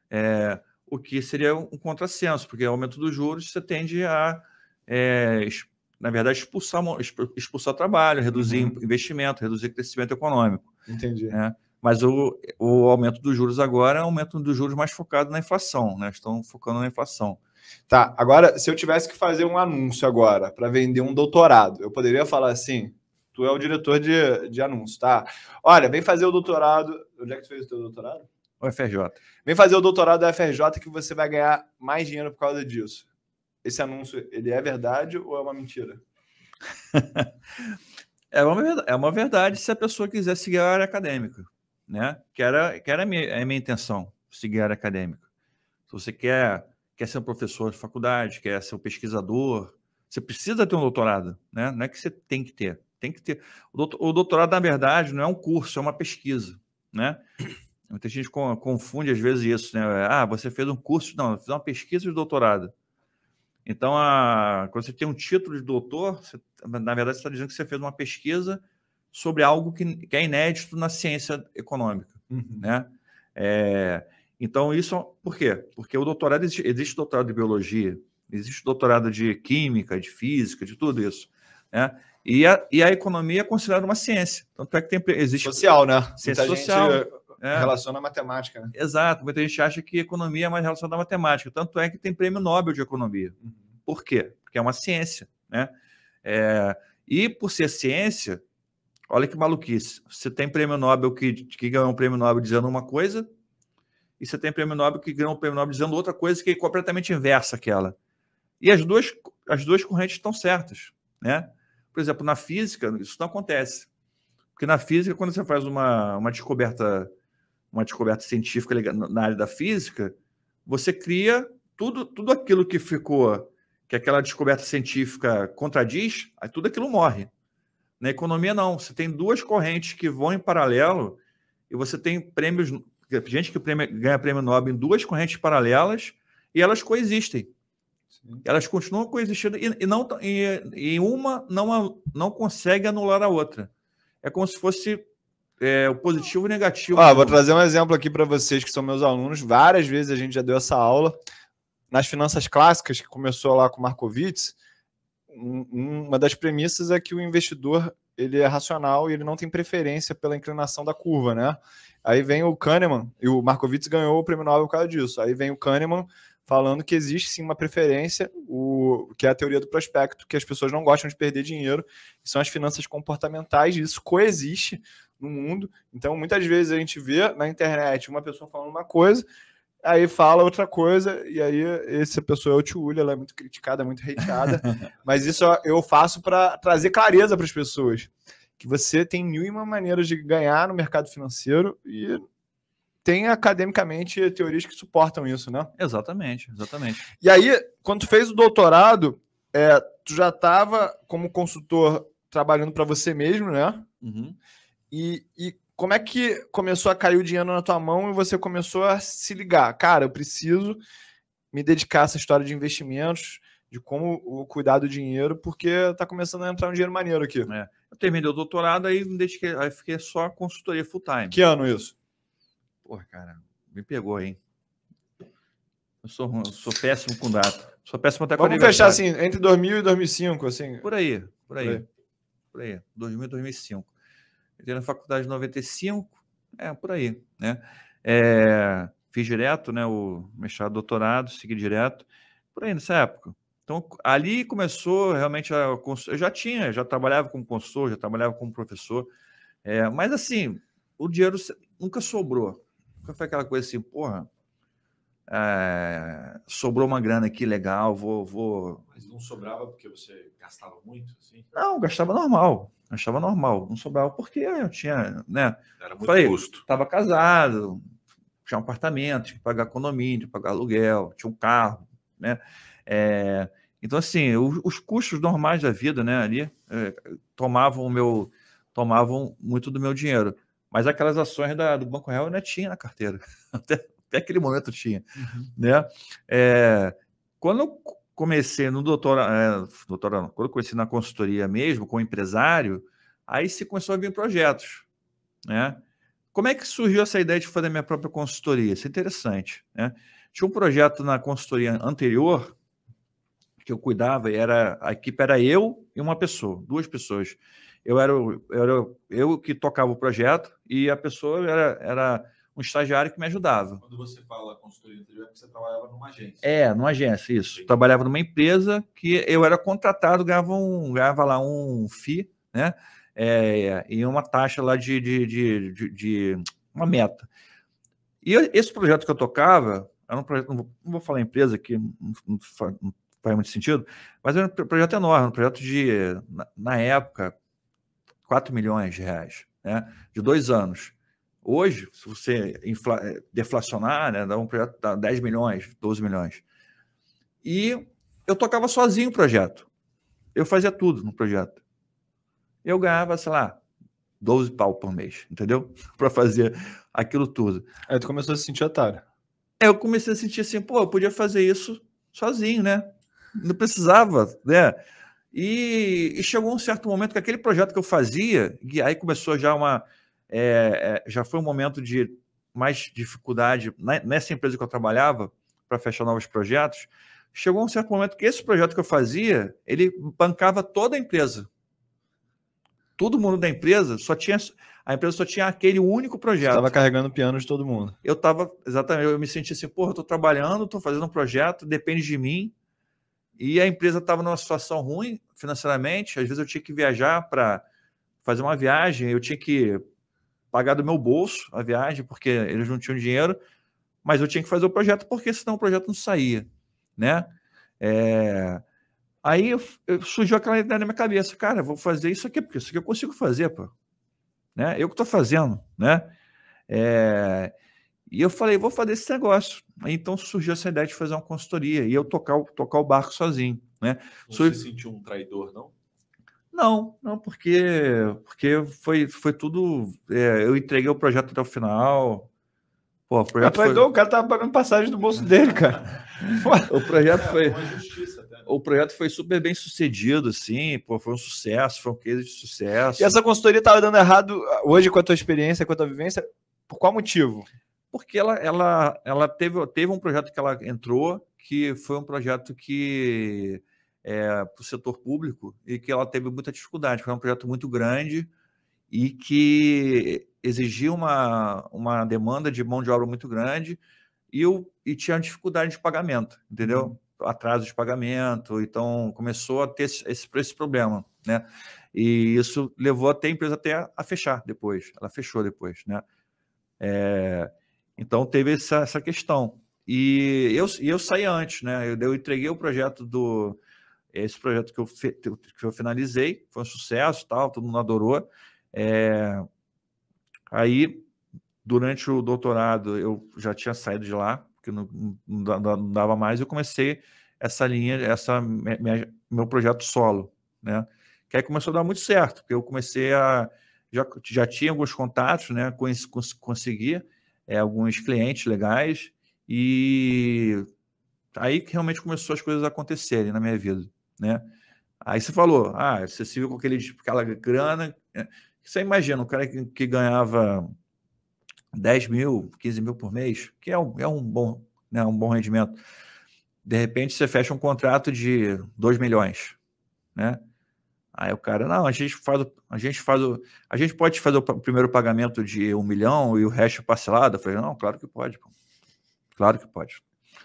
É, o que seria um contrassenso, porque o aumento dos juros você tende a, é, na verdade, expulsar, expulsar trabalho, reduzir uhum. investimento, reduzir crescimento econômico. Entendi. Né? Mas o, o aumento dos juros agora é um aumento dos juros mais focado na inflação, né? Estão focando na inflação. Tá, agora, se eu tivesse que fazer um anúncio agora para vender um doutorado, eu poderia falar assim: tu é o diretor de, de anúncio, tá? Olha, vem fazer o doutorado. Onde é que tu fez o teu doutorado? O FRJ. Vem fazer o doutorado da FRJ que você vai ganhar mais dinheiro por causa disso. Esse anúncio, ele é verdade ou é uma mentira? <laughs> é, uma, é uma verdade se a pessoa quiser seguir a área acadêmica, né? Que era, que era a, minha, a minha intenção, seguir a área acadêmica. Se você quer quer ser um professor de faculdade, quer ser um pesquisador, você precisa ter um doutorado, né? Não é que você tem que ter, tem que ter. O doutorado, na verdade, não é um curso, é uma pesquisa, né? Muita gente confunde às vezes isso, né? Ah, você fez um curso, não, eu fiz uma pesquisa de doutorado. Então, a, quando você tem um título de doutor, você, na verdade, você está dizendo que você fez uma pesquisa sobre algo que, que é inédito na ciência econômica, uhum. né? É, então, isso por quê? Porque o doutorado existe, existe doutorado de biologia, existe doutorado de química, de física, de tudo isso. Né? E, a, e a economia é considerada uma ciência. Tanto é que tem, existe. Social, né? Ciência muita social. É. Relaciona a matemática. Né? Exato. Muita gente acha que economia é mais relacionada à matemática. Tanto é que tem prêmio Nobel de economia. Uhum. Por quê? Porque é uma ciência. Né? É, e por ser ciência, olha que maluquice. Você tem prêmio Nobel que, que ganhou um prêmio Nobel dizendo uma coisa, e você tem prêmio Nobel que ganhou um prêmio Nobel dizendo outra coisa que é completamente inversa àquela. E as duas, as duas correntes estão certas. Né? Por exemplo, na física, isso não acontece. Porque na física, quando você faz uma, uma descoberta uma descoberta científica na área da física, você cria tudo, tudo aquilo que ficou, que aquela descoberta científica contradiz, aí tudo aquilo morre. Na economia, não. Você tem duas correntes que vão em paralelo e você tem prêmios gente que ganha prêmio Nobel em duas correntes paralelas e elas coexistem. Sim. Elas continuam coexistindo e, e não e, e, uma não, não consegue anular a outra. É como se fosse é, o positivo e o negativo. Ah, vou trazer um exemplo aqui para vocês que são meus alunos. Várias vezes a gente já deu essa aula. Nas finanças clássicas, que começou lá com Markowitz, uma das premissas é que o investidor ele é racional e ele não tem preferência pela inclinação da curva, né? Aí vem o Kahneman, e o Markowitz ganhou o prêmio Nobel por causa disso. Aí vem o Kahneman falando que existe sim uma preferência, o, que é a teoria do prospecto, que as pessoas não gostam de perder dinheiro, são as finanças comportamentais, e isso coexiste no mundo. Então, muitas vezes a gente vê na internet uma pessoa falando uma coisa, aí fala outra coisa, e aí essa pessoa é o Tiúlia, ela é muito criticada, muito hateada, <laughs> mas isso eu faço para trazer clareza para as pessoas que você tem mil e uma maneiras de ganhar no mercado financeiro e tem academicamente teorias que suportam isso, né? Exatamente, exatamente. E aí, quando tu fez o doutorado, é, tu já estava como consultor trabalhando para você mesmo, né? Uhum. E, e como é que começou a cair o dinheiro na tua mão e você começou a se ligar? Cara, eu preciso me dedicar a essa história de investimentos, de como cuidar do dinheiro, porque tá começando a entrar um dinheiro maneiro aqui. É. Eu terminei o doutorado, aí dediquei, aí fiquei só consultoria full time. Que ano isso? Porra, cara, me pegou, hein? Eu sou, eu sou péssimo com data. Sou péssimo até com Vamos fechar assim, entre 2000 e 2005, assim. Por aí, por aí. Por aí, por aí 2000 e 2005. Entrei na faculdade em 95, é, por aí, né? É, fiz direto, né? O mestrado, doutorado, segui direto, por aí nessa época. Então, ali começou realmente a. Eu já tinha, já trabalhava como consultor, já trabalhava como professor, é, mas assim, o dinheiro nunca sobrou. Nunca foi aquela coisa assim, porra, é, sobrou uma grana aqui legal, vou, vou. Mas não sobrava porque você gastava muito? Assim? Não, gastava normal. Gastava normal. Não sobrava porque eu tinha, né? Era muito Falei, custo. Estava casado, tinha um apartamento, tinha que pagar condomínio, pagar aluguel, tinha um carro, né? É, então, assim, os, os, custos normais da vida, né, ali, é, tomavam o meu, tomavam muito do meu dinheiro. Mas aquelas ações da, do Banco Real eu ainda tinha na carteira. <laughs> Até, até aquele momento tinha, uhum. né? É, quando eu comecei no doutorado, é, quando eu comecei na consultoria mesmo, com empresário, aí se começou a vir projetos, né? Como é que surgiu essa ideia de fazer minha própria consultoria? Isso é interessante, né? Tinha um projeto na consultoria anterior que eu cuidava, e era a equipe era eu e uma pessoa, duas pessoas. Eu era, eu era eu que tocava o projeto e a pessoa era, era um estagiário que me ajudava. Quando você fala consultoria anterior, é você trabalhava numa agência. É, numa agência, isso. Trabalhava numa empresa que eu era contratado, ganhava, um, ganhava lá um FII, né? É, e uma taxa lá de, de, de, de, de uma meta. E esse projeto que eu tocava, era um projeto, não vou, não vou falar empresa aqui, não, não, não faz muito sentido, mas era um projeto enorme, um projeto de, na, na época, 4 milhões de reais, né? de dois anos. Hoje, se você infla, eh, deflacionar, né, dá um projeto dá 10 milhões, 12 milhões. E eu tocava sozinho o projeto. Eu fazia tudo no projeto. Eu ganhava, sei lá, 12 pau por mês, entendeu? <laughs> Para fazer aquilo tudo. Aí tu começou a se sentir otário. Eu comecei a sentir assim, pô, eu podia fazer isso sozinho, né? não precisava, né? E, e, chegou um certo momento que aquele projeto que eu fazia, e aí começou já uma. É, é, já foi um momento de mais dificuldade nessa empresa que eu trabalhava para fechar novos projetos. Chegou um certo momento que esse projeto que eu fazia, ele bancava toda a empresa. Todo mundo da empresa só tinha. A empresa só tinha aquele único projeto. Estava carregando o piano de todo mundo. Eu estava, exatamente, eu me sentia assim, porra, estou trabalhando, estou fazendo um projeto, depende de mim, e a empresa estava numa situação ruim financeiramente. Às vezes eu tinha que viajar para fazer uma viagem, eu tinha que pagar do meu bolso a viagem, porque eles não tinham dinheiro, mas eu tinha que fazer o projeto, porque senão o projeto não saía, né? É... Aí surgiu aquela ideia na minha cabeça, cara, vou fazer isso aqui, porque isso aqui eu consigo fazer, pô. Né? Eu que estou fazendo, né? É... E eu falei, vou fazer esse negócio. Aí, então surgiu essa ideia de fazer uma consultoria e eu tocar, tocar o barco sozinho. Né? Você Sou... sentiu um traidor, não? Não, não, porque, porque foi, foi tudo. É, eu entreguei o projeto até o final. Pô, o projeto foi... o cara tava pagando passagem do bolso dele, cara. <laughs> o projeto foi. O projeto foi super bem sucedido, assim, pô, foi um sucesso, foi um case de sucesso. E essa consultoria estava dando errado hoje com a tua experiência, com a tua vivência, por qual motivo? porque ela, ela, ela teve, teve um projeto que ela entrou, que foi um projeto que é, para o setor público e que ela teve muita dificuldade, foi um projeto muito grande e que exigia uma, uma demanda de mão de obra muito grande e, eu, e tinha dificuldade de pagamento, entendeu? Atraso de pagamento, então começou a ter esse, esse, esse problema, né? E isso levou até a empresa até a fechar depois, ela fechou depois, né? É, então teve essa, essa questão. E eu, eu saí antes, né? Eu, eu entreguei o projeto do. Esse projeto que eu, que eu finalizei, foi um sucesso, tal, todo mundo adorou. É, aí, durante o doutorado, eu já tinha saído de lá, porque não, não, dava mais, eu comecei essa linha, essa minha, meu projeto solo, né? Que aí começou a dar muito certo, porque eu comecei a já, já tinha alguns contatos, né? Cons, cons, conseguia é, alguns clientes legais e aí que realmente começou as coisas a acontecerem na minha vida, né? Aí você falou, ah, você se viu com aquele, aquela grana. Né? Você imagina, um cara que, que, ganhava 10 mil, 15 mil por mês, que é um, é um, bom, né, um bom rendimento. De repente você fecha um contrato de 2 milhões, né? Aí o cara, não, a gente faz, a gente faz a gente pode fazer o primeiro pagamento de um milhão e o resto parcelado. Eu falei, não, claro que pode. Pô. Claro que pode.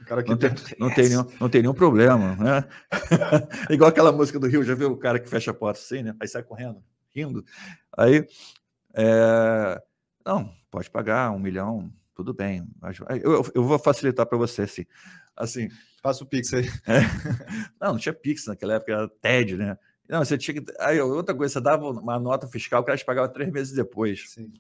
Cara que Não tem, não, tem nenhum, não tem nenhum problema, né? <laughs> Igual aquela música do Rio, já viu o cara que fecha a porta assim, né? Aí sai correndo, rindo. Aí, é, não, pode pagar um milhão, tudo bem. Eu, eu vou facilitar para você, assim. assim Passa o Pix aí. é. Não, não tinha Pix naquela época, era TED, né? Não, você tinha que. Aí, outra coisa, você dava uma nota fiscal, o cara te pagava três meses depois. Sim.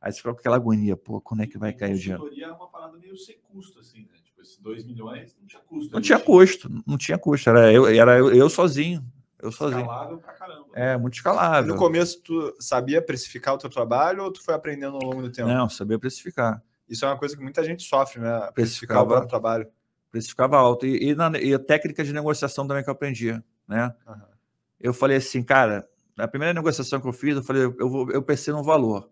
Aí você ficava com aquela agonia, pô, quando é que vai cair o dinheiro? Consultoria era uma parada meio sem custo, assim, né? Esses 2 milhões não tinha custo. Não tinha custo, não tinha custo, era eu, era eu, eu sozinho. Eu sozinho. Escalável pra caramba. É, muito E escalável. no começo, tu sabia precificar o teu trabalho ou tu foi aprendendo ao longo do tempo? Não, sabia precificar. Isso é uma coisa que muita gente sofre, né? Precificar o próprio trabalho. Precificava alto. E, e, na, e a técnica de negociação também que eu aprendi, né? Aham. Eu falei assim, cara, na primeira negociação que eu fiz, eu falei, eu, vou, eu pensei num valor.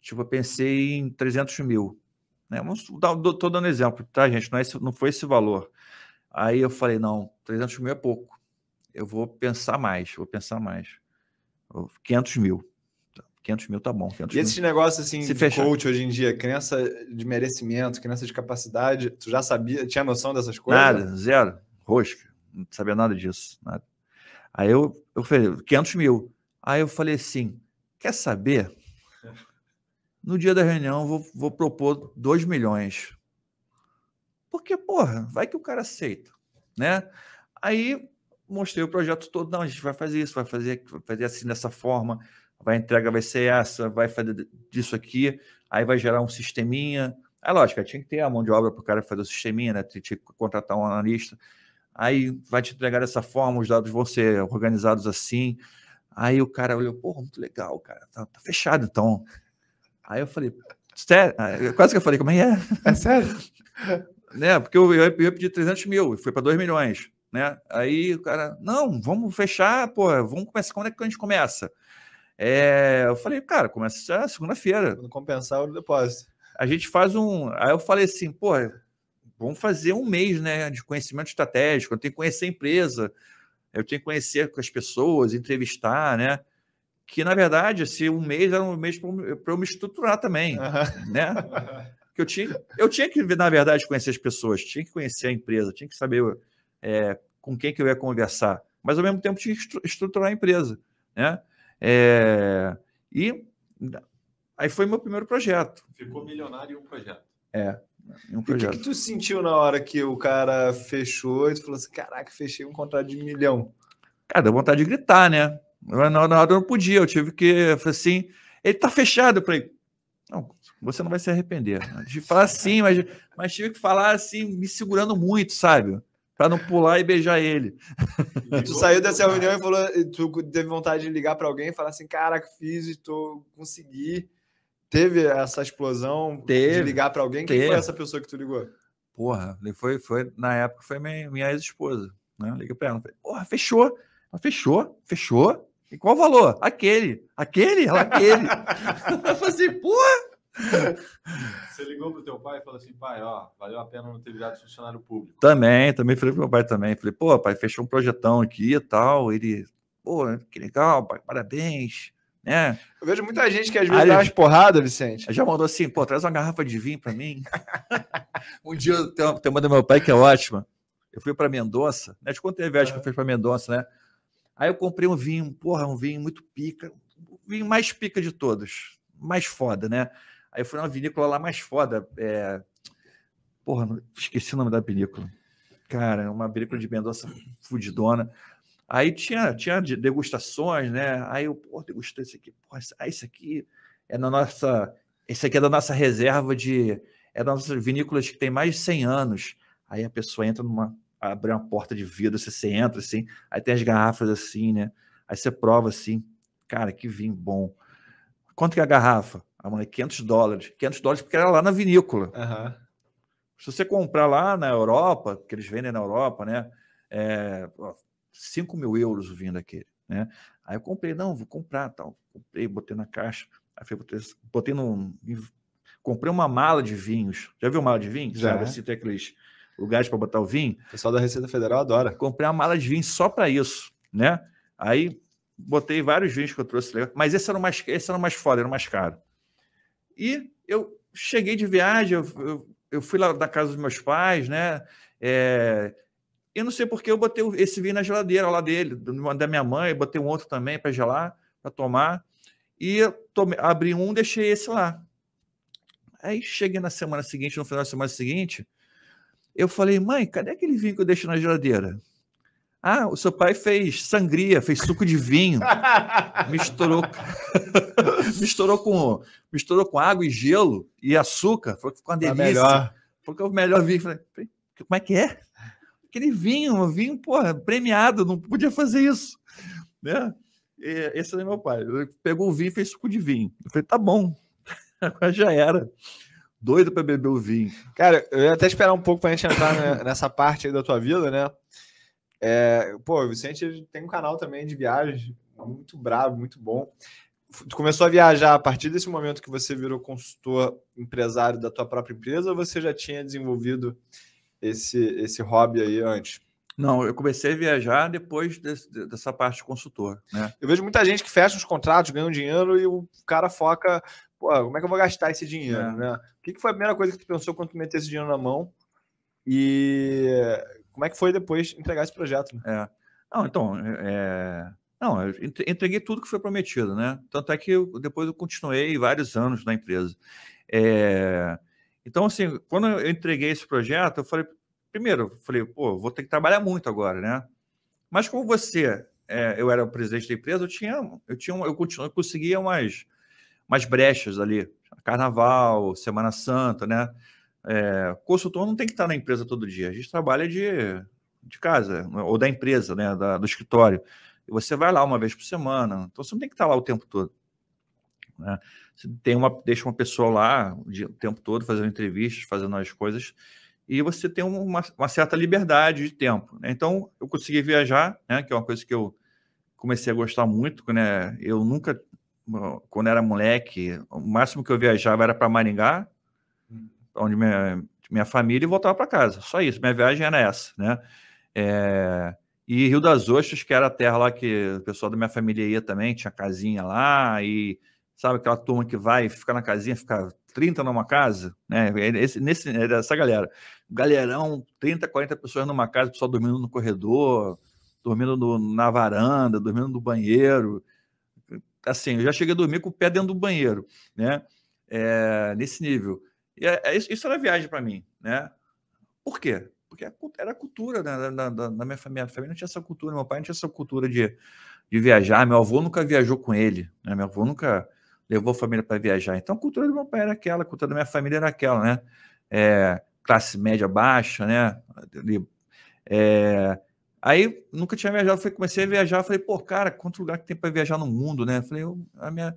Tipo, eu pensei em 300 mil. Né? Vamos dar, tô dando exemplo, tá, gente? Não, é esse, não foi esse valor. Aí eu falei, não, 300 mil é pouco. Eu vou pensar mais, vou pensar mais. 500 mil. 500 mil tá bom. 500 E mil. esses negócios assim Se de fechar. coach hoje em dia, crença de merecimento, crença de capacidade, tu já sabia, tinha noção dessas coisas? Nada, zero. Rosca. Não sabia nada disso. Nada. Aí eu, eu falei, 500 mil. Aí eu falei assim: quer saber? No dia da reunião, eu vou, vou propor 2 milhões. Porque, porra, vai que o cara aceita, né? Aí mostrei o projeto todo. Não, a gente vai fazer isso, vai fazer, vai fazer assim dessa forma. A entrega vai ser essa, vai fazer disso aqui. Aí vai gerar um sisteminha. É lógico, tinha que ter a mão de obra para o cara fazer o sisteminha, né? Tinha que contratar um analista. Aí vai te entregar dessa forma, os dados vão ser organizados assim. Aí o cara olhou, pô, muito legal, cara, tá, tá fechado então. Aí eu falei, sério? Aí, Quase que eu falei, como é é? É sério? <laughs> né? Porque eu, eu ia pedir 300 mil, e foi para 2 milhões, né? Aí o cara, não, vamos fechar, pô, vamos começar, quando é que a gente começa? É, eu falei, cara, começa segunda-feira. Quando compensar o depósito. A gente faz um. Aí eu falei assim, pô, vamos fazer um mês, né, de conhecimento estratégico. Eu tenho que conhecer a empresa, eu tenho que conhecer com as pessoas, entrevistar, né? Que na verdade, esse um mês era um mês para eu me estruturar também, Aham. né? que eu tinha, eu tinha que, na verdade, conhecer as pessoas, tinha que conhecer a empresa, tinha que saber é, com quem que eu ia conversar, mas ao mesmo tempo tinha que estru- estruturar a empresa, né? É, e aí foi meu primeiro projeto, Ficou milionário em um projeto. é, um E o que, projeto. que tu sentiu na hora que o cara fechou e tu falou assim: caraca, fechei um contrato de milhão? Cara, deu vontade de gritar, né? Eu não podia, eu tive que, eu falei assim, ele tá fechado, eu falei, não, você não vai se arrepender. De falar assim, mas, mas tive que falar assim, me segurando muito, sabe? Para não pular e beijar ele. E tu saiu dessa reunião e falou, tu teve vontade de ligar para alguém e falar assim: caraca, fiz e tô consegui. Teve essa explosão de Teve, ligar para alguém? Quem teve. foi essa pessoa que tu ligou? Porra, foi, foi, na época foi minha, minha ex-esposa. Né? Liguei pra ela, falei, porra, fechou. Ela fechou, fechou. E qual o valor? Aquele, aquele, ela, aquele. <laughs> eu falei assim, porra. Você ligou pro teu pai e falou assim, pai, ó, valeu a pena não ter virado funcionário público. Também, também falei pro meu pai também. Falei, pô, pai, fechou um projetão aqui e tal. Ele, pô, que legal, pai, parabéns. Né? Eu vejo muita gente que às vezes Aí- dá umas porradas, Vicente. Já mandou assim, pô, traz uma garrafa de vinho para mim. <laughs> um dia tem uma, tem uma do meu pai que é ótima. Eu fui para Mendonça, né? Te contei a viagem que eu fiz para Mendonça, né? Aí eu comprei um vinho, porra, um vinho muito pica, o vinho mais pica de todos, mais foda, né? Aí eu fui numa vinícola lá mais foda, é... porra, esqueci o nome da vinícola. Cara, uma vinícola de Mendonça fudidona. Aí tinha, tinha de- degustações, né? Aí eu, pô, degustei esse aqui, porra, ah, esse aqui é na nossa. Esse aqui é da nossa reserva de. É das nossas vinícolas que tem mais de 100 anos. Aí a pessoa entra numa. Abre uma porta de vidro, você, você entra assim, aí tem as garrafas assim, né? Aí você prova assim, cara, que vinho bom. Quanto que é a garrafa? A mulher, 500 dólares. 500 dólares porque era lá na vinícola. Aham. Se você comprar lá na Europa, que eles vendem na Europa, né? É, ó, 5 mil euros o vinho daquele, né? Aí eu comprei, não, vou comprar, tal. Comprei, botei na caixa. Aí fui, botei, botei no... Comprei uma mala de vinhos. Já viu mala de vinho? Já. Sabe, assim, tem aqueles lugares para botar o vinho. O pessoal da Receita Federal adora. Comprei uma mala de vinho só para isso, né? Aí botei vários vinhos que eu trouxe, mas esse era o mais, esse era o mais foda, era o mais caro. E eu cheguei de viagem, eu, eu eu fui lá na casa dos meus pais, né? É, eu não sei porque eu botei esse vinho na geladeira lá dele, da minha mãe, botei um outro também para gelar, para tomar. E eu tomei, abri um, deixei esse lá. Aí cheguei na semana seguinte, no final da semana seguinte, eu falei, mãe, cadê aquele vinho que eu deixo na geladeira? Ah, o seu pai fez sangria, fez suco de vinho, <laughs> misturou, <laughs> misturou com misturou com água e gelo e açúcar, falou que ficou uma tá delícia. melhor. Falou que é o melhor vinho. Falei, como é que é? Aquele vinho, um vinho, porra, premiado, não podia fazer isso, né? E esse é meu pai. Ele pegou o vinho e fez suco de vinho. Eu falei, tá bom, <laughs> agora já era. Doido para beber o vinho. Cara, eu ia até esperar um pouco para a gente entrar <laughs> nessa parte aí da tua vida, né? É, pô, o Vicente tem um canal também de viagens muito bravo, muito bom. Tu começou a viajar a partir desse momento que você virou consultor empresário da tua própria empresa ou você já tinha desenvolvido esse, esse hobby aí antes? Não, eu comecei a viajar depois desse, dessa parte de consultor. Né? Eu vejo muita gente que fecha os contratos, ganha um dinheiro e o cara foca, pô, como é que eu vou gastar esse dinheiro? É. Né? O que, foi a primeira coisa que tu pensou quando tu meteu esse dinheiro na mão? E como é que foi depois entregar esse projeto? Né? É. Não, então, é... não, eu entreguei tudo que foi prometido, né? Tanto é que eu, depois eu continuei vários anos na empresa. É... Então, assim, quando eu entreguei esse projeto, eu falei, primeiro, falei, pô, vou ter que trabalhar muito agora, né? Mas como você, é, eu era o presidente da empresa, eu tinha, eu tinha, eu, continuo, eu conseguia umas, umas brechas ali, Carnaval, Semana Santa, né? É, consultor não tem que estar na empresa todo dia, a gente trabalha de, de casa ou da empresa, né? Da, do escritório. E você vai lá uma vez por semana, então você não tem que estar lá o tempo todo. Né? Você tem uma, deixa uma pessoa lá o tempo todo fazendo entrevistas, fazendo as coisas e você tem uma, uma certa liberdade de tempo. Né? Então, eu consegui viajar, né? que é uma coisa que eu comecei a gostar muito. Né? Eu nunca, quando era moleque, o máximo que eu viajava era para Maringá, onde minha, minha família, e voltava para casa. Só isso, minha viagem era essa. Né? É, e Rio das Ostras, que era a terra lá que o pessoal da minha família ia também, tinha casinha lá, e sabe aquela turma que vai, fica na casinha, fica 30 numa casa, né? Esse, nesse, essa galera. Galerão, 30, 40 pessoas numa casa, pessoal dormindo no corredor, dormindo no, na varanda, dormindo no banheiro. Assim, eu já cheguei a dormir com o pé dentro do banheiro, né? É, nesse nível. E é, é, isso era viagem para mim, né? Por quê? Porque era a cultura né, da, da, da minha família. Minha família não tinha essa cultura, meu pai não tinha essa cultura de, de viajar. Meu avô nunca viajou com ele, né? Meu avô nunca levou a família para viajar. Então, a cultura do meu pai era aquela, a cultura da minha família era aquela, né? É, classe média baixa, né? É, aí nunca tinha viajado, fui, comecei a viajar, falei, pô, cara, quanto lugar que tem para viajar no mundo, né? Falei, eu, a minha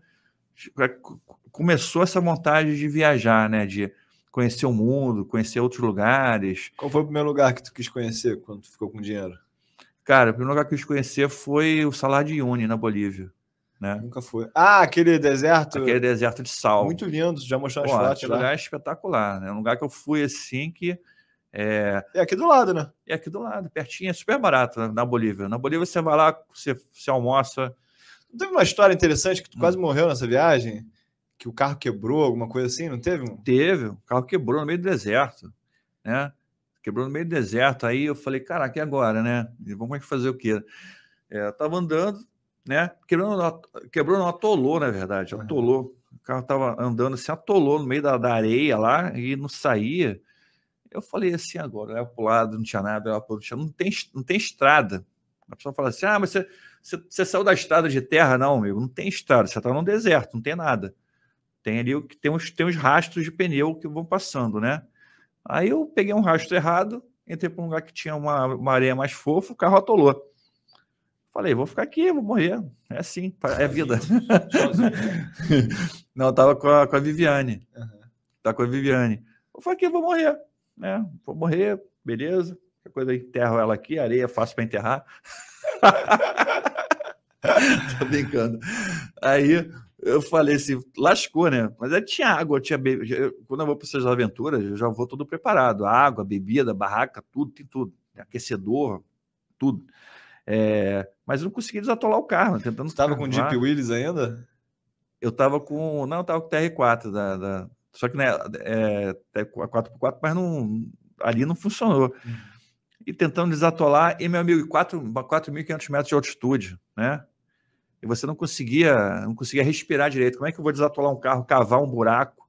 começou essa vontade de viajar, né? De conhecer o mundo, conhecer outros lugares. Qual foi o primeiro lugar que tu quis conhecer quando tu ficou com dinheiro? Cara, o primeiro lugar que eu quis conhecer foi o Salar de Uyuni, na Bolívia. Né? Nunca foi. Ah, aquele deserto. Aquele deserto de sal. Muito lindo, já mostrou as fotos. Aquele lugar é espetacular, né? Um lugar que eu fui assim que. É... é aqui do lado, né? É aqui do lado, pertinho, é super barato na Bolívia. Na Bolívia você vai lá, você, você almoça. Não teve uma história interessante que tu hum. quase morreu nessa viagem? Que o carro quebrou, alguma coisa assim, não teve? Teve, o carro quebrou no meio do deserto, né? Quebrou no meio do deserto. Aí eu falei, caraca, e agora, né? Vamos fazer o quê? É, eu tava andando, né? Quebrou, quebrou, não atolou, na verdade, atolou. O carro estava andando, se assim, atolou no meio da, da, areia lá e não saía. Eu falei assim agora, olhava para o lado, não tinha nada, olhava para o não tem, não tem estrada. A pessoa fala assim: ah, mas você, você, você saiu da estrada de terra? Não, amigo, não tem estrada, você está no deserto, não tem nada. Tem ali tem uns, tem uns rastros de pneu que vão passando, né? Aí eu peguei um rastro errado, entrei para um lugar que tinha uma, uma areia mais fofa, o carro atolou. Falei, vou ficar aqui, vou morrer. É assim, é vida. <laughs> Não, eu tava com a, com a Viviane. Uhum. Tá com a Viviane. Eu falei aqui, vou morrer. Né? Vou morrer, beleza. Qualquer coisa, enterro ela aqui, areia é fácil para enterrar. <laughs> Tô brincando. Aí eu falei assim, lascou, né? Mas aí tinha água, tinha bebida. Quando eu vou para essas aventuras, eu já vou todo preparado. Água, bebida, barraca, tudo, tem tudo. Aquecedor, tudo. É, mas eu não consegui desatolar o carro. Tentando estava com o Jeep Willys ainda? Eu estava com. Não, eu estava com o TR4 da, da, Só que né, é, é 4x4, mas não, ali não funcionou. Uhum. E tentando desatolar, e meu amigo, 4.500 metros de altitude, né? E você não conseguia, não conseguia respirar direito. Como é que eu vou desatolar um carro, cavar um buraco?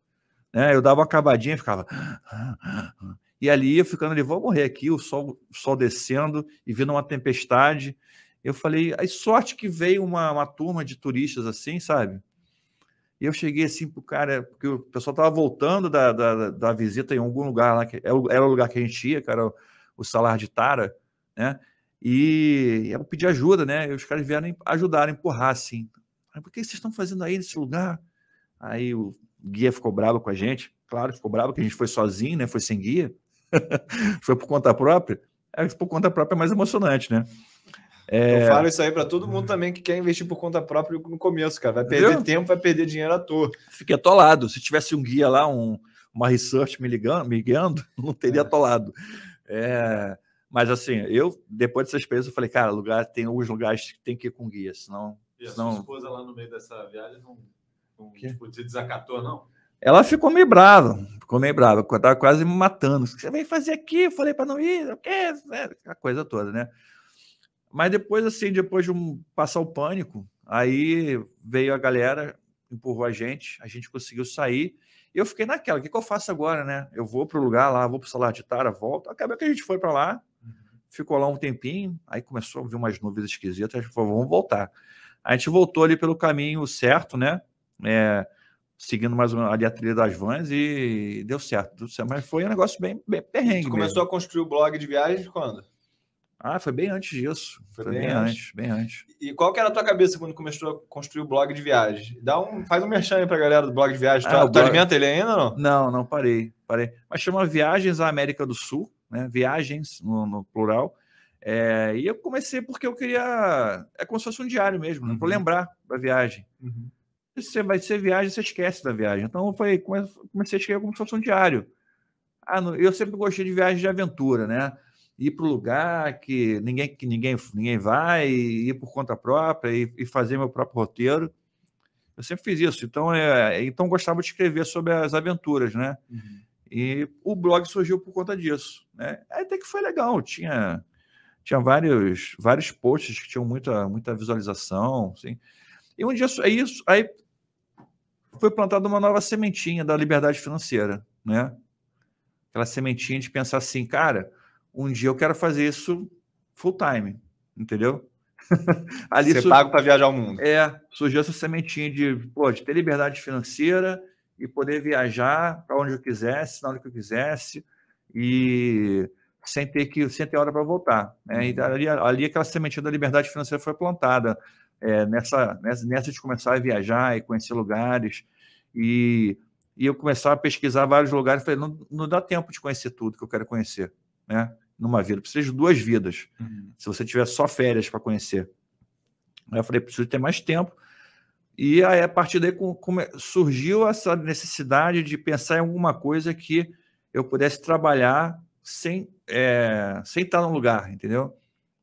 Né? Eu dava uma cavadinha e ficava. E ali eu ficando ali, vou morrer aqui, o sol, o sol descendo e vindo uma tempestade. Eu falei, sorte que veio uma, uma turma de turistas assim, sabe? E eu cheguei assim pro cara, porque o pessoal tava voltando da, da, da visita em algum lugar lá, que era o lugar que a gente ia, que era o, Salar de Tara, né? E eu pedi ajuda, né? E os caras vieram ajudar, empurrar assim. Por que vocês estão fazendo aí nesse lugar? Aí o guia ficou bravo com a gente, claro, ficou bravo que a gente foi sozinho, né? Foi sem guia, <laughs> foi por conta própria. É, por conta própria é mais emocionante, né? É... Eu falo isso aí para todo mundo também que quer investir por conta própria no começo, cara. Vai perder Entendeu? tempo, vai perder dinheiro à toa. Fiquei atolado. Se tivesse um guia lá, um, uma research me ligando, me guiando, <laughs> não teria é. atolado. É... Mas assim, eu, depois dessa experiência, eu falei, cara, lugar, tem alguns lugares que tem que ir com guia, senão. E a senão... sua esposa lá no meio dessa viagem não, não tipo, desacatou, não? Ela ficou meio brava, ficou meio brava, tava quase me matando. O que você vai fazer aqui? Eu falei para não ir, o quê? A coisa toda, né? Mas depois, assim, depois de um, passar o pânico, aí veio a galera, empurrou a gente, a gente conseguiu sair. E eu fiquei naquela, o que, que eu faço agora, né? Eu vou para o lugar lá, vou para o Salar de Tara, volto. Acabou que a gente foi para lá, uhum. ficou lá um tempinho, aí começou a vir umas nuvens esquisitas, a gente falou, vamos voltar. A gente voltou ali pelo caminho certo, né? É, seguindo mais uma, ali a trilha das vans e deu certo, deu certo. Mas foi um negócio bem, bem perrengue. Você começou mesmo. a construir o blog de viagens quando? Ah, foi bem antes disso. Foi, foi bem, bem antes. antes. bem antes. E qual que era a tua cabeça quando começou a construir o blog de viagem? Dá um, faz um merchan aí pra galera do blog de viagem. Ah, tu, tu alimenta ele ainda ou não? Não, não, parei, parei. Mas chama Viagens à América do Sul, né? Viagens no, no plural. É, e eu comecei porque eu queria. É como se fosse um diário mesmo, né? uhum. para lembrar da viagem. Uhum. Se você vai ser viagem, você esquece da viagem. Então eu falei, comecei a escrever como se fosse um diário. Ah, eu sempre gostei de viagem de aventura, né? Ir para o lugar que ninguém, que ninguém, ninguém vai, ir por conta própria e, e, fazer meu próprio roteiro. Eu sempre fiz isso. Então, é, então gostava de escrever sobre as aventuras, né? Uhum. E o blog surgiu por conta disso, né? Até que foi legal. Tinha tinha vários vários posts que tinham muita muita visualização, assim. E um dia é isso, aí foi plantada uma nova sementinha da liberdade financeira, né? Aquela sementinha de pensar assim, cara, um dia eu quero fazer isso full time, entendeu? <laughs> Ali Você paga para viajar o mundo. É, surgiu essa sementinha de, pô, de ter liberdade financeira e poder viajar para onde eu quisesse, na hora que eu quisesse e sem ter que sem ter hora para voltar. Né? E uhum. ali, ali aquela sementinha da liberdade financeira foi plantada é, nessa, nessa nessa de começar a viajar e conhecer lugares e, e eu começar a pesquisar vários lugares. Falei, não, não dá tempo de conhecer tudo que eu quero conhecer né? Numa vida. Precisa de duas vidas. Uhum. Se você tiver só férias para conhecer. Aí eu falei, preciso ter mais tempo. E aí, a partir daí, surgiu essa necessidade de pensar em alguma coisa que eu pudesse trabalhar sem, é, sem estar no lugar, entendeu?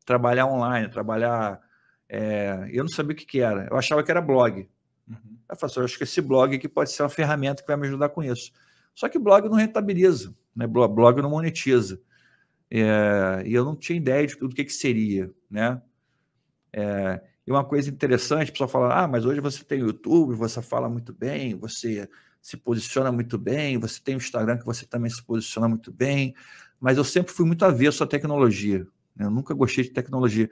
Trabalhar online, trabalhar. É, eu não sabia o que, que era. Eu achava que era blog. Uhum. Eu falei, eu acho que esse blog aqui pode ser uma ferramenta que vai me ajudar com isso. Só que blog não rentabiliza, né? blog não monetiza. É, e eu não tinha ideia de tudo que, que seria, né? É, e uma coisa interessante, o pessoal fala, ah, mas hoje você tem YouTube, você fala muito bem, você se posiciona muito bem, você tem o Instagram que você também se posiciona muito bem, mas eu sempre fui muito avesso à tecnologia, né? eu nunca gostei de tecnologia.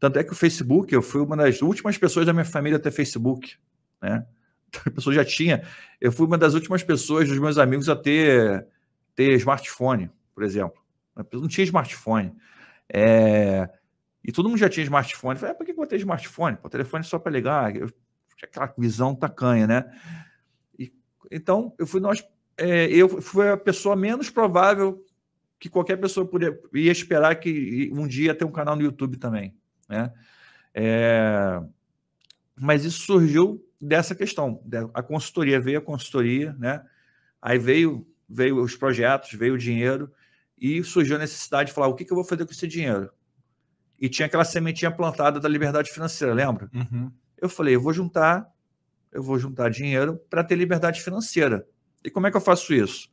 Tanto é que o Facebook, eu fui uma das últimas pessoas da minha família a ter Facebook, né? <laughs> A pessoa já tinha, eu fui uma das últimas pessoas dos meus amigos a ter, ter smartphone, por exemplo. Não tinha smartphone. É... E todo mundo já tinha smartphone. Falei, ah, por que eu vou ter smartphone? O telefone é só para ligar. Eu tinha aquela visão tacanha, né? E, então, eu fui, nós, é, eu fui a pessoa menos provável que qualquer pessoa podia, ia esperar que um dia ter um canal no YouTube também, né? É... Mas isso surgiu dessa questão. A consultoria veio a consultoria, né? Aí veio veio os projetos, veio o dinheiro e surgiu a necessidade de falar o que, que eu vou fazer com esse dinheiro. E tinha aquela sementinha plantada da liberdade financeira, lembra? Uhum. Eu falei, eu vou juntar, eu vou juntar dinheiro para ter liberdade financeira. E como é que eu faço isso?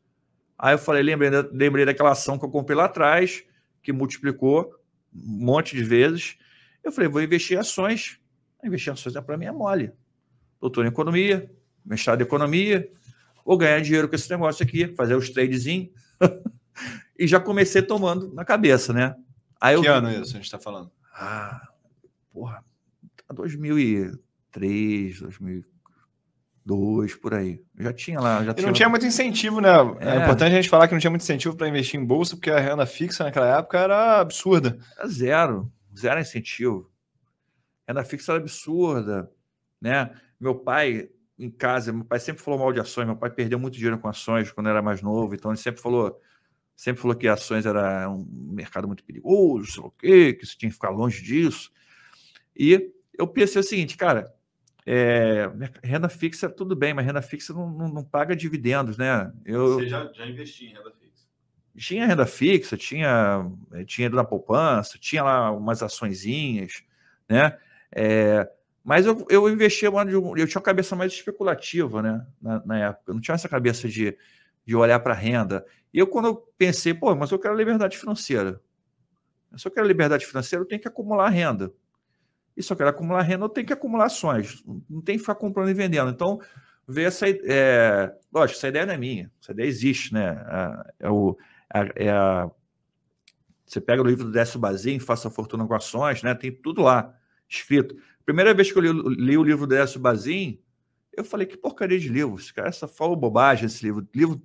Aí eu falei, lembrei, lembrei daquela ação que eu comprei lá atrás, que multiplicou um monte de vezes. Eu falei, vou investir em ações. Investir em ações é para mim é mole. Doutor em economia, mestrado em economia, vou ganhar dinheiro com esse negócio aqui, fazer os tradezinhos. <laughs> e já comecei tomando na cabeça, né? Aí que eu... ano é isso a gente está falando? Ah, porra, 2003, 2002, por aí. Eu já tinha lá. Já e tinha... não tinha muito incentivo, né? É. é. importante a gente falar que não tinha muito incentivo para investir em bolsa, porque a renda fixa naquela época era absurda. Era zero, zero incentivo. Renda fixa era absurda, né? Meu pai, em casa, meu pai sempre falou mal de ações, meu pai perdeu muito dinheiro com ações quando era mais novo, então ele sempre falou sempre falou que ações era um mercado muito perigoso, sei lá o quê, que você tinha que ficar longe disso. E eu pensei o seguinte, cara, é, renda fixa, tudo bem, mas renda fixa não, não, não paga dividendos, né? Eu, Você já, já investiu em renda fixa? Tinha renda fixa, tinha eh, dinheiro na poupança, tinha lá umas açõezinhas, né? É, mas eu, eu investi, eu tinha uma cabeça mais especulativa, né? Na, na época, eu não tinha essa cabeça de, de olhar para a renda. E eu, quando eu pensei, pô, mas eu quero liberdade financeira. Eu quero liberdade financeira, eu tenho que acumular renda. E eu quero acumular renda, eu tenho que acumular ações. Não tem que ficar comprando e vendendo. Então, ver essa. É, lógico, essa ideia não é minha. Essa ideia existe, né? É, o, é a, você pega o livro do Décio Bazin, Faça Fortuna com Ações, né? Tem tudo lá escrito. Primeira vez que eu li, li o livro do Décio Bazin, eu falei, que porcaria de livro. Esse cara só fala bobagem esse livro. livro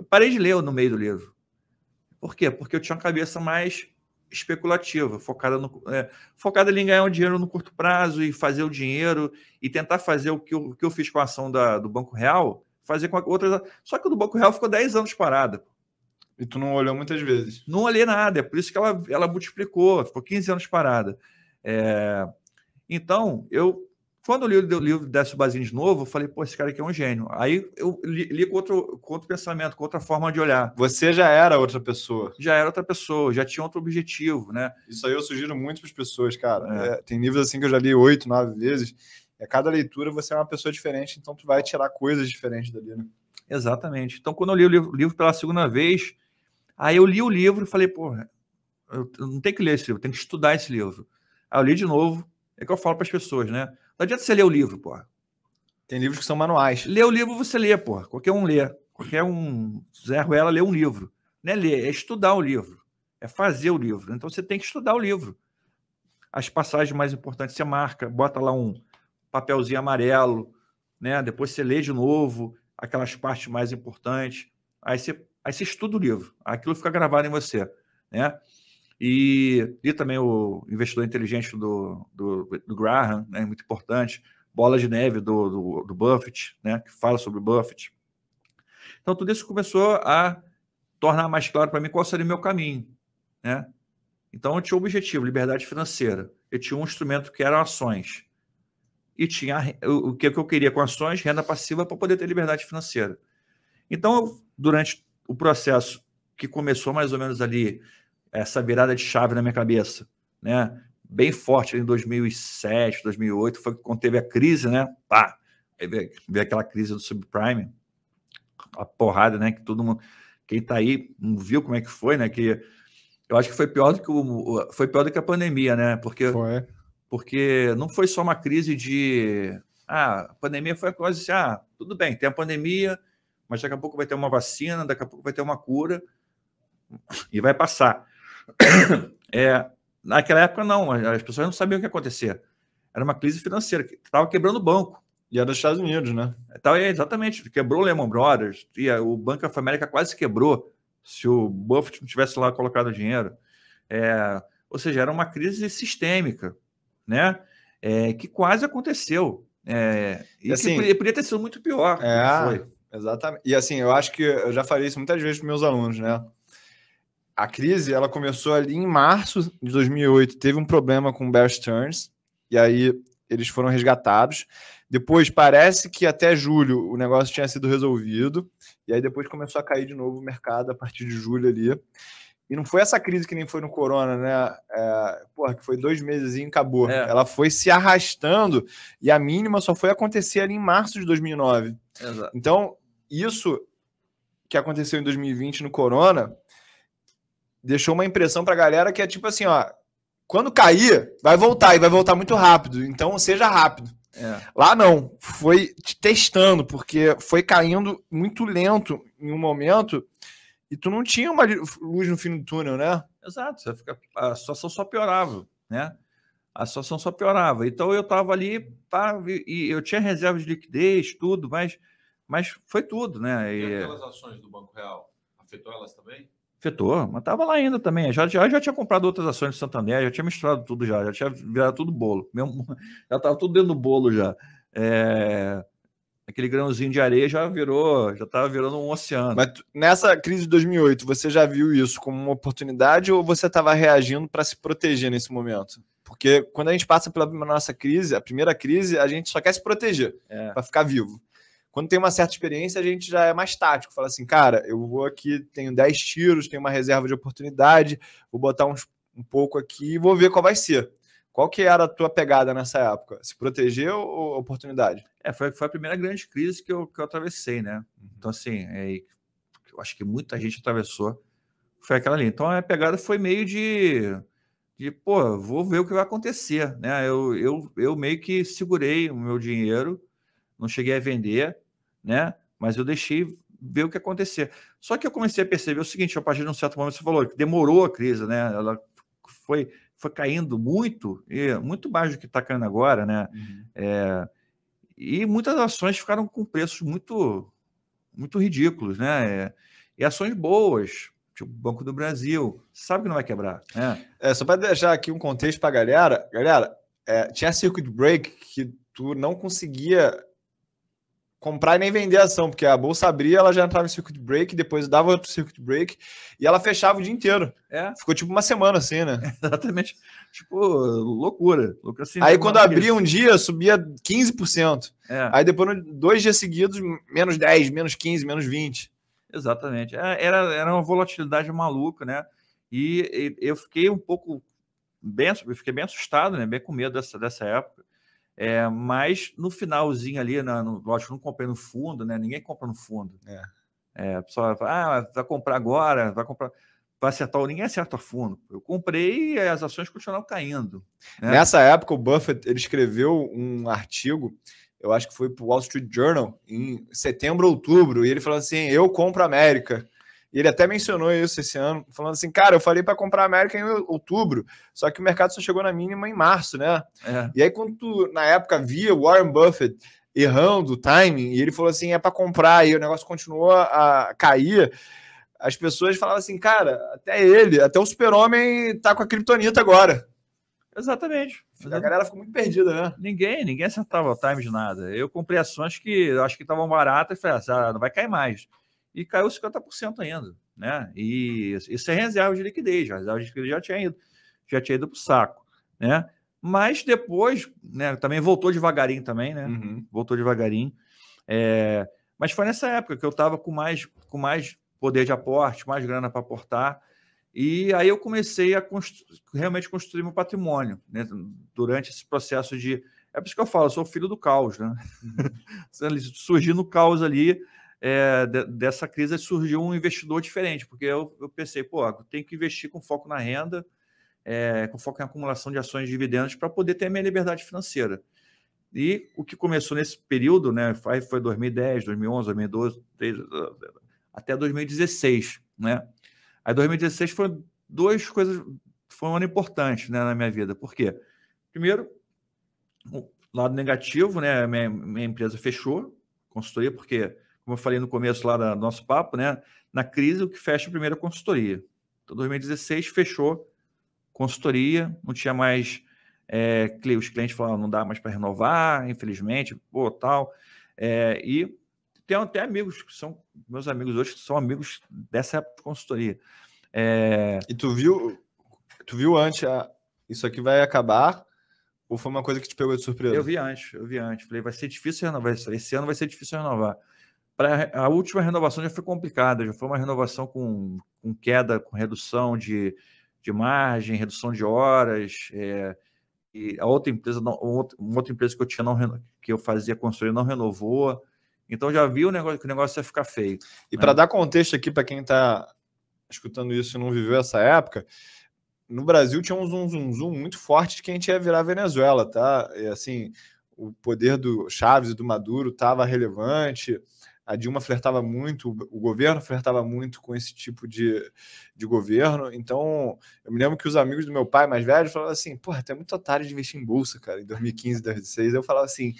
eu parei de ler no meio do livro. Por quê? Porque eu tinha uma cabeça mais especulativa, focada, no, é, focada em ganhar um dinheiro no curto prazo e fazer o dinheiro e tentar fazer o que eu, o que eu fiz com a ação da, do Banco Real, fazer com outras. Só que o do Banco Real ficou 10 anos parada. E tu não olhou muitas vezes? Não olhei nada, é por isso que ela, ela multiplicou, ficou 15 anos parada. É, então, eu quando eu li o livro Décio Bazin de novo, eu falei, pô, esse cara aqui é um gênio. Aí eu li, li com, outro, com outro pensamento, com outra forma de olhar. Você já era outra pessoa. Já era outra pessoa, já tinha outro objetivo, né? Isso aí eu sugiro muito para as pessoas, cara. É. É, tem livros assim que eu já li oito, nove vezes. E a cada leitura você é uma pessoa diferente, então tu vai tirar coisas diferentes dali, né? Exatamente. Então, quando eu li o livro, livro pela segunda vez, aí eu li o livro e falei, pô, eu não tenho que ler esse livro, tenho que estudar esse livro. Aí eu li de novo, é que eu falo para as pessoas, né? Não adianta você ler o livro, porra. Tem livros que são manuais. Ler o livro você lê, porra. Qualquer um lê. Qualquer um Zé Ruela lê um livro. Não é ler, é estudar o livro. É fazer o livro. Então você tem que estudar o livro. As passagens mais importantes você marca, bota lá um papelzinho amarelo, né? Depois você lê de novo aquelas partes mais importantes. Aí você, aí você estuda o livro. Aquilo fica gravado em você, né? E li também o Investidor Inteligente do, do, do Graham, né, muito importante. Bola de Neve do, do, do Buffett, né, que fala sobre o Buffett. Então, tudo isso começou a tornar mais claro para mim qual seria o meu caminho. Né? Então, eu tinha um objetivo, liberdade financeira. Eu tinha um instrumento que eram ações. E tinha o que eu queria com ações, renda passiva, para poder ter liberdade financeira. Então, durante o processo que começou mais ou menos ali essa virada de chave na minha cabeça, né? Bem forte em 2007, 2008, foi quando teve a crise, né? Pá! Aí veio, veio aquela crise do subprime, a porrada, né? Que todo mundo, quem tá aí, não viu como é que foi, né? Que eu acho que foi pior do que o, foi pior do que a pandemia, né? Porque foi. porque não foi só uma crise de ah, a pandemia foi a coisa assim, ah, tudo bem, tem a pandemia, mas daqui a pouco vai ter uma vacina, daqui a pouco vai ter uma cura e vai passar. <coughs> É, naquela época, não, as pessoas não sabiam o que ia acontecer. Era uma crise financeira, que estava quebrando o banco. E era dos Estados Unidos, né? Então, é, exatamente. Quebrou o Lehman Brothers, e o Banco of America quase quebrou se o Buffett não tivesse lá colocado dinheiro. É, ou seja, era uma crise sistêmica, né? É, que quase aconteceu. É, e, e assim, podia, podia, ter sido muito pior. É, exatamente. E assim, eu acho que eu já falei isso muitas vezes para meus alunos, né? A crise ela começou ali em março de 2008. Teve um problema com o Bear Stearns e aí eles foram resgatados. Depois parece que até julho o negócio tinha sido resolvido e aí depois começou a cair de novo o mercado a partir de julho ali. E não foi essa crise que nem foi no Corona, né? É, porra, que foi dois meses e acabou. É. Ela foi se arrastando e a mínima só foi acontecer ali em março de 2009. Exato. Então, isso que aconteceu em 2020 no Corona deixou uma impressão para a galera que é tipo assim, ó, quando cair, vai voltar e vai voltar muito rápido. Então seja rápido. É. Lá não, foi te testando, porque foi caindo muito lento em um momento e tu não tinha uma luz no fim do túnel, né? Exato, você fica, a situação só piorava, né? A situação só piorava. Então eu estava ali e eu tinha reserva de liquidez, tudo, mas, mas foi tudo, né? E, e aquelas ações do Banco Real, afetou elas também? Afetou, mas estava lá ainda também. Já, já, já tinha comprado outras ações de Santander, já tinha misturado tudo já, já tinha virado tudo bolo. Mesmo, <laughs> já estava tudo dentro do bolo já. É, aquele grãozinho de areia já virou, já estava virando um oceano. Mas nessa crise de 2008, você já viu isso como uma oportunidade ou você estava reagindo para se proteger nesse momento? Porque quando a gente passa pela nossa crise, a primeira crise, a gente só quer se proteger é. para ficar vivo. Quando tem uma certa experiência, a gente já é mais tático. Fala assim, cara, eu vou aqui, tenho 10 tiros, tenho uma reserva de oportunidade, vou botar uns, um pouco aqui e vou ver qual vai ser. Qual que era a tua pegada nessa época? Se proteger ou oportunidade? É, foi, foi a primeira grande crise que eu, que eu atravessei, né? Uhum. Então, assim, é, eu acho que muita gente atravessou. Foi aquela ali. Então, a pegada foi meio de, de pô, vou ver o que vai acontecer, né? Eu, eu, eu meio que segurei o meu dinheiro, não cheguei a vender, né? Mas eu deixei ver o que acontecer. Só que eu comecei a perceber o seguinte, a partir de um certo momento você falou que demorou a crise, né? Ela foi, foi caindo muito, e muito mais do que está caindo agora, né? Uhum. É, e muitas ações ficaram com preços muito, muito ridículos, né? É, e ações boas, tipo Banco do Brasil, sabe que não vai quebrar. Né? É, só para deixar aqui um contexto para a galera, galera, é, tinha circuit break que tu não conseguia comprar e nem vender a ação, porque a bolsa abria, ela já entrava em circuit break, depois dava outro circuit break e ela fechava o dia inteiro. É. Ficou tipo uma semana assim, né? <laughs> Exatamente. Tipo, loucura. loucura assim, Aí quando abria um dia, subia 15%. É. Aí depois, dois dias seguidos, menos 10, menos 15, menos 20. Exatamente. É, era, era uma volatilidade maluca, né? E, e eu fiquei um pouco bem, eu fiquei bem assustado, né? Bem com medo dessa, dessa época. É, mas no finalzinho ali, na, no, lógico, não comprei no fundo, né? Ninguém compra no fundo. É. É, a pessoa fala, ah, vai comprar agora, vai comprar. Vai acertar, ninguém acerta a fundo. Eu comprei e as ações continuaram caindo. Né? Nessa época, o Buffett ele escreveu um artigo, eu acho que foi para o Wall Street Journal, em setembro, outubro, e ele falou assim: Eu compro América. E ele até mencionou isso esse ano, falando assim, cara, eu falei para comprar a América em outubro, só que o mercado só chegou na mínima em março, né? É. E aí, quando tu, na época, via Warren Buffett errando o timing, e ele falou assim, é para comprar, e o negócio continuou a cair, as pessoas falavam assim, cara, até ele, até o super-homem tá com a criptonita agora. Exatamente. A galera ficou muito perdida, né? Ninguém, ninguém acertava o time de nada. Eu comprei ações que eu acho que estavam baratas e falei, ah, não vai cair mais e caiu 50% ainda, né? E isso é reserva de liquidez, a reserva de liquidez já tinha ido, já tinha ido para o saco, né? Mas depois, né, também voltou devagarinho também, né? Uhum. Voltou devagarinho. É, mas foi nessa época que eu estava com mais, com mais poder de aporte, mais grana para aportar. E aí eu comecei a constru realmente construir meu patrimônio né? durante esse processo de. É por isso que eu falo, eu sou filho do caos, né? Uhum. <laughs> Surgindo no caos ali, é, de, dessa crise surgiu um investidor diferente, porque eu, eu pensei, pô, tem que investir com foco na renda, é, com foco em acumulação de ações e dividendos para poder ter a minha liberdade financeira. E o que começou nesse período, né, foi 2010, 2011, 2012, até 2016, né? Aí 2016 foi duas coisas, foi um ano importante, né, na minha vida. Por quê? Primeiro, o lado negativo, né, minha, minha empresa fechou, consultoria, porque como eu falei no começo lá do nosso papo, né? Na crise, o que fecha a primeira consultoria. Então, 2016 fechou consultoria, não tinha mais. É, os clientes falaram, não dá mais para renovar, infelizmente, pô, tal. É, e tem até amigos que são meus amigos hoje, que são amigos dessa época de consultoria. É... E tu viu, tu viu antes, a, isso aqui vai acabar, ou foi uma coisa que te pegou de surpresa? Eu vi antes, eu vi antes. Falei, vai ser difícil renovar. Esse ano vai ser difícil renovar. Pra, a última renovação já foi complicada, já foi uma renovação com, com queda, com redução de, de margem, redução de horas. É, e a outra empresa, não, outra, uma outra empresa que eu tinha não, que eu fazia construir não renovou. Então já vi o negócio, que o negócio ia ficar feio. E né? para dar contexto aqui para quem está escutando isso e não viveu essa época, no Brasil tinha um zoom, zoom, zoom muito forte de que a gente ia virar Venezuela, tá? E, assim, o poder do Chaves e do Maduro estava relevante, a Dilma flertava muito, o governo flertava muito com esse tipo de, de governo. Então, eu me lembro que os amigos do meu pai mais velho falavam assim: porra, tem muito otário de investir em bolsa, cara, em 2015, 2016. <laughs> Eu falava assim: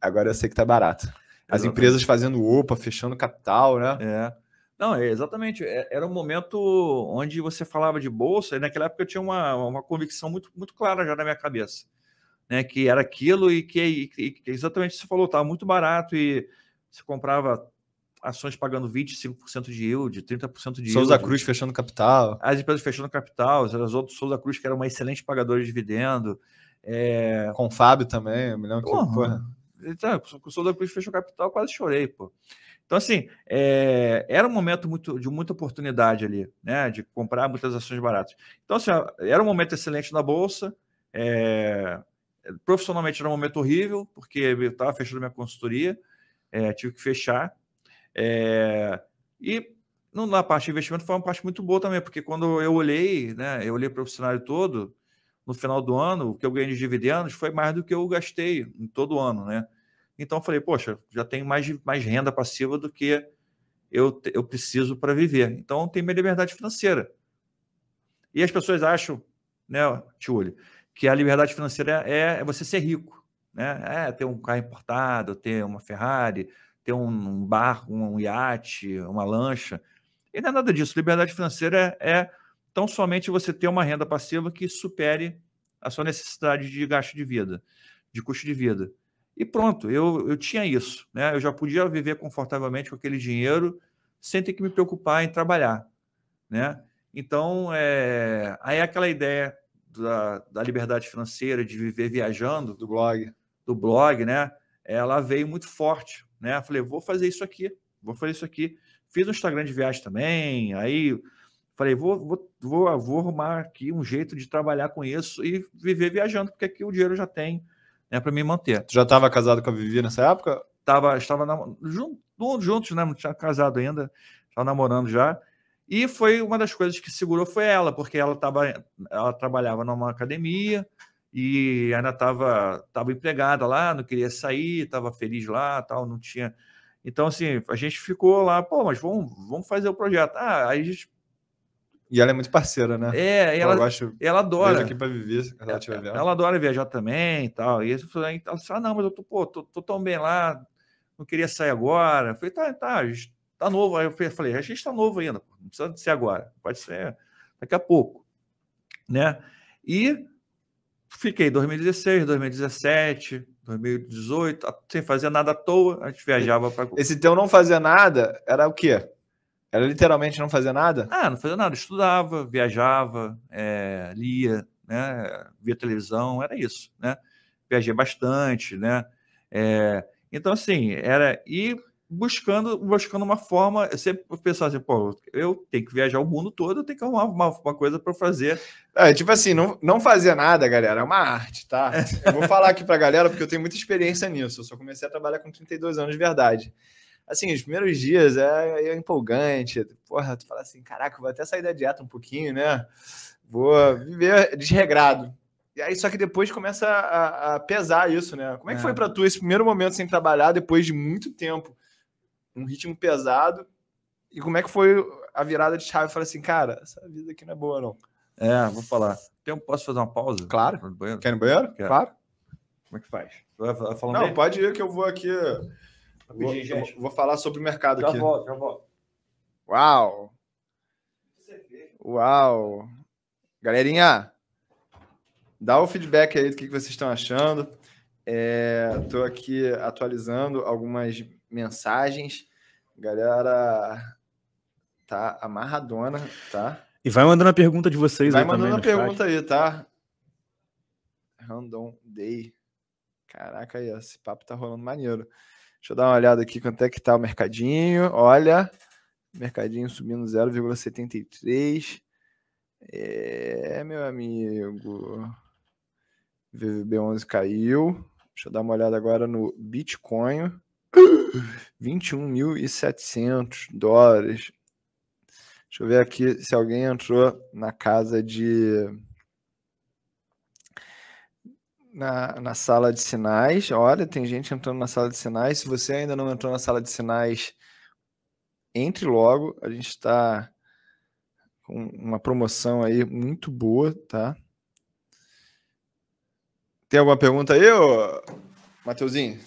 agora eu sei que tá barato. As Exatamente. empresas fazendo OPA, fechando capital, né? É. Não, é exatamente. É- Era um momento onde você falava de bolsa, e naquela época eu tinha uma, uma convicção muito, muito clara já na minha cabeça. Né, que era aquilo e que, e que exatamente você falou, estava muito barato e você comprava ações pagando 25% de yield, 30% de Souza yield. Cruz fechando capital. As empresas fechando capital, as outras Souza Cruz, que era uma excelente pagadora de dividendo. É, Com o Fábio também, eu me lembro que, Porra. com o Souza Cruz fechou capital, quase chorei, pô. Então, assim, é, era um momento muito, de muita oportunidade ali, né? De comprar muitas ações baratas. Então, assim, era um momento excelente na Bolsa. é, profissionalmente era um momento horrível, porque eu estava fechando minha consultoria, é, tive que fechar. é, e no- na parte de investimento foi uma parte muito boa também, porque quando eu olhei, né? Eu olhei para o cenário todo, no final do ano, o que eu ganhei de dividendos foi mais do que eu gastei em todo ano, né? Então eu falei, poxa, já tenho mais, mais renda passiva do que eu, eu preciso para viver. Então tem minha liberdade financeira. E as pessoas acham, né, Tiúlio, que a liberdade financeira é, é você ser rico, né? É ter um carro importado, ter uma Ferrari, ter um, barco, um iate, uma lancha. E não é nada disso. Liberdade financeira é, é tão somente você ter uma renda passiva que supere a sua necessidade de gasto de vida, de custo de vida. E pronto, eu, eu tinha isso, né? Eu já podia viver confortavelmente com aquele dinheiro sem ter que me preocupar em trabalhar, né? Então, é, aí aquela ideia da, da liberdade financeira, de viver viajando, do blog. Do blog, né? Ela veio muito forte, né? Falei, vou fazer isso aqui, vou fazer isso aqui. Fiz um Instagram de viagem também, aí falei, vou, vou, vou, vou arrumar aqui um jeito de trabalhar com isso e viver viajando, porque aqui o dinheiro já tem, né, para me manter. Tu já estava casado com a Vivi nessa época? Tava, estava nam- jun- juntos, né? Não tinha casado ainda, estava namorando já. E foi uma das coisas que segurou foi ela, porque ela tava, ela trabalhava numa academia e ainda estava tava empregada lá, não queria sair, estava feliz lá, tal, não tinha. Então assim, a gente ficou lá, pô, mas vamos, vamos fazer o projeto. Ah, aí a gente E ela é muito parceira, né? é, ela, gosto ela adora. aqui se ela vendo. Ela adora viajar também e tal. E eu falei, ela disse, ah, não, mas eu tô, pô, tô, tô tão bem lá, não queria sair agora. Eu falei, tá, tá, a gente tá novo. Aí eu falei, a gente tá novo ainda, não precisa ser agora, pode ser daqui a pouco, né? E fiquei 2016, 2017, 2018, sem fazer nada à toa, a gente viajava para Esse teu não fazer nada era o quê? Era literalmente não fazer nada? Ah, não fazia nada, estudava, viajava, eh, lia, né, via televisão, era isso, né? Viajei bastante, né? Eh, então, assim, era ir buscando, buscando uma forma, sempre pensava assim, pô, eu tenho que viajar o mundo todo, eu tenho que arrumar uma, uma coisa para fazer. É, tipo assim, não, não fazer nada, galera, é uma arte, tá? Eu vou falar aqui pra galera porque eu tenho muita experiência nisso. Eu só comecei a trabalhar com 32 anos de verdade. Assim, os primeiros dias é, é empolgante. Porra, tu fala assim, caraca, vou até sair da dieta um pouquinho, né? Vou viver desregrado. E aí, só que depois começa a, a pesar isso, né? Como é que É. foi pra tu esse primeiro momento sem trabalhar, depois de muito tempo? Um ritmo pesado. E como é que foi a virada de chave? Eu falei assim, cara, essa vida aqui não é boa, não. É, vou falar. Tem, posso fazer uma pausa? Claro. No banheiro? Quer ir no banheiro? Quero. Claro. Como é que faz? Vai Não, aí? pode ir que eu vou aqui. Vou, vou- vou falar sobre o mercado Já aqui. volto, já volto. Uau! Uau! Galerinha, dá o feedback aí do que que vocês estão achando. Estou aqui atualizando algumas mensagens. Galera tá amarradona, tá? E vai mandando a pergunta de vocês Vai aí também mandando a no chat. pergunta aí, tá? Random Day. Caraca, aí, esse papo tá rolando maneiro. Deixa eu dar uma olhada aqui quanto é que tá o mercadinho. Olha, mercadinho subindo 0,73. É, meu amigo. VVB11 caiu. Deixa eu dar uma olhada agora no Bitcoin. 21.700 dólares. Deixa eu ver aqui se alguém entrou na casa de. Na, na sala de sinais. Olha, tem gente entrando na sala de sinais. Se você ainda não entrou na sala de sinais, entre logo. A gente está com uma promoção aí muito boa, tá? Tem alguma pergunta aí, ô... Mateuzinho?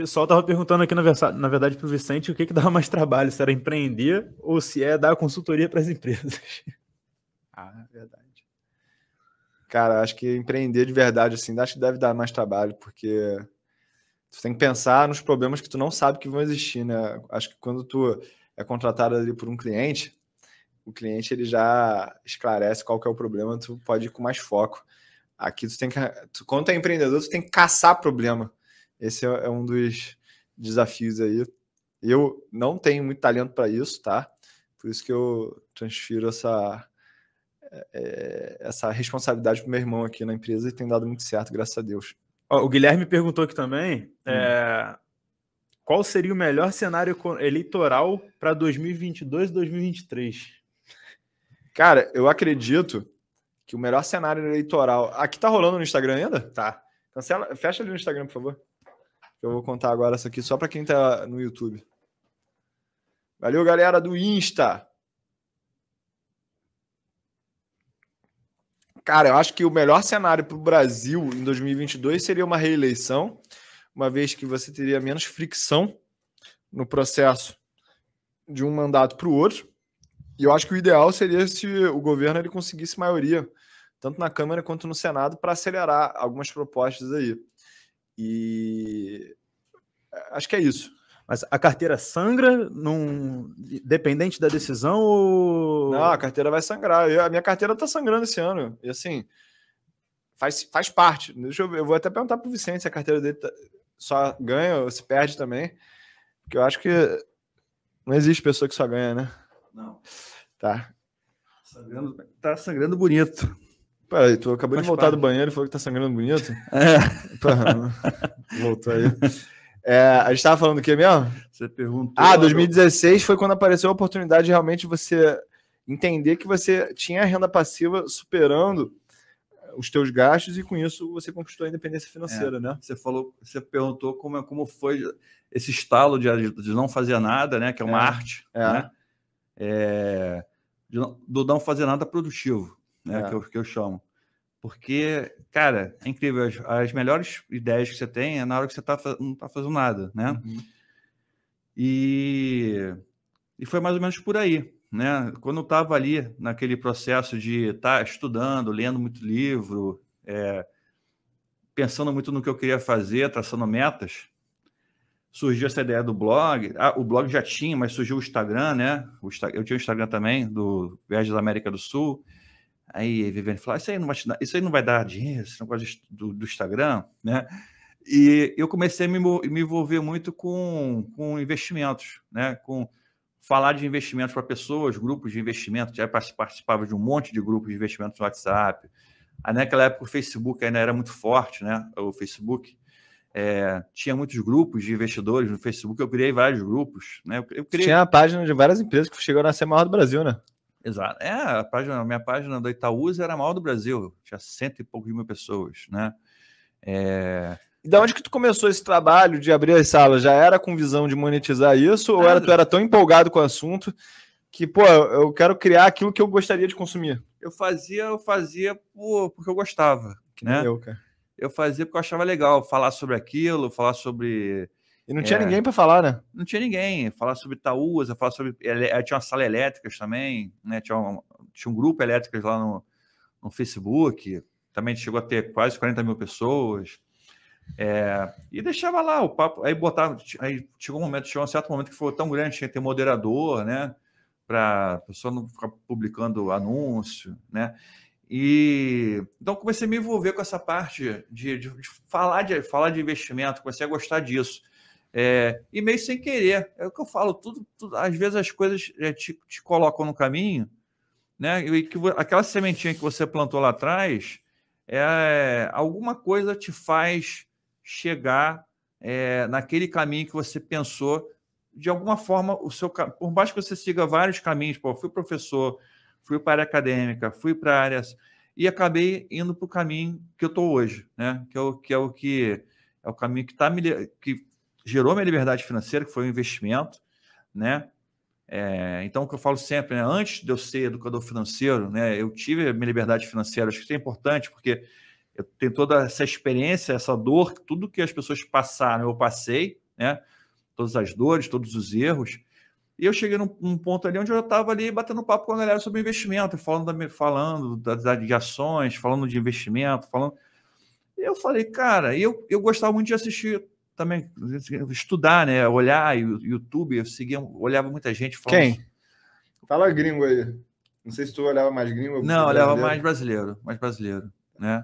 Pessoal estava perguntando aqui, na verdade, para o Vicente, o que, que dava mais trabalho, se era empreender ou se é dar consultoria para as empresas. <laughs> Ah, verdade. Cara, acho que empreender de verdade, assim, acho que deve dar mais trabalho, porque tu tem que pensar nos problemas que tu não sabe que vão existir, né? Acho que quando tu é contratado ali por um cliente, o cliente ele já esclarece qual que é o problema, tu pode ir com mais foco. Aqui tu tem que, tu, quando tu é empreendedor, tu tem que caçar problema. Esse é, é um dos desafios aí. Eu não tenho muito talento para isso, tá? Por isso que eu transfiro essa é, essa responsabilidade para meu irmão aqui na empresa e tem dado muito certo, graças a Deus. o Guilherme perguntou aqui também hum. é, qual seria o melhor cenário eleitoral para 2022 e 2023? Cara, eu acredito que o melhor cenário eleitoral. Aqui tá rolando no Instagram ainda? Tá. Cancela, fecha ali no Instagram, por favor. Eu vou contar agora isso aqui só para quem tá no YouTube. Valeu, galera do Insta. Cara, eu acho que o melhor cenário para o Brasil em 2022 seria uma reeleição, uma vez que você teria menos fricção no processo de um mandato para o outro. E eu acho que o ideal seria se o governo ele conseguisse maioria, tanto na Câmara quanto no Senado, para acelerar algumas propostas aí. E acho que é isso. Mas a carteira sangra, num... dependente da decisão ou... Não, a carteira vai sangrar. Eu, a minha carteira está sangrando esse ano. E assim, faz, faz parte. Deixa eu, eu vou até perguntar para o Vicente se a carteira dele tá, só ganha ou se perde também. Porque eu acho que não existe pessoa que só ganha, né? Não. Tá. Sangrando, tá sangrando bonito. Peraí, tu acabou Faz de voltar parte. do banheiro e falou que tá sangrando bonito? <laughs> É. voltou aí. É, a gente estava falando o que mesmo? Você perguntou. Ah, 2016 foi quando apareceu a oportunidade de realmente você entender que você tinha renda passiva superando os teus gastos e com isso você conquistou a independência financeira, é, né? Você falou, você perguntou como, é, como foi esse estalo de, de não fazer nada, né? Que é uma é, arte, é. né? É, não, do não fazer nada produtivo, né? É. Que, eu, que eu chamo. Porque, cara, é incrível. As, as, melhores ideias que você tem é na hora que você tá, não está fazendo nada, né? Uhum. E, e foi mais ou menos por aí, né? Quando eu estava ali naquele processo de estar tá estudando, lendo muito livro, é, pensando muito no que eu queria fazer, traçando metas, surgiu essa ideia do blog. Ah, o blog já tinha, mas surgiu o Instagram, né? O, eu tinha o Instagram também, do Viagens da América do Sul. Aí Viviane falou: isso aí não vai, dar, isso aí não vai dar dinheiro, esse negócio do, do Instagram, né? E eu comecei a me, me envolver muito com, com investimentos, né? Com falar de investimentos para pessoas, grupos de investimento. Já participava de um monte de grupos de investimentos no WhatsApp. Aí, naquela época o Facebook ainda era muito forte, né? O Facebook. É, tinha muitos grupos de investidores no Facebook, eu criei vários grupos. Né? Eu criei... Tinha a página de várias empresas que chegou a ser maior do Brasil, né? Exato. É, a, página, a minha página do Itaúsa era a maior do Brasil, tinha cento e poucos mil pessoas, né? É... E da onde que tu começou esse trabalho de abrir as salas? Já era com visão de monetizar isso ou era, tu era tão empolgado com o assunto que, pô, eu quero criar aquilo que eu gostaria de consumir? Eu fazia, eu fazia por, porque eu gostava, que né? eu. Eu fazia porque eu achava legal falar sobre aquilo, falar sobre e não tinha é, ninguém para falar, né? Não tinha ninguém. Falar sobre Itaúsa, falar sobre. Tinha uma sala elétricas também, né? Tinha um, tinha um grupo elétricas lá no, no Facebook. Também chegou a ter quase 40 mil pessoas. É, e deixava lá o papo. Aí botava. Aí chegou um momento, chegou um certo momento que foi tão grande, tinha que ter moderador, né? Para a pessoa não ficar publicando anúncio, né? E então comecei a me envolver com essa parte de, de, de, falar de falar de investimento, comecei a gostar disso. É, e meio sem querer. É o que eu falo, tudo, tudo às vezes as coisas é, te, te, colocam no caminho, né? E que aquela sementinha que você plantou lá atrás, é, alguma coisa te faz chegar é, naquele caminho que você pensou, de alguma forma, o seu por mais que você siga vários caminhos, pô, fui professor, fui para a área acadêmica, fui para áreas e acabei indo para o caminho que eu estou hoje, né? Que é o que é o que é o caminho que tá me que gerou minha liberdade financeira, que foi o investimento, né? É, então, o que eu falo sempre, né? antes de eu ser educador financeiro, né, eu tive a minha liberdade financeira. Acho que isso é importante, porque eu tenho toda essa experiência, essa dor, tudo que as pessoas passaram, eu passei, né? Todas as dores, todos os erros. E eu cheguei num, num ponto ali onde eu estava ali batendo papo com a galera sobre investimento, falando, da, falando das, de ações, falando de investimento, falando. E eu falei, cara, eu, eu gostava muito de assistir também, estudar, né? Olhar YouTube, eu seguia, olhava muita gente falando. Quem? Fala gringo aí. Não sei se tu olhava mais gringo. Não, olhava mais brasileiro, mais brasileiro, né?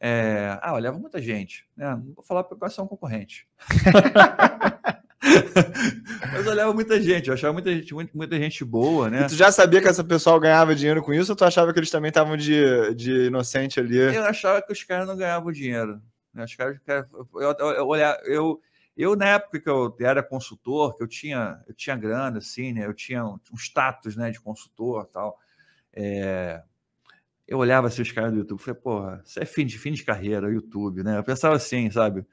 É... Ah, olhava muita gente, né? Não vou falar porque são concorrente. <laughs> Mas olhava muita gente, eu achava muita gente, muita, muita gente boa, né? E tu já sabia que essa pessoa ganhava dinheiro com isso ou tu achava que eles também estavam de, de inocente ali? Eu achava que os caras não ganhavam dinheiro. Né? Os caras, eu, eu, eu, eu, na época que eu era consultor, que eu tinha, eu tinha grana, assim, né? Eu tinha um, um status né, de consultor tal. É, eu olhava assim, os caras do YouTube, falei, porra, isso é fim de, fim de carreira, YouTube, né? Eu pensava assim, sabe?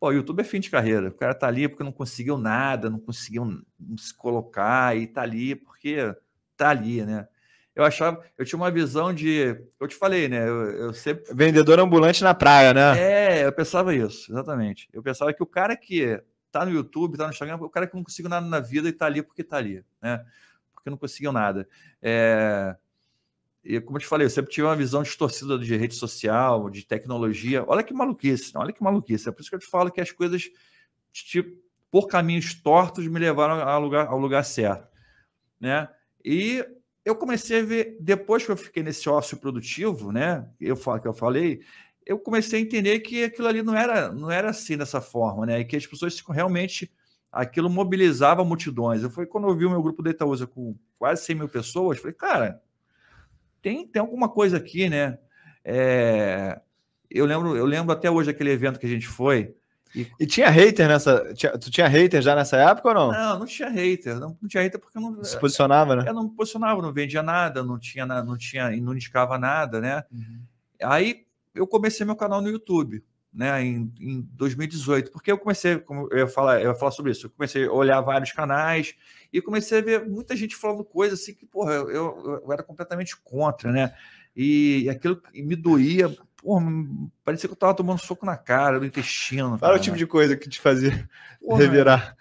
Pô, YouTube é fim de carreira. O cara tá ali porque não conseguiu nada, não conseguiu se colocar e tá ali porque tá ali, né? Eu achava, eu tinha uma visão de, eu te falei, né? Eu, eu sempre vendedor ambulante na praia, né? É, eu pensava isso, exatamente. Eu pensava que o cara que tá no YouTube, tá no Instagram, o cara que não conseguiu nada na vida e tá ali porque tá ali, né? Porque não conseguiu nada. É, e como eu te falei, eu sempre tive uma visão distorcida de rede social, de tecnologia. Olha que maluquice, olha que maluquice. É por isso que eu te falo que as coisas, tipo, por caminhos tortos, me levaram ao lugar, ao lugar certo. Né? E eu comecei a ver, depois que eu fiquei nesse ócio produtivo, né? Eu que eu falei, eu comecei a entender que aquilo ali não era, não era assim dessa forma, né? E que as pessoas realmente aquilo mobilizava multidões. Eu foi quando eu vi o meu grupo de Itaúsa com quase 100 mil pessoas, falei, cara, tem, tem alguma coisa aqui, né? É, eu, lembro, eu lembro até hoje aquele evento que a gente foi. E, e tinha hater nessa. Tinha, tu tinha hater já nessa época ou não? Não, não tinha hater. Não, não tinha hater porque eu não. Se posicionava, né? Eu não me posicionava, não vendia nada, não tinha, não tinha, não indicava nada, né? Uhum. Aí eu comecei meu canal no YouTube, né? Em, em 2018, porque eu comecei, como eu ia falar, eu ia falar sobre isso, eu comecei a olhar vários canais e comecei a ver muita gente falando coisas assim que, porra, eu, eu, eu era completamente contra, né? E, e aquilo me doía, porra, parecia que eu tava tomando soco na cara, no intestino. Fala o tipo de coisa que te fazia porra, <laughs> revirar.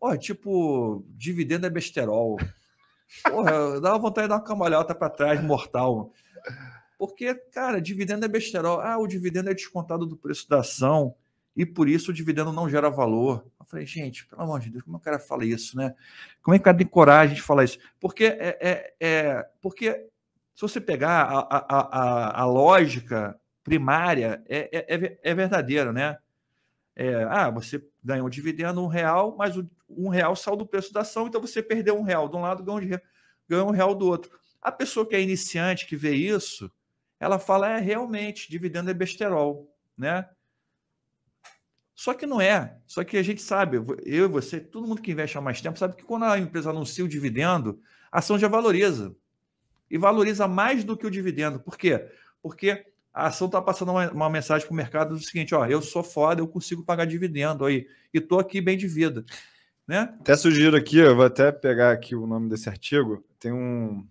Porra, tipo, dividendo é besterol. Porra, dava vontade de dar uma cambalhota para trás, mortal. Porque, cara, dividendo é besterol. Ah, o dividendo é descontado do preço da ação e por isso o dividendo não gera valor. Eu falei, gente, pelo amor de Deus, como é que o cara fala isso, né? Como é que o cara tem coragem de falar isso? Porque, é, é, é porque se você pegar a, a, a, a lógica primária, é, é, é, é verdadeira, né? É, ah, você ganhou um dividendo um real, mas o, um real saiu do preço da ação, então você perdeu um real de um lado, ganhou um, ganhou um real do outro. A pessoa que é iniciante, que vê isso, ela fala, é, realmente, dividendo é besterol, né? Só que não é. Só que a gente sabe, eu e você, todo mundo que investe há mais tempo, sabe que quando a empresa anuncia o dividendo, a ação já valoriza. E valoriza mais do que o dividendo. Por quê? Porque a ação está passando uma, uma mensagem para o mercado do seguinte: ó, eu sou foda, eu consigo pagar dividendo aí. E estou aqui bem de vida. Né? Até sugiro aqui, eu vou até pegar aqui o nome desse artigo. Tem um,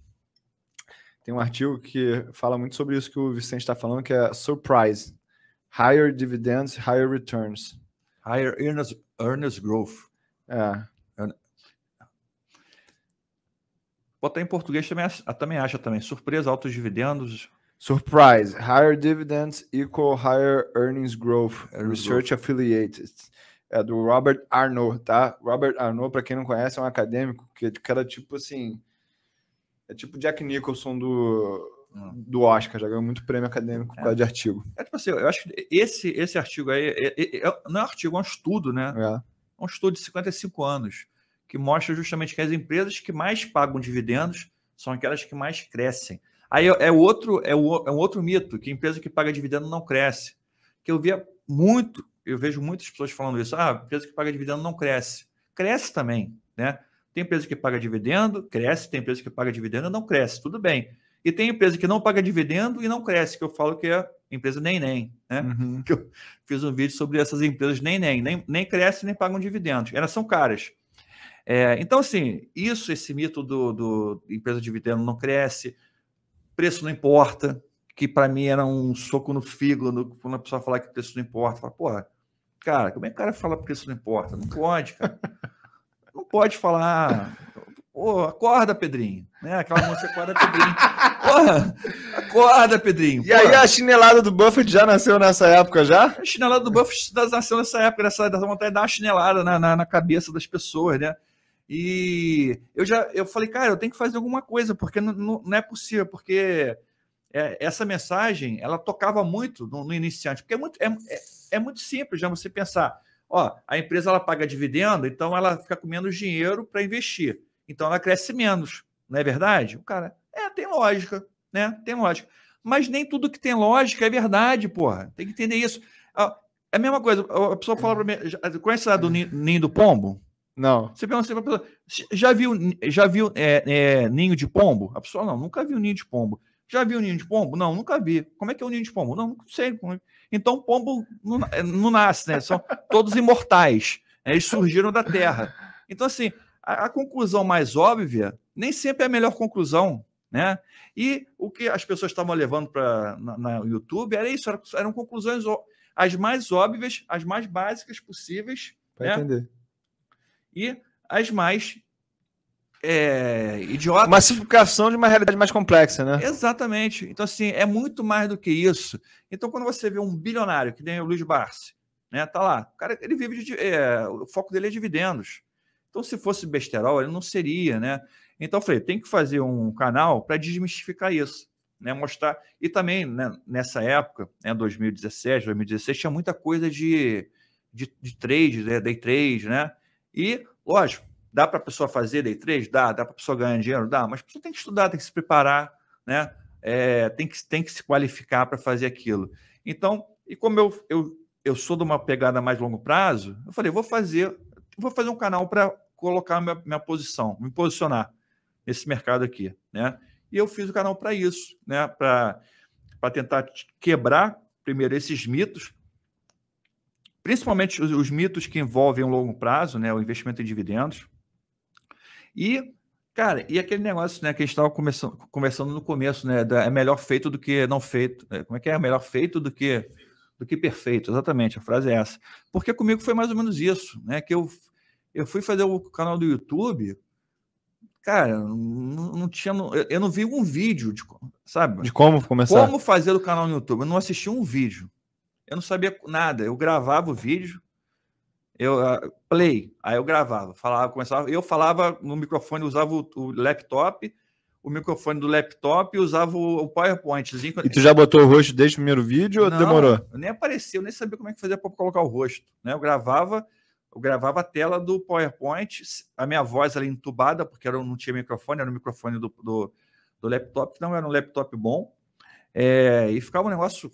tem um artigo que fala muito sobre isso que o Vicente está falando, que é Surprise higher dividends, higher returns. Higher earnings, earnings growth. É. Botar em português também, também acha também. Surpresa, altos dividendos. Surprise. Higher dividends equal higher earnings growth. Earnings Research growth. Affiliated. É do Robert Arnault, tá? Robert Arnault, para quem não conhece, é um acadêmico que, que era tipo assim. É tipo Jack Nicholson do, do Oscar, já ganhou muito prêmio acadêmico por causa de artigo. É tipo assim, eu acho que esse, esse artigo aí é, é, é, não é um artigo, é um estudo, né? É. é um estudo de 55 anos, que mostra justamente que as empresas que mais pagam dividendos são aquelas que mais crescem. Aí é outro, é, o, é um outro mito, que empresa que paga dividendo não cresce. Que eu via muito, eu vejo muitas pessoas falando isso. Ah, empresa que paga dividendo não cresce. Cresce também, né? Tem empresa que paga dividendo, cresce. Tem empresa que paga dividendo não cresce. Tudo bem. E tem empresa que não paga dividendo e não cresce, que eu falo que é empresa nem nem, né? Uhum. Que eu fiz um vídeo sobre essas empresas nem nem, nem, nem crescem nem pagam dividendos. Elas são caras. É, então, assim, isso, esse mito do, do empresa de dividendo não cresce, preço não importa, que para mim era um soco no fígado quando a pessoa falar que preço não importa. Fala, porra, cara, como é que o cara fala que preço não importa? Não pode, cara. <laughs> Não pode falar. Pô, acorda, Pedrinho. Né? Aquela música acorda, Pedrinho. Porra, acorda, Pedrinho. E aí a chinelada do Buffett já nasceu nessa época já? A chinelada do Buffett nasceu nessa época, nessa, dessa vontade de dar uma chinelada na, na, na cabeça das pessoas, né? E eu já eu falei, cara, eu tenho que fazer alguma coisa, porque não, não, é possível, porque é, essa mensagem ela tocava muito no, no iniciante, porque é muito, é, é, é, muito simples já você pensar, ó, a empresa ela paga dividendo, então ela fica com menos dinheiro para investir, então ela cresce menos, não é verdade? O cara, é, tem lógica, né? Tem lógica. Mas nem tudo que tem lógica é verdade, porra. Tem que entender isso. É a mesma coisa, a pessoa fala para mim, conhece a do ninho do pombo? Não. Você pergunta para pessoa, já viu, já viu é, é, ninho de pombo? A pessoa, não, nunca viu ninho de pombo. Já viu ninho de pombo? Não, nunca vi. Como é que é o ninho de pombo? Não, não sei. É. Então, pombo não, é, não nasce, né? São todos imortais. Né? Eles surgiram da terra. Então, assim, a, a, conclusão mais óbvia nem sempre é a melhor conclusão, né? E o que as pessoas estavam levando para na, YouTube era isso, eram, eram conclusões as mais óbvias, as mais básicas possíveis. Para né? entender. E as mais é, idiota. Massificação de uma realidade mais complexa, né? Exatamente. Então, assim, é muito mais do que isso. Então, quando você vê um bilionário, que nem o Luiz Barsi, né? Tá lá. O cara, ele vive de. É, o foco dele é dividendos. Então, se fosse besterol, ele não seria, né? Então, eu falei, tem que fazer um canal para desmistificar isso. Né, mostrar. E também, né, nessa época, né, 2017, 2016, tinha muita coisa de, de, de trade, né, day trade, né? E, lógico, Dá para a pessoa fazer day trade? Dá. Dá para a pessoa ganhar dinheiro? Dá. Mas a pessoa tem que estudar, tem que se preparar, né? É, tem, que, tem que se qualificar para fazer aquilo. Então, e como eu, eu, eu sou de uma pegada mais longo prazo, eu falei, vou fazer, vou fazer um canal para colocar minha, minha posição, me posicionar nesse mercado aqui, né? E eu fiz o canal para isso, né? Para tentar quebrar primeiro esses mitos, principalmente os, os, mitos que envolvem o longo prazo, né? O investimento em dividendos, e, cara, e aquele negócio, né, que a gente estava conversando no começo, né? Da, é melhor feito do que não feito. Né, como é que é? é? Melhor feito do que do que perfeito. Exatamente, a frase é essa. Porque comigo foi mais ou menos isso, né? Que eu, eu fui fazer o canal do YouTube, cara, não, não tinha. Eu não vi um vídeo de, sabe? De como começar. Como fazer o canal no YouTube. Eu não assisti um vídeo. Eu não sabia nada. Eu gravava o vídeo, eu uh, play, aí eu gravava, falava, começava, eu falava no microfone, usava o, o laptop, o microfone do laptop e usava o, o PowerPointzinho. E tu já botou o rosto desde o primeiro vídeo ou demorou? Eu nem apareceu, nem sabia como é que fazia para colocar o rosto, né? Eu gravava, eu gravava a tela do PowerPoint, a minha voz ali entubada, porque eu não tinha microfone, era o microfone do, do, do laptop, não era um laptop bom, é, e ficava um negócio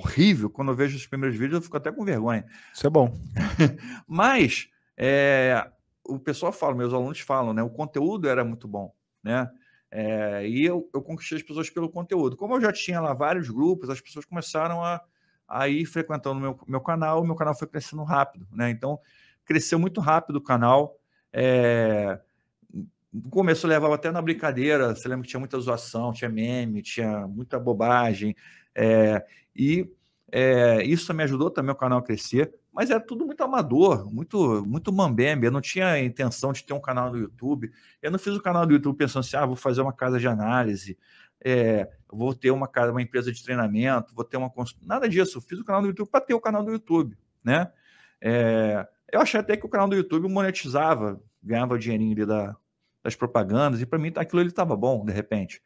horrível. Quando eu vejo os primeiros vídeos, eu fico até com vergonha. Isso é bom. <laughs> Mas é, o pessoal fala, meus alunos falam, né? O conteúdo era muito bom, né? É, e eu, eu conquistei as pessoas pelo conteúdo. Como eu já tinha lá vários grupos, as pessoas começaram a, a ir frequentando meu, meu canal, meu canal foi crescendo rápido, né? Então, cresceu muito rápido o canal. É, no começo eu levava até na brincadeira, você lembra que tinha muita zoação, tinha meme, tinha muita bobagem. É, e é, isso me ajudou também o canal a crescer, mas era tudo muito amador, muito muito mambembe. Eu não tinha intenção de ter um canal no YouTube. Eu não fiz o canal do YouTube pensando assim, ah, vou fazer uma casa de análise, é, vou ter uma casa, uma empresa de treinamento, vou ter uma nada disso. Eu fiz o canal do YouTube para ter o canal do YouTube, né? É, eu achei até que o canal do YouTube monetizava, ganhava o dinheirinho ali da, das propagandas, e para mim aquilo ele estava bom, de repente.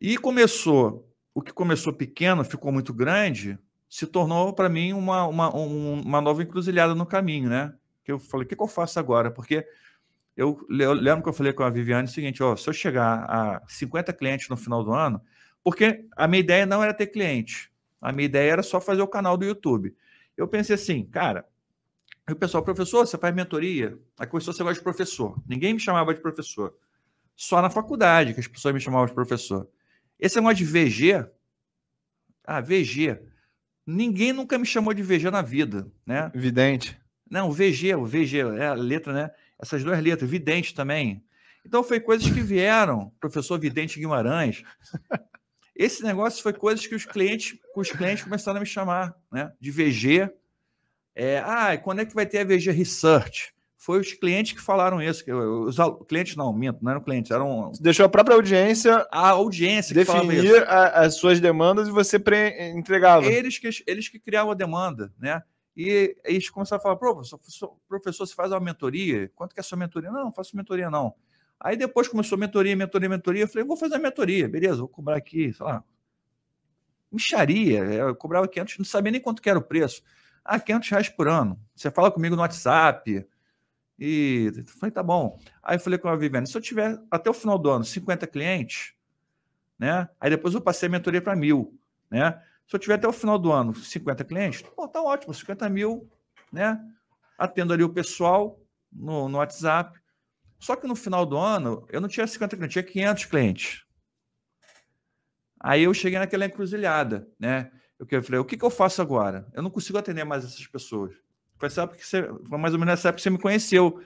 E começou o que começou pequeno, ficou muito grande, se tornou para mim uma, uma, uma nova encruzilhada no caminho, né? Que eu falei, o que, que eu faço agora? Porque eu, eu, lembro que eu falei com a Viviane o seguinte: ó, se eu chegar a 50 clientes no final do ano, porque a minha ideia não era ter cliente, a minha ideia era só fazer o canal do YouTube. Eu pensei assim, cara, o pessoal, professor, você faz mentoria? Aí começou esse negócio de professor. Ninguém me chamava de professor. Só na faculdade que as pessoas me chamavam de professor. Esse negócio de VG, ah, VG. Ninguém nunca me chamou de VG na vida, né? Vidente. Não, VG, o VG, é a letra, né? Essas duas letras, vidente também. Então foi coisas que vieram, professor Vidente Guimarães. Esse negócio foi coisas que os clientes, os clientes começaram a me chamar, né? De VG. É, ah, quando é que vai ter a VG Research? Foi os clientes que falaram isso. Os clientes não, minto, não eram clientes, eram. Deixou a própria audiência. A audiência definir a, as suas demandas e você pre entregava. Eles que, eles que criavam a demanda, né? E eles começaram a falar: professor, professor, você faz uma mentoria? Quanto que é a sua mentoria? Não, não faço mentoria, não. Aí depois começou mentoria, mentoria, mentoria. Eu falei: vou fazer a mentoria, beleza, vou cobrar aqui, sei lá. Micharia, eu cobrava 500, não sabia nem quanto que era o preço. Ah, 500 reais por ano. Você fala comigo no WhatsApp e falei, tá bom. Aí falei com a Viviane, se eu tiver até o final do ano 50 clientes, né? Aí depois eu passei a mentoria para mil, né? Se eu tiver até o final do ano 50 clientes, pô, tá ótimo, 50 mil, né? Atendo ali o pessoal no, no WhatsApp. Só que no final do ano, eu não tinha 50 clientes, tinha 500 clientes. Aí eu cheguei naquela encruzilhada, né? Eu falei, o que, que eu faço agora? Eu não consigo atender mais essas pessoas. Foi, sabe que você, foi mais ou menos nessa época que você me conheceu.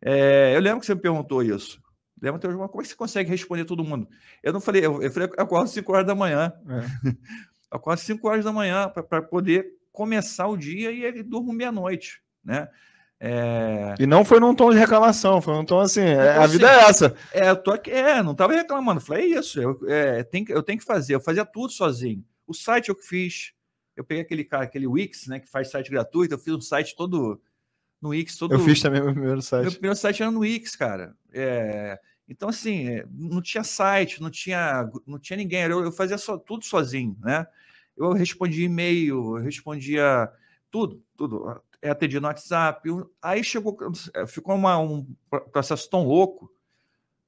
É, eu lembro que você me perguntou isso. Lembra teu como é que você consegue responder todo mundo? Eu não falei, eu, eu falei, eu acordo 5 horas da manhã. É. eu <laughs> acordo 5 horas da manhã para poder começar o dia e ele durmo meia-noite, né? É... E não foi num tom de reclamação, foi num tom assim, então, a assim, vida é essa. É, eu tô aqui, é, não estava reclamando, falei, é isso, eu, é, tem, eu tenho que fazer, eu fazia tudo sozinho. O site eu que fiz, eu peguei aquele cara, aquele Wix, né, que faz site gratuito, eu fiz um site todo no Wix, todo. Eu fiz também meu primeiro site. Meu primeiro site era no Wix, cara. É... Então, assim, é, não tinha site, não tinha, não tinha ninguém, eu, eu fazia só, tudo sozinho, né? Eu respondia e-mail, eu respondia tudo, tudo. É, atendia no WhatsApp. Aí chegou, é, ficou uma, um processo tão louco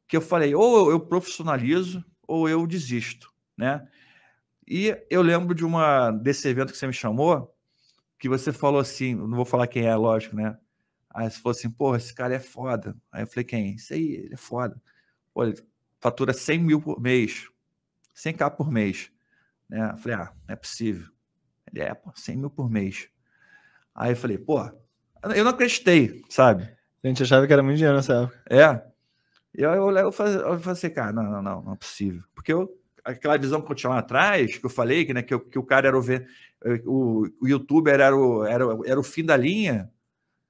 que eu falei, ou eu profissionalizo ou eu desisto, né? E eu lembro de uma desse evento que você me chamou, que você falou assim, não vou falar quem é, lógico, né? Aí você falou assim, porra, esse cara é foda. Aí eu falei, quem? Isso aí, ele é foda. Pô, ele fatura 100 mil por mês, 100k por mês. Né? Eu falei, ah, não é possível. Ele é, pô, 100 mil por mês. Aí eu falei, pô, eu não acreditei, sabe? A gente achava que era muito dinheiro nessa época. É. E eu, eu, eu, falei, eu falei assim, cara, não, não, não, não é possível. Porque eu aquela visão que eu tinha lá atrás, que eu falei, que, né, que, que o cara era o, o, o youtuber era o, era, era o fim da linha,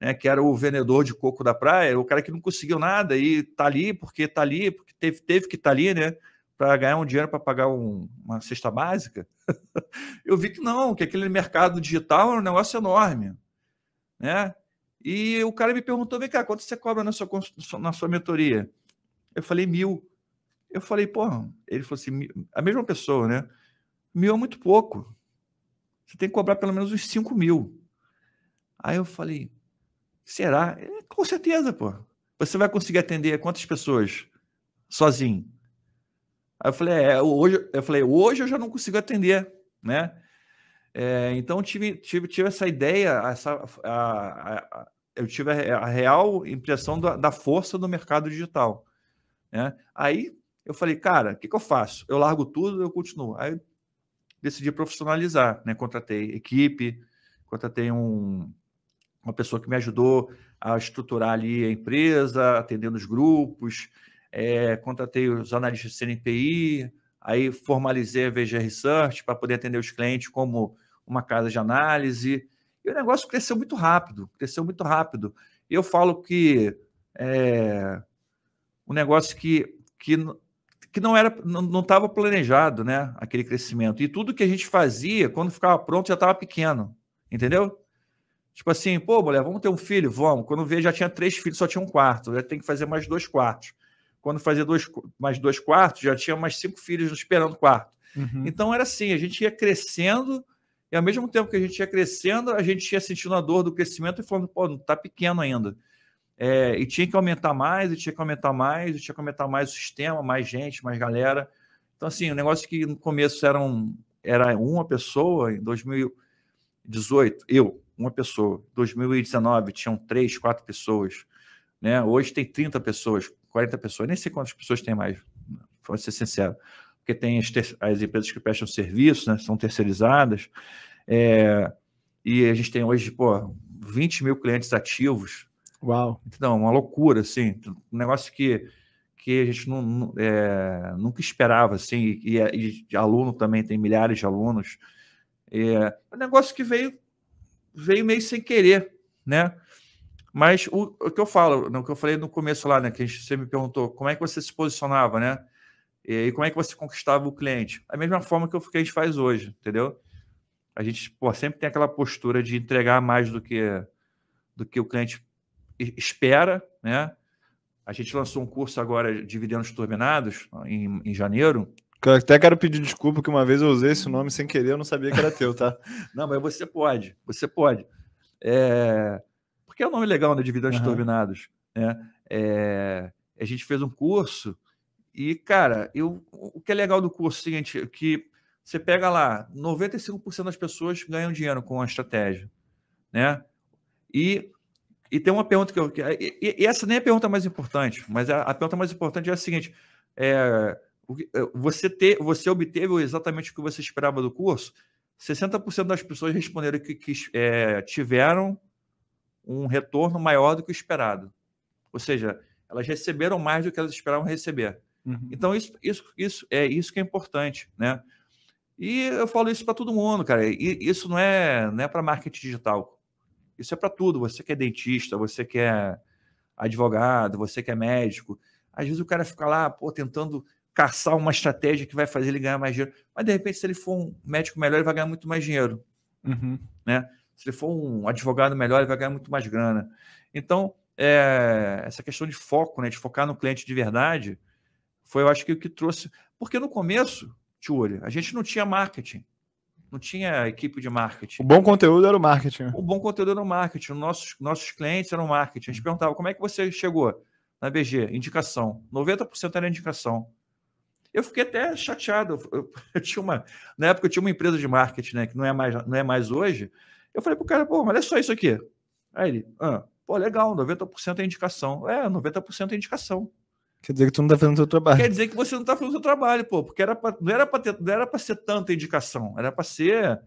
né, que era o vendedor de coco da praia, o cara que não conseguiu nada e tá ali porque tá ali, porque teve, teve que estar tá ali, né, para ganhar um dinheiro para pagar um, uma cesta básica. <laughs> eu vi que não, que aquele mercado digital é um negócio enorme, né? E o cara me perguntou, vem cá, quanto você cobra na sua, na sua mentoria? Eu falei mil. Eu falei, pô, ele falou assim, a mesma pessoa, né? Mil é muito pouco. Você tem que cobrar pelo menos uns 5 mil. Aí eu falei, será? É, com certeza, pô. Você vai conseguir atender quantas pessoas sozinho? Aí eu falei, é, hoje, eu falei, hoje eu já não consigo atender, né? É, então tive, tive, tive essa ideia, essa, a, a, a, eu tive a, real impressão da, da, força do mercado digital. Né? Aí eu falei, cara, o que, que, eu faço? Eu largo tudo, eu continuo. Aí decidi profissionalizar, né? Contratei equipe, contratei um, uma pessoa que me ajudou a estruturar ali a empresa, atendendo os grupos, é, contratei os analistas de CNPI, aí formalizei a VG Research para poder atender os clientes como uma casa de análise. E o negócio cresceu muito rápido, cresceu muito rápido. Eu falo que é um negócio que, que que não era, não estava planejado, né? Aquele crescimento. E tudo que a gente fazia, quando ficava pronto, já estava pequeno. Entendeu? Tipo assim, pô, mulher, vamos ter um filho? Vamos. Quando veio, já tinha três filhos, só tinha um quarto. Já tem que fazer mais dois quartos. Quando fazia dois, mais dois quartos, já tinha mais cinco filhos esperando quarto. Uhum. Então era assim, a gente ia crescendo, e ao mesmo tempo que a gente ia crescendo, a gente ia sentindo a dor do crescimento e falando, pô, não está pequeno ainda. É, e tinha que aumentar mais, e tinha que aumentar mais, e tinha que aumentar mais o sistema, mais gente, mais galera. Então, assim, o um negócio que no começo era, um, era uma pessoa, em 2000, 18, eu, uma pessoa. 2019 tinham três, quatro pessoas. Né? Hoje tem 30 pessoas, 40 pessoas, nem sei quantas pessoas tem mais, para ser sincero. Porque tem as, as, empresas que prestam serviço, né? são terceirizadas. É, e a gente tem hoje, pô, 20 mil clientes ativos. Uau! Então, uma loucura, assim. Um negócio que, que a gente não, é, nunca esperava, assim. E, e, e, aluno também, tem milhares de alunos. É um negócio que veio, veio meio sem querer, né? Mas o, o que eu falo, o que eu falei no começo lá, né? Que a gente, você me perguntou como é que você se posicionava, né? E como é que você conquistava o cliente? A mesma forma que, que a gente faz hoje, entendeu? A gente pô, sempre tem aquela postura de entregar mais do que, do que o cliente espera, né? A gente lançou um curso agora de dividendos turbinados em, em janeiro. Eu até quero pedir desculpa que uma vez eu usei esse nome sem querer, eu não sabia que era teu, tá? <laughs> não, mas você pode, você pode. É... Porque é um nome legal, né? Dividendos uhum. turbinados. Né? É... A gente fez um curso e, cara, eu... o que é legal do curso é o seguinte, que você pega lá, 95% das pessoas ganham dinheiro com a estratégia, né? E, e tem uma pergunta que eu. E, e essa nem é a pergunta mais importante, mas a, a pergunta mais importante é a seguinte: é, você, ter, você obteve exatamente o que você esperava do curso? 60% das pessoas responderam que, que é, tiveram um retorno maior do que o esperado. Ou seja, elas receberam mais do que elas esperavam receber. Uhum. Então, isso, isso, isso é isso que é importante, né? E eu falo isso para todo mundo, cara. E isso não é, não é para marketing digital. Isso é para tudo. Você que é dentista, você que é advogado, você que é médico. Às vezes o cara fica lá, pô, tentando caçar uma estratégia que vai fazer ele ganhar mais dinheiro. Mas de repente, se ele for um médico melhor, ele vai ganhar muito mais dinheiro. Uhum. Né? Se ele for um advogado melhor, ele vai ganhar muito mais grana. Então, é, essa questão de foco, né, de focar no cliente de verdade, foi, eu acho que o que trouxe. Porque no começo, Tchuri, a gente não tinha marketing. Não tinha equipe de marketing. O bom conteúdo era o marketing. O bom conteúdo era o marketing. Nossos, nossos clientes eram marketing. A gente perguntava como é que você chegou na BG? Indicação. 90% era indicação. Eu fiquei até chateado. Eu, <laughs> eu, tinha uma, na época eu tinha uma empresa de marketing, né, que não é mais, não é mais hoje. Eu falei pro cara, pô, mas olha só isso aqui. Aí ele, ah, pô, legal, 90% é indicação. É, 90% é indicação. Quer dizer que tu não está fazendo o seu trabalho. Quer dizer que você não está fazendo o seu trabalho, pô, porque era pra, não era para ser tanta indicação, era para ser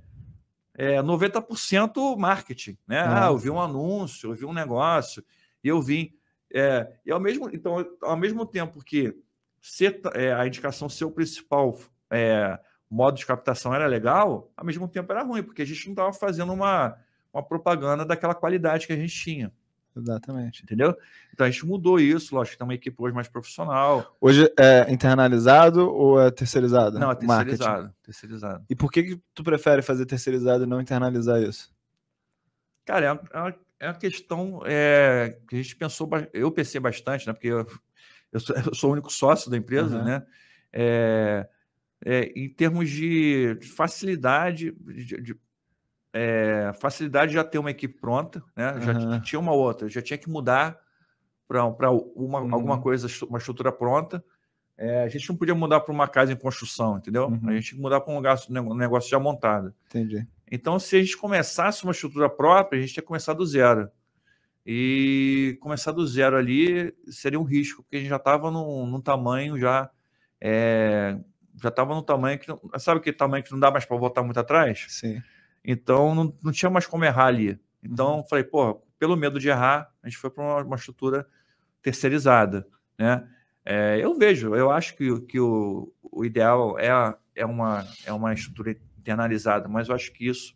é, 90% marketing, né? Ah. ah, eu vi um anúncio, eu vi um negócio, e eu vim. É, e ao mesmo, então, ao mesmo tempo que ser, é, a indicação ser o principal é, modo de captação era legal, ao mesmo tempo era ruim, porque a gente não estava fazendo uma, uma propaganda daquela qualidade que a gente tinha. Exatamente. Entendeu? Então a gente mudou isso, lógico que tem uma equipe hoje mais profissional. Hoje é internalizado ou é terceirizado? Não, é terceirizado. terceirizado. E por que, que tu prefere fazer terceirizado e não internalizar isso? Cara, é uma, é uma é questão é, que a gente pensou, eu pensei bastante, né? Porque eu, eu, sou, eu sou, o único sócio da empresa, uhum. né? É, é, em termos de facilidade, de, de é, facilidade de já ter uma equipe pronta, né? Já tinha uma outra, já tinha que mudar para uma, uhum. alguma coisa, uma estrutura pronta. É, a gente não podia mudar para uma casa em construção, entendeu? Uhum. A gente tinha que mudar para um negócio, um negócio já montado. Entendi. Então, se a gente começasse uma estrutura própria, a gente ia começar do zero. E começar do zero ali seria um risco, porque a gente já estava num, num, tamanho já. É, já estava num tamanho que. Sabe aquele tamanho que não dá mais para voltar muito atrás? Sim. Então não, não tinha mais como errar ali. Então uhum. falei, pô, pelo medo de errar, a gente foi para uma, uma, estrutura terceirizada, né? É, eu vejo, eu acho que, que o, o ideal é, é, uma, é uma estrutura internalizada, mas eu acho que isso,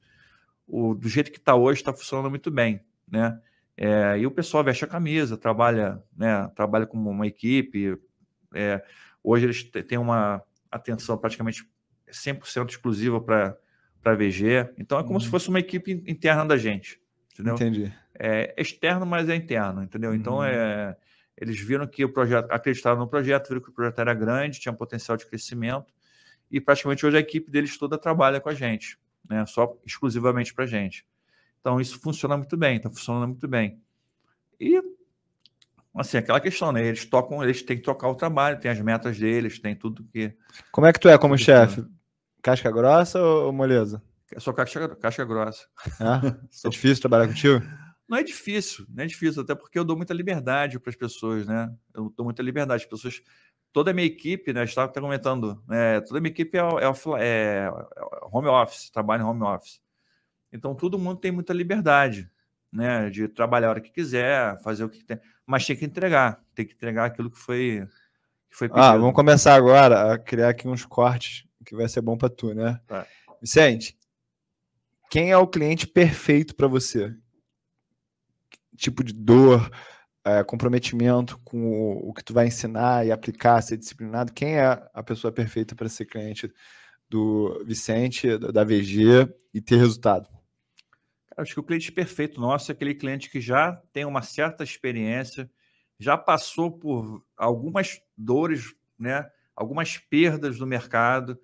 o, do jeito que está hoje, está funcionando muito bem, né? É, e o pessoal veste a camisa, trabalha, né, trabalha como uma equipe. É, hoje eles têm uma atenção praticamente 100% exclusiva para para a VG. Então é como uhum. se fosse uma equipe interna da gente. Entendeu? Entendi. É externo, mas é interno, entendeu? Então, uhum. É, eles viram que o projeto, acreditaram no projeto, viram que o projeto era grande, tinha potencial de crescimento, e praticamente hoje a equipe deles toda trabalha com a gente, né? Só exclusivamente para a gente. Então isso funciona muito bem, está funcionando muito bem. E assim, aquela questão, né? Eles tocam, eles têm que tocar o trabalho, tem as metas deles, tem tudo que. Como é que tu é como chefe? Casca grossa ou moleza? Eu sou caixa, caixa grossa. É? <laughs> é difícil trabalhar contigo? Não é difícil, não é difícil, até porque eu dou muita liberdade para as pessoas, né? Eu dou muita liberdade. As pessoas, toda a minha equipe, né? Estava até comentando, né? toda a minha equipe é, é, é, home office, trabalha em home office. Então todo mundo tem muita liberdade, né? De trabalhar a hora que quiser, fazer o que tem, mas tem que entregar, tem que entregar aquilo que foi, que foi ah, pedido. Ah, vamos começar agora a criar aqui uns cortes que vai ser bom para tu, né? Tá. Vicente, quem é o cliente perfeito para você? tipo de dor, é, comprometimento com o, o, que tu vai ensinar e aplicar, ser disciplinado, quem é a pessoa perfeita para ser cliente do Vicente, da VG e ter resultado? Acho que o cliente perfeito nosso é aquele cliente que já tem uma certa experiência, já passou por algumas dores, né? algumas perdas no mercado,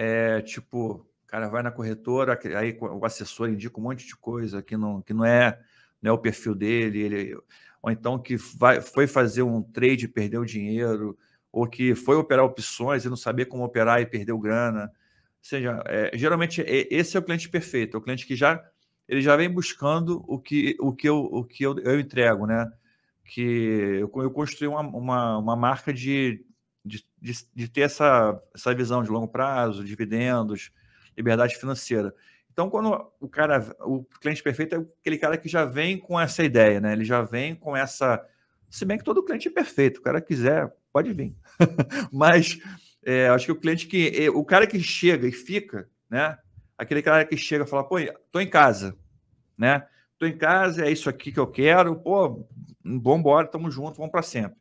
é, tipo, o cara vai na corretora, aí o assessor indica um monte de coisa que não, que não é né, o perfil dele, ele, ou então que vai, foi fazer um trade e perdeu dinheiro, ou que foi operar opções e não sabia como operar e perdeu grana. Ou seja, é, geralmente é, esse é o cliente perfeito, é o cliente que já ele já vem buscando o que, o que, eu, o que eu, eu entrego, né? Que eu, eu construí uma, uma, uma marca de, de, de, de, ter essa, essa visão de longo prazo, dividendos, liberdade financeira. Então, quando o cara, o cliente perfeito é aquele cara que já vem com essa ideia, né? Ele já vem com essa. Se bem que todo cliente é perfeito, o cara quiser, pode vir. <laughs> Mas é, acho que o cliente que. O cara que chega e fica, né? Aquele cara que chega e fala, pô, tô em casa, né? Tô em casa, é isso aqui que eu quero, pô, vamos embora, tamo junto, vamos para sempre.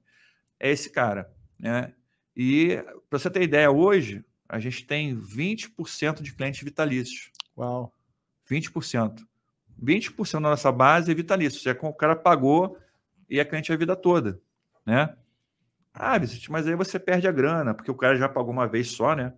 É esse cara, né? E para você ter ideia, hoje a gente tem 20% de clientes vitalícios. Uau. 20%. 20% da nossa base é vitalício. É o cara pagou e é cliente a vida toda, né? Ah, Vicente, mas aí você perde a grana, porque o cara já pagou uma vez só, né?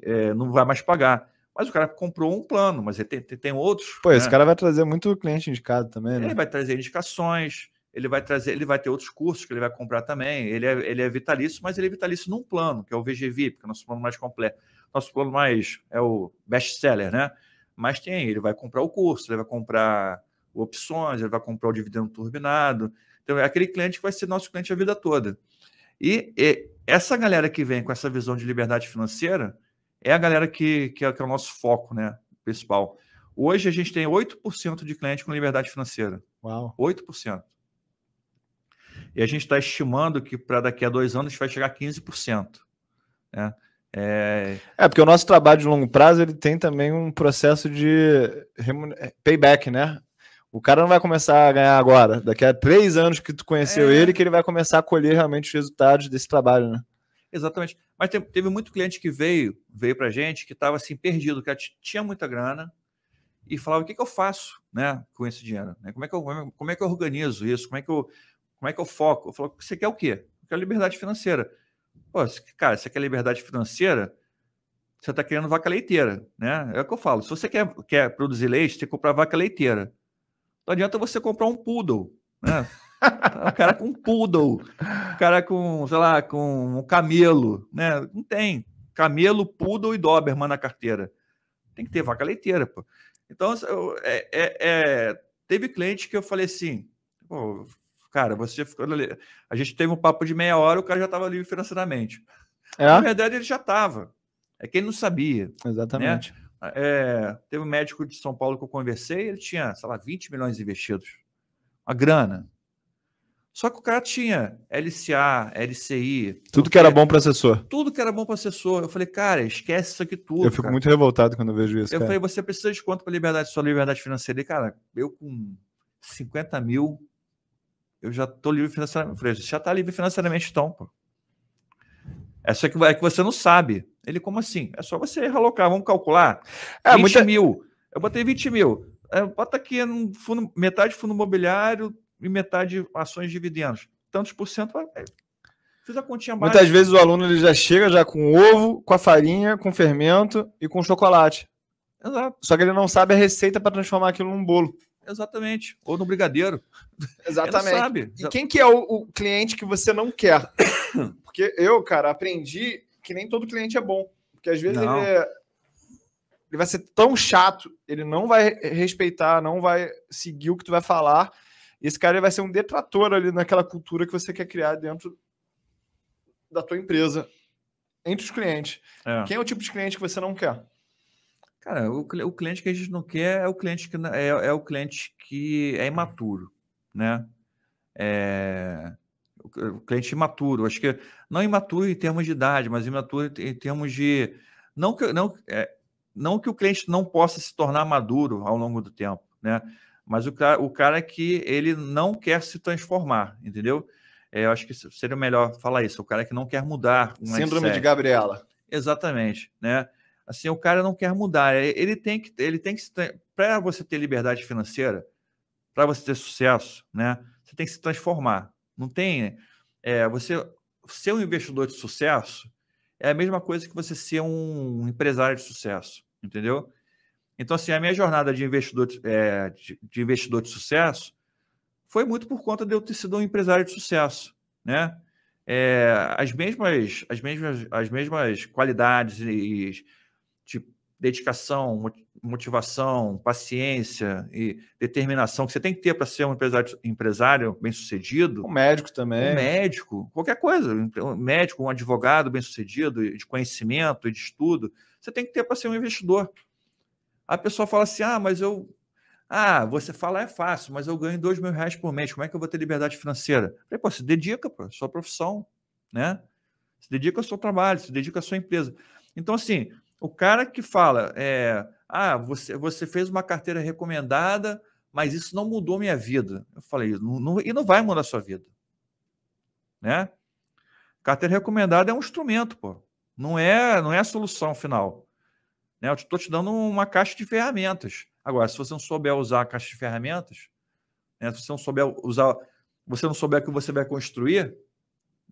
É, não vai mais pagar. Mas o cara comprou um plano, mas ele tem, tem, tem outros. Pô, né? esse cara vai trazer muito cliente indicado também, né? Ele vai trazer indicações, ele vai trazer, ele vai ter outros cursos que ele vai comprar também. Ele é, ele é vitalício, mas ele é vitalício num plano, que é o VGV, porque é o nosso plano mais completo nosso plano mais é o best seller, né? Mas tem, ele vai comprar o curso, ele vai comprar opções, ele vai comprar o dividendo turbinado. Então, é aquele cliente que vai ser nosso cliente a vida toda. E, e essa galera que vem com essa visão de liberdade financeira é a galera que, que, é, que é o nosso foco, né? Principal. Hoje a gente tem 8% de cliente com liberdade financeira. Uau. 8%. E a gente está estimando que para daqui a dois anos vai chegar a 15%. Né? É... é, porque o nosso trabalho de longo prazo ele tem também um processo de é, payback, né? O cara não vai começar a ganhar agora, daqui a três anos que tu conheceu é... ele, que ele vai começar a colher realmente os resultados desse trabalho, né? Exatamente. Mas teve muito cliente que veio, veio pra gente, que estava assim, perdido, que tinha muita grana e falava: o que, que eu faço né, com esse dinheiro? Né? Como, é que eu, como é que eu organizo isso? Como é que eu, como é que eu foco? Eu falo: você quer o quê? Eu quero liberdade financeira. Pô, cara, você quer liberdade financeira, você está querendo vaca leiteira, né? É o que eu falo. Se você quer, quer produzir leite, tem que comprar vaca leiteira. Não adianta você comprar um poodle, né? o <laughs> cara com um poodle, cara com, sei lá, com um camelo, né? Não tem. Camelo, poodle e Doberman na carteira. Tem que ter vaca leiteira, pô. Então, é, é, é, teve cliente que eu falei assim, Cara, você ficou. A gente teve um papo de meia hora, o cara já estava livre financeiramente. É? Na verdade, ele já estava. É que ele não sabia. Né? Exatamente. Né? É, teve um médico de São Paulo que eu conversei, ele tinha, sei lá, 20 milhões investidos. Uma grana. Só que o cara tinha LCA, LCI. Tudo que era bom para assessor. Tudo que era bom para assessor. Eu falei, cara, esquece isso aqui tudo. Eu fico cara. muito revoltado quando eu vejo isso. Eu cara. falei, você precisa de quanto para liberdade, sua liberdade financeira? E, cara, eu com 50 mil, eu já estou livre financeiramente. Falei, já está livre financeiramente, então, pô. É só que, é que você não sabe. Ele, como assim? É só você realocar, vamos calcular. É, 20 muita... mil. Eu botei 20 mil. É, bota aqui no fundo, metade fundo imobiliário e metade ações de dividendos. Tantos por cento. É, fiz a continha baixa. Muitas vezes o aluno ele já chega já com ovo, com a farinha, com fermento e com chocolate. Exato. Só que ele não sabe a receita para transformar aquilo num bolo. Exatamente. Ou no brigadeiro. <laughs> Exatamente. sabe. E quem que é o, o, cliente que você não quer? <coughs> Porque eu, cara, aprendi que nem todo cliente é bom. Porque às vezes não. ele é... ele vai ser tão chato, ele não vai respeitar, não vai seguir o que tu vai falar. E esse cara ele vai ser um detrator ali naquela cultura que você quer criar dentro da tua empresa, entre os clientes. É. Quem é o tipo de cliente que você não quer? Cara, o, o cliente que a gente não quer é o cliente que é, é o cliente que é imaturo, né? É, o, cliente imaturo, acho que não imaturo em termos de idade, mas imaturo em, termos de não que não é, não que o cliente não possa se tornar maduro ao longo do tempo, né? Mas o cara, o cara que ele não quer se transformar, entendeu? É, eu acho que seria melhor falar isso. O cara que não quer mudar. o Síndrome de mindset. Gabriela. Exatamente, né? Assim, o cara não quer mudar. é- Ele tem que, ele tem que para você ter liberdade financeira, para você ter sucesso, né? Você tem que se transformar. Não tem, é, você ser um investidor de sucesso é a mesma coisa que você ser um empresário de sucesso, entendeu? Então, assim, a minha jornada de investidor de, é, de, de investidor de sucesso foi muito por conta de eu ter sido um empresário de sucesso, né? É, as mesmas as mesmas as mesmas qualidades e de dedicação, mo- motivação, paciência e determinação que você tem que ter para ser um empresário, empresário bem sucedido, O médico também. um médico, qualquer coisa, um médico, um advogado bem sucedido, de conhecimento e de estudo, você tem que ter para ser um investidor. A pessoa fala assim: ah, mas eu. Ah, você fala é fácil, mas eu ganho dois mil reais por mês, como é que eu vou ter liberdade financeira? Eu falei, pô, se dedica para sua profissão, né? Se dedica ao seu trabalho, se dedica à sua empresa. Então, assim, o cara que fala, é, ah, você, você fez uma carteira recomendada, mas isso não mudou minha vida. Eu falei, não, não- e não vai mudar a sua vida. Né? Carteira recomendada é um instrumento, pô. Não é, não é a solução final. Né? Eu estou te dando uma caixa de ferramentas. Agora, se você não souber usar a caixa de ferramentas, né? se você não souber usar, você não souber o que você vai construir,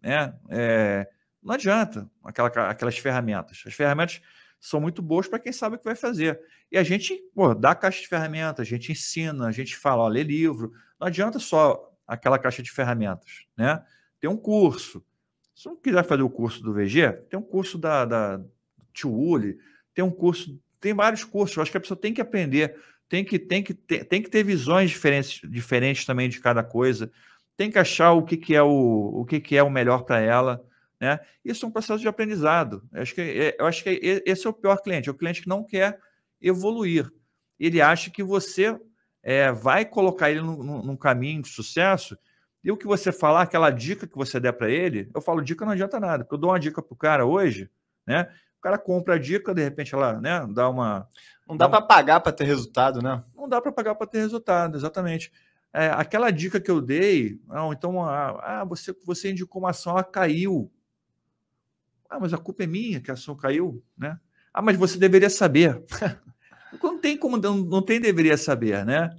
né? É, não adianta aquela, aquelas ferramentas. As ferramentas são muito boas para quem sabe o que vai fazer. E a gente pô, dá caixa de ferramentas, a gente ensina, a gente fala, ó, lê livro. Não adianta só aquela caixa de ferramentas, né? Tem um curso. Se não quiser fazer o curso do VG, tem um curso da, da Tio Uli, tem um curso, tem vários cursos. Eu acho que a pessoa tem que aprender, tem que, tem que, ter, tem que ter visões diferentes, diferentes também de cada coisa, tem que achar o que, que é o, o que, que é o melhor para ela. Né? Isso é um processo de aprendizado. Eu acho, que, eu acho que esse é o pior cliente, é o cliente que não quer evoluir. Ele acha que você é, vai colocar ele num, num caminho de sucesso e o que você falar, aquela dica que você der para ele, eu falo dica não adianta nada, porque eu dou uma dica para o cara hoje, né? O cara compra a dica, de repente ela né, dá uma. Não dá para pagar para ter resultado, né? Não dá para pagar para ter resultado, exatamente. É, aquela dica que eu dei, não, então, ah, você, você indicou uma ação, ela caiu. Ah, mas a culpa é minha que a ação caiu, né? Ah, mas você deveria saber. <laughs> não tem como, não, não tem deveria saber, né?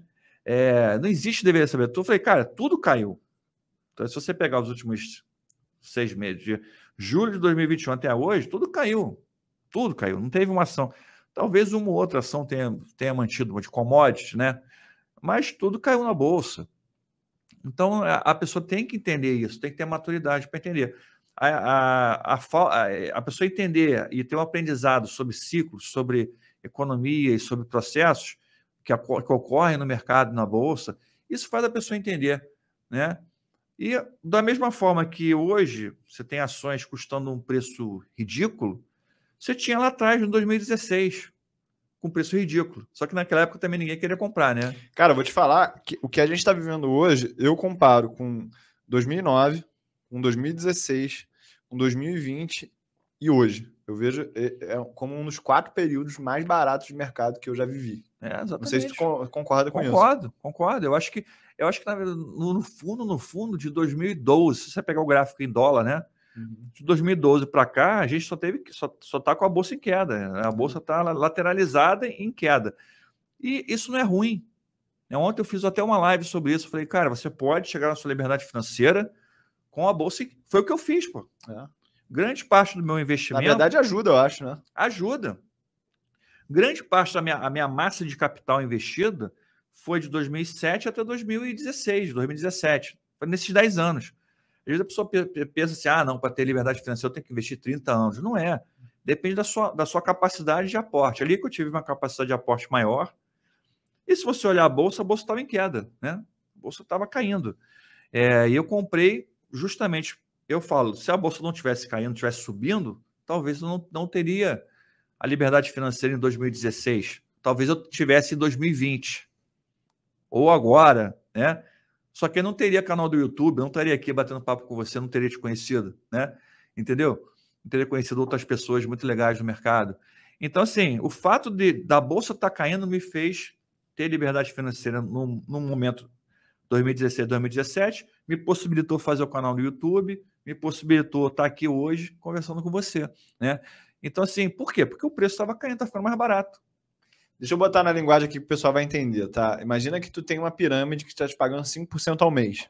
É, não existe deveria saber. Eu falei, cara, tudo caiu. Então, se você pegar os últimos seis meses, de julho de 2021 até hoje, tudo caiu. Tudo caiu. Não teve uma ação. Talvez uma ou outra ação tenha, tenha mantido uma de commodities, né? Mas tudo caiu na bolsa. Então, a, a pessoa tem que entender isso, tem que ter maturidade para entender. A, a, a, a, pessoa entender e ter um aprendizado sobre ciclos, sobre economia e sobre processos que, que ocorrem no mercado, na bolsa, isso faz a pessoa entender, né? E da mesma forma que hoje você tem ações custando um preço ridículo, você tinha lá atrás, em 2016, com preço ridículo. Só que naquela época também ninguém queria comprar, né? Cara, vou te falar que o que a gente está vivendo hoje, eu comparo com 2009, com 2016, com 2020 e hoje. Eu vejo é, é como um dos quatro períodos mais baratos de mercado que eu já vivi. É, Não sei se tu concorda com concordo, isso. Concordo, concordo. Eu acho que eu acho que no fundo, no fundo de 2012, se você pegar o gráfico em dólar, né? Uhum. De 2012 para cá, a gente só teve só, só tá com a bolsa em queda. Né? A bolsa está lateralizada em queda. E isso não é ruim. Ontem eu fiz até uma live sobre isso. Falei, cara, você pode chegar na sua liberdade financeira com a bolsa. Foi o que eu fiz, pô. É. Grande parte do meu investimento. Na verdade, ajuda, eu acho, né? Ajuda. Grande parte da minha, a minha massa de capital investida foi de 2007 até 2016, 2017. Foi nesses 10 anos. Às vezes a pessoa pensa assim: ah, não, para ter liberdade financeira eu tenho que investir 30 anos. Não é. depende da sua, da sua capacidade de aporte. Ali que eu tive uma capacidade de aporte maior. E se você olhar a bolsa, a bolsa estava em queda, né? A bolsa estava caindo. É, e eu comprei justamente, eu falo, se a bolsa não tivesse caindo, tivesse subindo, talvez eu não, não teria a liberdade financeira em 2016. Talvez eu tivesse em 2020. Ou agora, né? Só que eu não teria canal do YouTube, não estaria aqui batendo papo com você, não teria te conhecido, né? Entendeu? Não teria conhecido outras pessoas muito legais no mercado. Então, assim, o fato de da bolsa estar tá caindo me fez ter liberdade financeira num, num momento 2016, 2017, me possibilitou fazer o canal no YouTube, me possibilitou estar aqui hoje conversando com você, né? Então, assim, por quê? Porque o preço estava caindo, está ficando mais barato. Deixa eu botar na linguagem aqui que o pessoal vai entender, tá? Imagina que tu tem uma pirâmide que está te pagando 5% ao mês.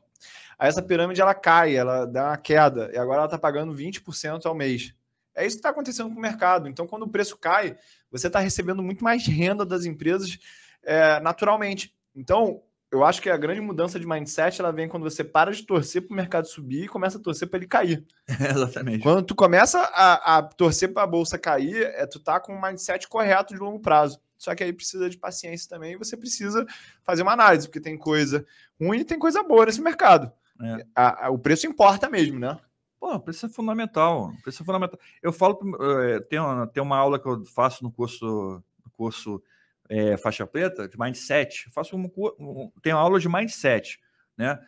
Aí essa pirâmide ela cai, ela dá uma queda, e agora ela está pagando 20% ao mês. É isso que está acontecendo com o mercado. Então, quando o preço cai, você está recebendo muito mais renda das empresas é, naturalmente. Então, eu acho que a grande mudança de mindset ela vem quando você para de torcer para o mercado subir e começa a torcer para ele cair. É, <laughs> exatamente. Quando tu começa a, a torcer para a bolsa cair, é tu tá com o mindset correto de longo prazo. Só que aí precisa de paciência também e você precisa fazer uma análise, porque tem coisa ruim e tem coisa boa nesse mercado. É. A, a, o preço importa mesmo, né? Pô, o preço é fundamental. O preço é fundamental. Eu falo, é, tem, uma, tem uma aula que eu faço no curso, no curso é, faixa preta, de mindset. Eu faço um, um, tenho aula de mindset, né?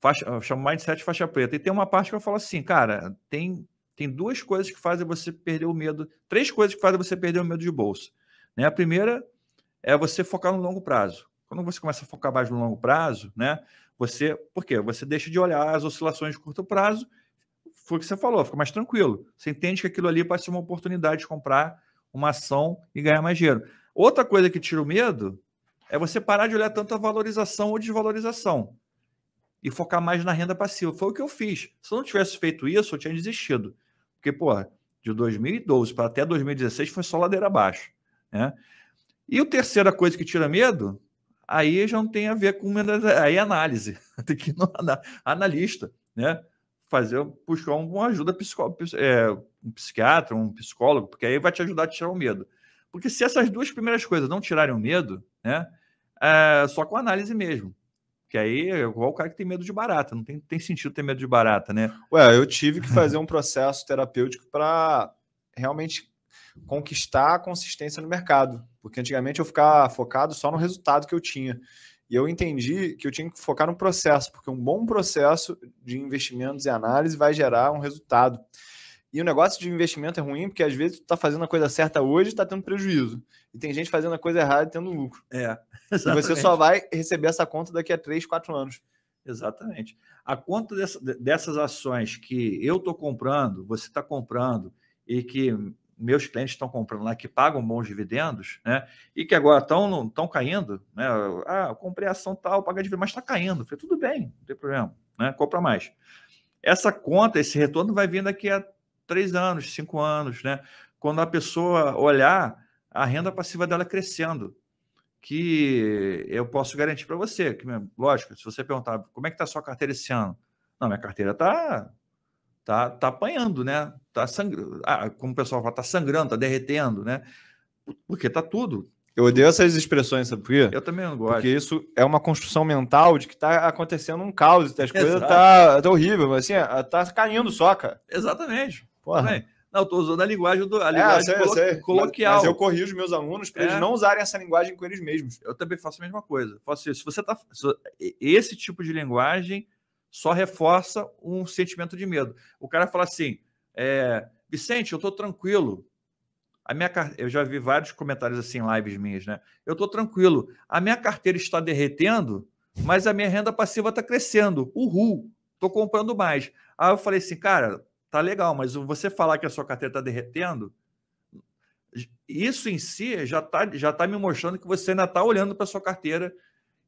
Faixa, eu chamo mindset faixa preta. E tem uma parte que eu falo assim, cara, tem, tem duas coisas que fazem você perder o medo, três coisas que fazem você perder o medo de bolsa. Né? A primeira é você focar no longo prazo. Quando você começa a focar mais no longo prazo, né? Você, por quê? Você deixa de olhar as oscilações de curto prazo. Foi o que você falou, fica mais tranquilo. Você entende que aquilo ali pode ser uma oportunidade de comprar uma ação e ganhar mais dinheiro. Outra coisa que tira o medo é você parar de olhar tanto a valorização ou desvalorização e focar mais na renda passiva. Foi o que eu fiz. Se eu não tivesse feito isso, eu tinha desistido. Porque, pô, de 2012 para até 2016 foi só ladeira abaixo. Né? E a terceira coisa que tira medo, aí já não tem a ver com aí é análise. <laughs> tem que ir no analista, né? Fazer, buscar uma ajuda psicó, é, um psiquiatra, um psicólogo, porque aí vai te ajudar a tirar o medo. Porque se essas duas primeiras coisas não tirarem o medo, né? É só com análise mesmo. Que aí é igual o cara que tem medo de barata. Não tem, tem sentido ter medo de barata, né? Ué, eu tive que fazer um processo terapêutico para realmente conquistar a consistência no mercado. Porque antigamente eu ficava focado só no resultado que eu tinha. E eu entendi que eu tinha que focar no processo, porque um bom processo de investimentos e análise vai gerar um resultado. E o negócio de investimento é ruim porque às vezes tu tá fazendo a coisa certa hoje e tá tendo prejuízo. E tem gente fazendo a coisa errada e tendo lucro. É. Exatamente. E você só vai receber essa conta daqui a 3, 4 anos. Exatamente. A conta dessa, dessas ações que eu estou comprando, você está comprando e que meus clientes estão comprando lá, que pagam bons dividendos, né? E que agora estão estão caindo, né? Ah, eu comprei ação tal, paga dividendo, mas está caindo. falei, tudo bem, não tem problema, né? Compra mais. Essa conta, esse retorno vai vir daqui a três anos, cinco anos, né? Quando a pessoa olhar a renda passiva dela crescendo, que eu posso garantir para você, que lógico, se você perguntar como é que está sua carteira esse ano, não, minha carteira está tá, tá apanhando, né? Tá sangrando, ah, como o pessoal fala, tá sangrando, tá derretendo, né? Porque tá tudo. Eu odeio essas expressões, sabe por quê? Eu também não gosto. Porque isso é uma construção mental de que tá acontecendo um caos, as coisas tá, tá horrível, mas assim, tá caindo só, cara. Exatamente. Porra. Não, estou usando a linguagem, do, a é, linguagem sei, sei. coloquial. Mas, mas, eu corrijo meus alunos para é. eles não usarem essa linguagem com eles mesmos. Eu também faço a mesma coisa. Faço isso. Se você tá, esse tipo de linguagem só reforça um sentimento de medo. O cara fala assim: é, Vicente, eu estou tranquilo. A minha eu já vi vários comentários assim em lives minhas, né? Eu estou tranquilo. A minha carteira está derretendo, mas a minha renda passiva está crescendo. Uhul, estou comprando mais. Aí eu falei assim, cara, tá legal, mas você falar que a sua carteira está derretendo, isso em si já está já tá me mostrando que você ainda está olhando para a sua carteira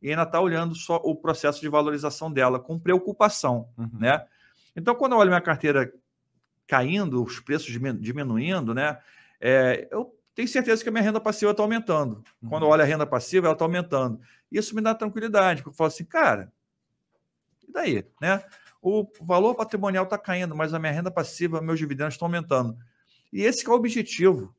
e ainda está olhando só o processo de valorização dela com preocupação, uhum. né? Então, quando eu olho minha carteira caindo, os preços diminuindo, né? É, eu tenho certeza que a minha renda passiva está aumentando. Uhum. Quando eu olho a renda passiva, ela está aumentando. Isso me dá tranquilidade, porque eu falo assim, cara, e daí, né? O valor patrimonial está caindo, mas a minha renda passiva, meus dividendos estão aumentando. E esse é o objetivo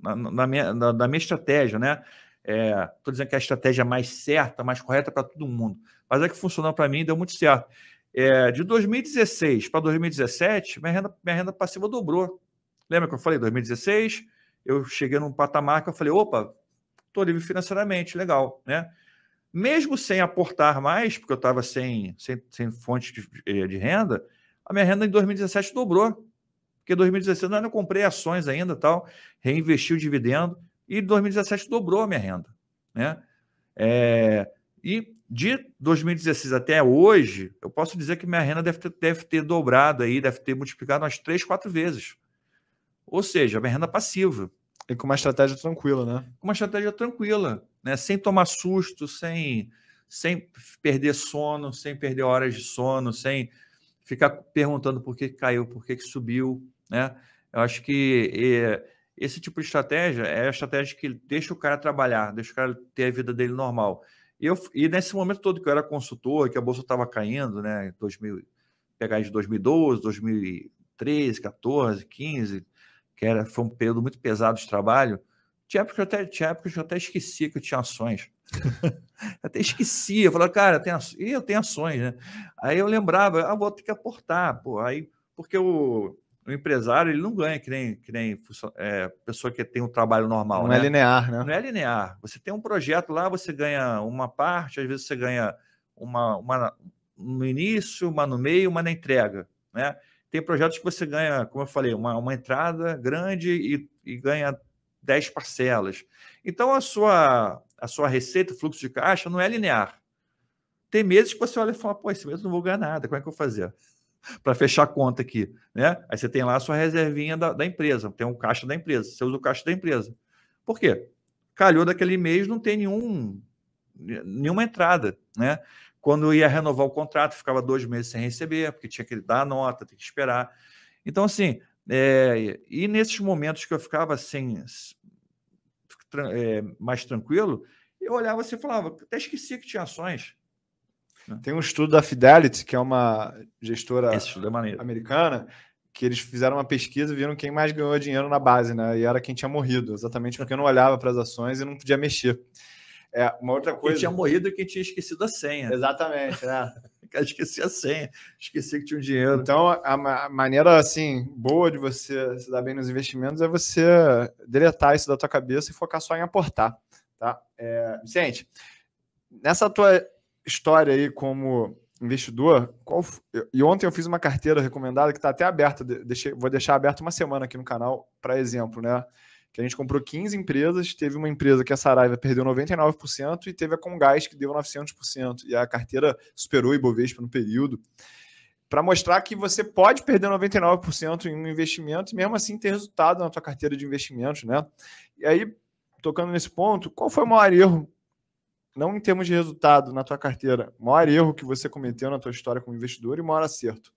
na, na minha, na, na, minha estratégia, né? Estou é, dizendo que é a estratégia mais certa, mais correta para todo mundo. Mas é que funcionou para mim e deu muito certo. É, de 2016 para 2017, minha renda, minha renda passiva dobrou. Lembra que eu falei? 2016, eu cheguei num patamar que eu falei, opa, estou livre financeiramente, legal, né? Mesmo sem aportar mais, porque eu estava sem, sem, sem fonte de, eh, de, renda, a minha renda em 2017 dobrou. Porque em 2016 eu comprei ações ainda, tal, reinvesti o dividendo, e em 2017 dobrou a minha renda, né? É, e de 2016 até hoje, eu posso dizer que minha renda deve ter, deve ter dobrado aí, deve ter multiplicado umas três, quatro vezes. Ou seja, minha renda passiva. E com uma estratégia tranquila, né? Com uma estratégia tranquila, né? Sem tomar susto, sem, sem perder sono, sem perder horas de sono, sem ficar perguntando por que caiu, por que subiu, né? Eu acho que é, esse tipo de estratégia é a estratégia que deixa o cara trabalhar, deixa o cara ter a vida dele normal. E, eu, e nesse momento todo que eu era consultor, que a bolsa estava caindo, né? 2000, pegar de 2012, 2013, 14, 15, que era, foi um período muito pesado de trabalho. Tinha época, até, tinha época que eu até esquecia que eu tinha ações. <laughs> até esquecia, falava, cara, eu tenho, eu tenho ações, né? Aí eu lembrava, ah, vou ter que aportar, pô. Aí, porque o, o empresário ele não ganha que nem, que nem é, pessoa que tem um trabalho normal. Não né? é linear, né? Não é linear. Você tem um projeto lá, você ganha uma parte, às vezes você ganha uma, uma no início, uma no meio, uma na entrega, né? Tem projetos que você ganha, como eu falei, uma, uma entrada grande e, e ganha 10 parcelas. Então, a sua, a sua receita, fluxo de caixa, não é linear. Tem meses que você olha e fala, pô, esse mês não vou ganhar nada, como é que eu vou fazer? <laughs> Para fechar a conta aqui. Né? Aí você tem lá a sua reservinha da, da empresa, tem um caixa da empresa, você usa o caixa da empresa. Por quê? Calhou daquele mês, não tem nenhum, nenhuma entrada. Né? Quando ia renovar o contrato, ficava dois meses sem receber, porque tinha que dar a nota, tem que esperar. Então, assim, é, e nesses momentos que eu ficava assim, é, mais tranquilo, eu olhava assim e falava, até esqueci que tinha ações. Né? Tem um estudo da Fidelity, que é uma gestora é americana, que eles fizeram uma pesquisa e viram quem mais ganhou dinheiro na base, né? E era quem tinha morrido, exatamente porque não olhava para as ações e não podia mexer. É, uma outra coisa. Quem tinha morrido e quem tinha esquecido a senha. Exatamente, né? <laughs> esqueci a senha, esqueci que tinha um dinheiro. Então, a, a, maneira assim boa de você se dar bem nos investimentos é você deletar isso da tua cabeça e focar só em aportar, tá? É, Vicente, nessa tua história aí como investidor, qual, e ontem eu fiz uma carteira recomendada que está até aberta, deixei, vou deixar aberta uma semana aqui no canal para exemplo, né? Que a gente comprou 15 empresas, teve uma empresa que a Saraiva perdeu 99% e teve a Congás que deu 900%. E a carteira superou o Ibovespa no período. Para mostrar que você pode perder 99% em um investimento e mesmo assim ter resultado na tua carteira de investimentos, né? E aí, tocando nesse ponto, qual foi o maior erro, não em termos de resultado na tua carteira, o maior erro que você cometeu na tua história como investidor e o maior acerto?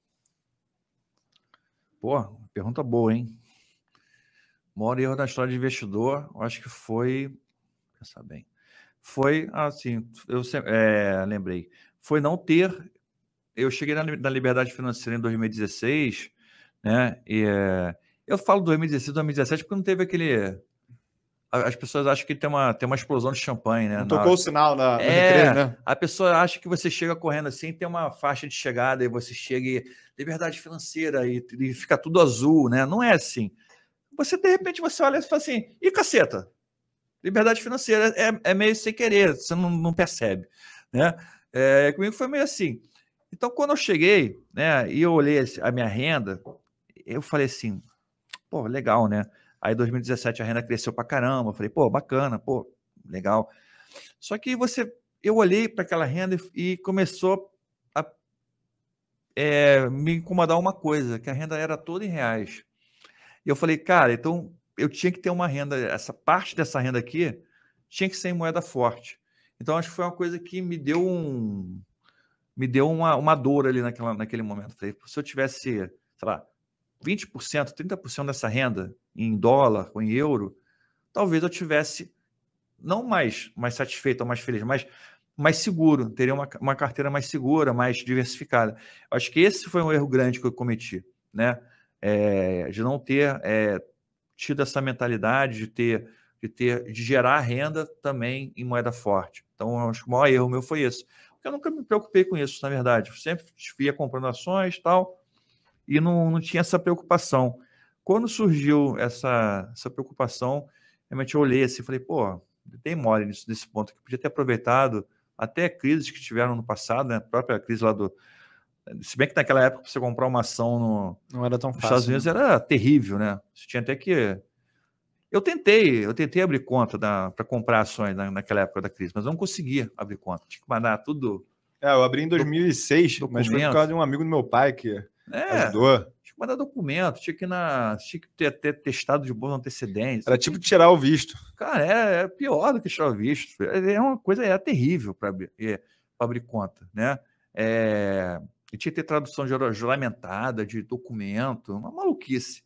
Pô, pergunta boa, hein? Maior erro da história de investidor, eu acho que foi. Pensar bem. Foi assim, eu é, lembrei. Foi não ter. Eu cheguei na, na liberdade financeira em 2016, né? E, é, eu falo 2016, 2017, porque não teve aquele. As pessoas acham que tem uma, tem uma explosão de champanhe, né? Não tocou na... o sinal na, é, recreio, né? A pessoa acha que você chega correndo assim, tem uma faixa de chegada e você chega e liberdade financeira e, e fica tudo azul, né? Não é assim você de repente você olha e fala assim, e caceta? Liberdade financeira é, é meio sem querer, você não, não percebe, né? É, comigo foi meio assim. Então, quando eu cheguei, né, e eu olhei a minha renda, eu falei assim, pô, legal, né? Aí, 2017, a renda cresceu pra caramba. Eu falei, pô, bacana, pô, legal. Só que você, eu olhei para aquela renda e começou a é, me incomodar uma coisa, que a renda era toda em reais. E eu falei, cara, então eu tinha que ter uma renda, essa parte dessa renda aqui tinha que ser em moeda forte. Então acho que foi uma coisa que me deu um me deu uma, uma dor ali naquela, naquele momento. Falei, se eu tivesse, sei lá, 20%, 30% dessa renda em dólar ou em euro, talvez eu tivesse não mais, mais satisfeito ou mais feliz, mas mais seguro, teria uma, uma carteira mais segura, mais diversificada. Acho que esse foi um erro grande que eu cometi, né? É, de não ter é, tido essa mentalidade de ter, de ter, de gerar renda também em moeda forte. Então, acho que o maior erro meu foi esse. Porque eu nunca me preocupei com isso, na verdade. Eu sempre ia comprando ações tal, e não, não tinha essa preocupação. Quando surgiu essa, essa preocupação, realmente eu olhei assim e falei, pô, tem mole nisso, nesse ponto, que podia ter aproveitado até crises que tiveram no passado, né? A própria crise lá do. Se bem que naquela época você comprar uma ação no, não era tão nos fácil, Estados Unidos né? era terrível, né? Você tinha até que. Eu tentei, eu tentei abrir conta para comprar ações na, naquela época da crise, mas eu não conseguia abrir conta. Tinha que mandar tudo. É, eu abri em 2006, mas foi por documento. causa de um amigo do meu pai que É, ajudou. tinha que mandar documento, tinha que, ir na, tinha que ter, ter testado de boa antecedência. Era tipo tirar o visto. Cara, é, é pior do que tirar o visto. É é uma coisa, é terrível para abrir, é, pra abrir conta, né? É, e tinha que ter tradução jura- juramentada de documento, uma maluquice.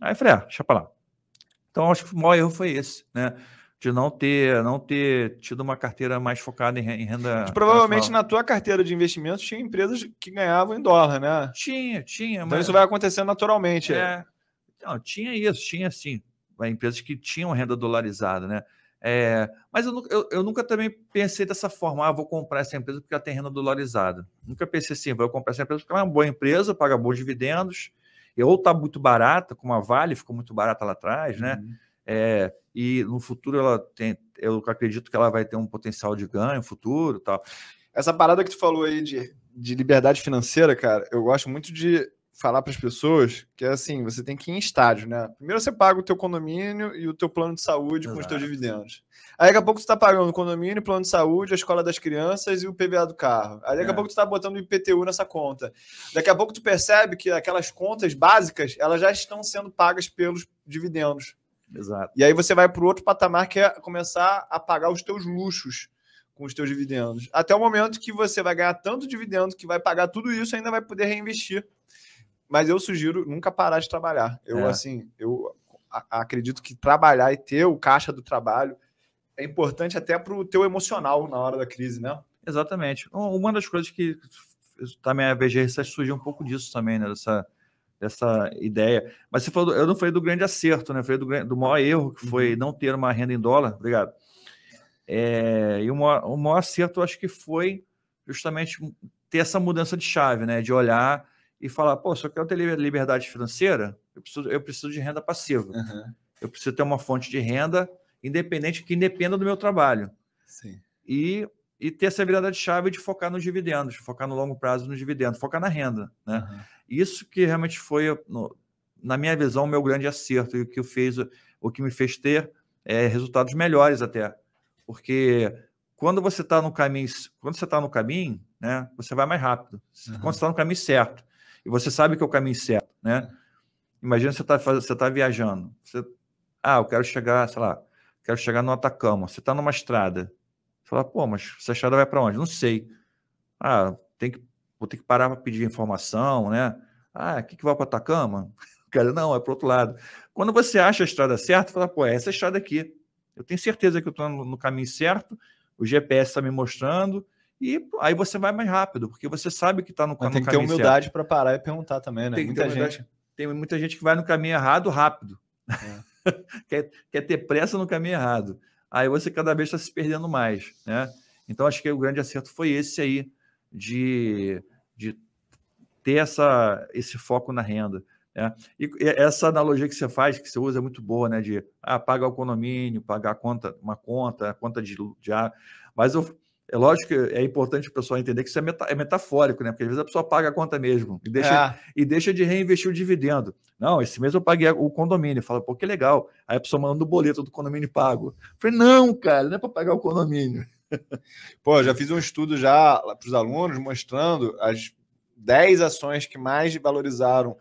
Aí eu falei, ah, deixa pra lá. Então, acho que o maior erro foi esse, né? De não ter, não ter tido uma carteira mais focada em re- em renda. Mas provavelmente na tua carteira de investimentos tinha empresas que ganhavam em dólar, né? Tinha, tinha, Então mas. isso vai acontecendo naturalmente. É, não, tinha isso, tinha sim. Empresas que tinham renda dolarizada, né? É, mas eu, eu, eu nunca também pensei dessa forma, ah, vou comprar essa empresa porque ela tem renda dolarizada. Nunca pensei assim, vou comprar essa empresa porque ela é uma boa empresa, paga bons dividendos, e ou está muito barata, como a Vale ficou muito barata lá atrás, né? Uhum. É, e no futuro ela tem, eu acredito que ela vai ter um potencial de ganho futuro, tal. Essa parada que tu falou aí de, de liberdade financeira, cara, eu gosto muito de falar para as pessoas que é assim, você tem que ir em estágio, né? Primeiro você paga o teu condomínio e o teu plano de saúde com os teus Exato. dividendos. Aí daqui a pouco você está pagando o condomínio, plano de saúde, a escola das crianças e o PVA do carro. Aí daqui a É. pouco tu está botando o IPTU nessa conta. Daqui a pouco tu percebe que aquelas contas básicas, elas já estão sendo pagas pelos dividendos. Exato. E aí você vai para o outro patamar que é começar a pagar os teus luxos com os teus dividendos. Até o momento que você vai ganhar tanto dividendo que vai pagar tudo isso e ainda vai poder reinvestir. Mas eu sugiro nunca parar de trabalhar. Eu, É. assim, eu acredito que trabalhar e ter o caixa do trabalho é importante até para o teu emocional na hora da crise, né? Exatamente. Um- Uma das coisas que também a VG Research surgiu um pouco disso também, né? Dessa, dessa ideia. Mas você falou, eu não falei do grande acerto, né? Eu falei do, do maior erro, que foi não ter uma renda em dólar. Obrigado. É, e o maior, o maior acerto, eu acho que foi justamente ter essa mudança de chave, né? De olhar e falar, pô, se eu quero ter liber- liberdade financeira, eu preciso, eu preciso de renda passiva. Eu preciso ter uma fonte de renda independente que independa do meu trabalho Sim. e, e ter essa virada de chave de focar nos dividendos, focar no longo prazo nos dividendos, focar na renda. Né? Isso que realmente foi, no- na minha visão, o meu grande acerto e o que, fez, o que me fez ter é, resultados melhores até. Porque quando você está no caminho, quando você está no caminho, né, você vai mais rápido. Uhum. Quando você está no caminho certo e você sabe que é o caminho certo, né? Imagina você está você tá viajando, você, ah, eu quero chegar, sei lá, quero chegar no Atacama. Você está numa estrada, você fala, pô, mas essa estrada vai para onde? Não sei. Ah, tem que, vou ter que parar para pedir informação, né? Ah, aqui que vai para Atacama? <laughs> Cara, não, é para outro lado. Quando você acha a estrada certa, fala, pô, é essa estrada aqui. Eu tenho certeza que eu estou no, no caminho certo, o GPS está me mostrando, e aí você vai mais rápido, porque você sabe que está no, Mas no tem que ter caminho certo. humildade para parar e perguntar também, né? Tem que Muita ter gente. Tem muita gente que vai no caminho errado rápido. <laughs> quer, quer ter pressa no caminho errado. Aí você cada vez está se perdendo mais. Né? Então, acho que o grande acerto foi esse aí, de, de ter essa, esse foco na renda. Né? E essa analogia que você faz, que você usa, é muito boa, né? De ah, pagar o condomínio, pagar a conta, uma conta, a conta de, de água. Mas eu, é lógico que é importante o pessoal entender que isso é, meta, é metafórico, né? Porque às vezes a pessoa paga a conta mesmo e deixa, É. e deixa de reinvestir o dividendo. Não, esse mês eu paguei o condomínio. Fala, pô, que legal. Aí a pessoa manda o boleto do condomínio pago. Eu falei, não, cara, não é para pagar o condomínio. <laughs> Pô, já fiz um estudo já para os alunos mostrando as 10 ações que mais valorizaram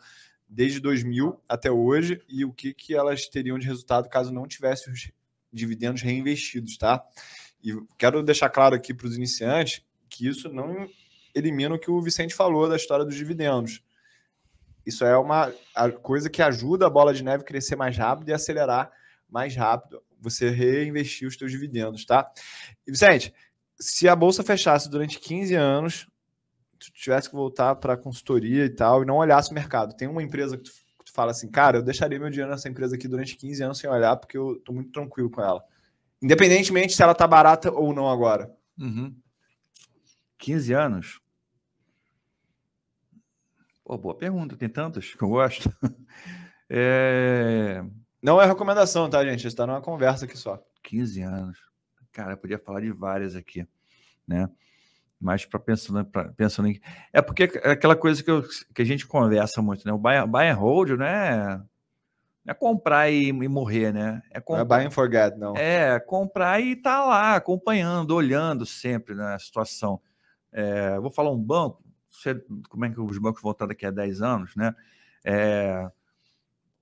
desde 2000 até hoje e o que, que elas teriam de resultado caso não tivessem os dividendos reinvestidos, tá? E quero deixar claro aqui para os iniciantes que isso não elimina o que o Vicente falou da história dos dividendos. Isso é uma a coisa que ajuda a bola de neve a crescer mais rápido e acelerar mais rápido você reinvestir os seus dividendos, tá? E Vicente, se a bolsa fechasse durante 15 anos, tu tivesse que voltar para consultoria e tal e não olhasse o mercado, tem uma empresa que tu, que tu fala assim, cara, eu deixaria meu dinheiro nessa empresa aqui durante 15 anos sem olhar, porque eu tô muito tranquilo com ela. Independentemente se ela tá barata ou não agora. Uhum. 15 anos? Pô, boa pergunta, tem tantas que eu gosto. <laughs> É... Não é recomendação, tá, gente? Está numa conversa aqui só. 15 anos. Cara, eu podia falar de várias aqui, né? Mas para pensando, pra, pensando em. É porque é aquela coisa que, eu, que a gente conversa muito, né? O buy, buy and hold não é, não é comprar e, e morrer, né? É comprar, não é buy and forget, não. É, comprar e tá lá, acompanhando, olhando sempre na né, situação. É, vou falar um banco, sei como é que os bancos vão estar daqui a 10 anos, né? É,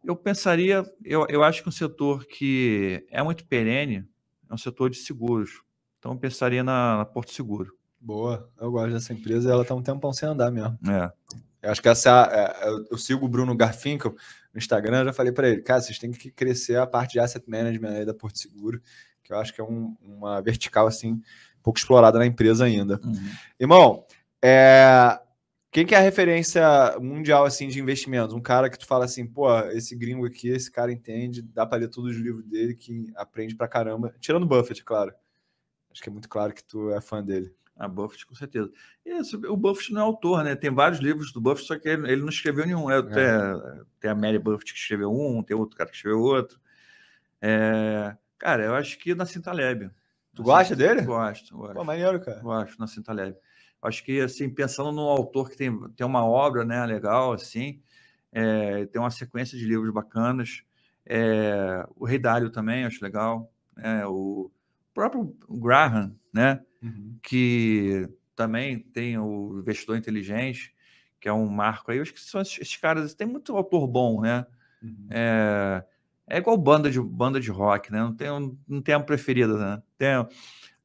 eu pensaria, eu, eu acho que um setor que é muito perene é um setor de seguros. Então, eu pensaria na, na Porto Seguro. Boa, eu gosto dessa empresa ela está um tempão sem andar mesmo. É. Eu acho que essa. É, eu sigo o Bruno Garfinkel no Instagram, eu já falei para ele, cara, vocês têm que crescer a parte de asset management aí da Porto Seguro, que eu acho que é um, uma vertical assim, pouco explorada na empresa ainda. Uhum. Irmão, é, quem que é a referência mundial assim de investimentos? Um cara que tu fala assim, pô, esse gringo aqui, esse cara entende, dá para ler todos os livros dele, que aprende pra caramba. Tirando Buffett, claro. Acho que é muito claro que tu é fã dele. A Buffett, com certeza. Isso, o Buffett não é autor, né? Tem vários livros do Buffett, só que ele, ele não escreveu nenhum. É, é. Tem, tem, a Mary Buffett que escreveu um, tem outro cara que escreveu outro. É, cara, eu acho que na Cintaleb. Tu gosta dele? Gosto, gosto. Pô, maneiro, cara. Gosto, na Cintaleb. Acho que, assim, pensando num autor que tem, tem uma obra né, legal, assim, é, tem uma sequência de livros bacanas. É, o Rei Dário também, acho legal. É, o próprio Graham, né? Uhum. Que também tem o Investidor Inteligente, que é um marco aí. Eu acho que são esses, caras. Tem muito autor bom, né? Uhum. É, é igual banda de, banda de rock, né? Não tem, não tem a preferida, né? Tem,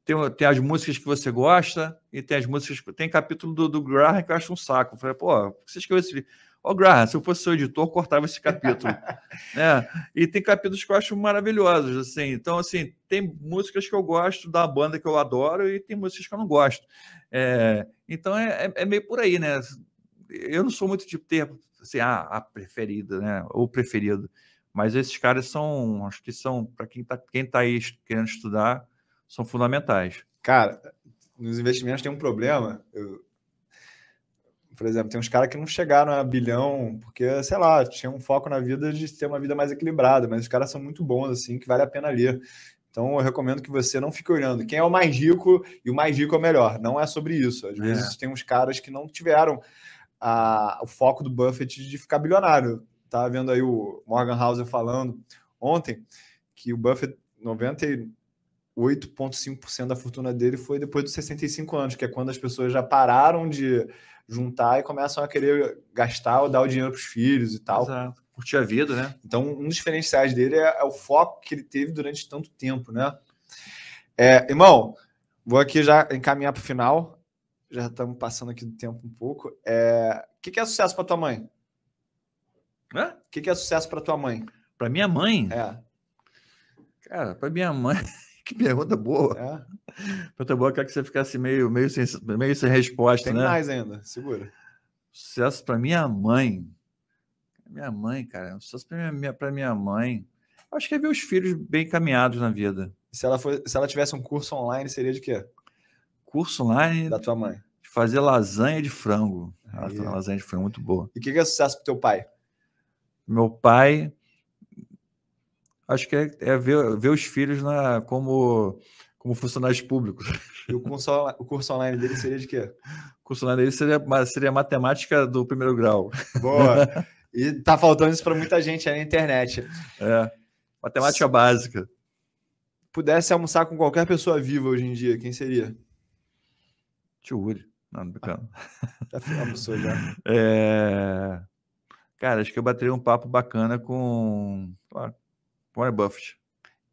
tem, tem as músicas que você gosta e tem as músicas. Tem capítulo do, do Graham que eu acho um saco. Eu falei, pô, você escreveu esse livro? Ô, oh, Graham, se eu fosse seu editor, cortava esse capítulo. <laughs> né? E tem capítulos que eu acho maravilhosos, assim. Então, assim, tem músicas que eu gosto da banda que eu adoro e tem músicas que eu não gosto. É, então, é, é, é meio por aí, né? Eu não sou muito de ter, assim, a, a preferida, né? Ou preferido. Mas esses caras são, acho que são, para quem está quem tá aí querendo estudar, são fundamentais. Cara, nos investimentos tem um problema. Eu, por exemplo, tem uns caras que não chegaram a bilhão porque, sei lá, tinham um foco na vida de ter uma vida mais equilibrada, mas os caras são muito bons, assim, que vale a pena ler. Então, eu recomendo que você não fique olhando quem é o mais rico e o mais rico é o melhor. Não é sobre isso. Às vezes é. tem uns caras que não tiveram a, o foco do Buffett de ficar bilionário. Tava vendo aí o Morgan Housel falando ontem que o Buffett, 90 8,5% da fortuna dele foi depois dos 65 anos, que é quando as pessoas já pararam de juntar e começam a querer gastar ou dar o dinheiro para os filhos e tal. Exato. Curtir a vida, né? Então, um dos diferenciais dele é, é o foco que ele teve durante tanto tempo, né? É, irmão, vou aqui já encaminhar para o final. Já estamos passando aqui do tempo um pouco. É, o que, que é sucesso para tua mãe? Hã? O que, que é sucesso para tua mãe? Para minha mãe? É. Cara, para minha mãe. <laughs> Que pergunta boa. É. Pergunta boa, quer que você ficasse meio, meio, sem, meio sem resposta, Tem né? mais ainda, segura. Sucesso para minha mãe. Minha mãe, cara. Sucesso para minha, pra minha mãe. Acho que é ver os filhos bem caminhados na vida. Se ela, for, se ela tivesse um curso online, seria de quê? Curso online? Da tua mãe. De fazer lasanha de frango. Ela lasanha de frango muito boa. E o que, que é sucesso pro teu pai? Meu pai acho que é, é ver, ver os filhos na, como, como funcionários públicos. E o curso, o curso online dele seria de quê? O curso online dele seria, seria matemática do primeiro grau. Boa! <laughs> E tá faltando isso para muita gente aí na internet. É, matemática Se básica. Pudesse almoçar com qualquer pessoa viva hoje em dia, quem seria? Tio Uri. Não, não brincando. Já almoçou já. É... Cara, acho que eu bateria um papo bacana com... Claro, Warren Buffett.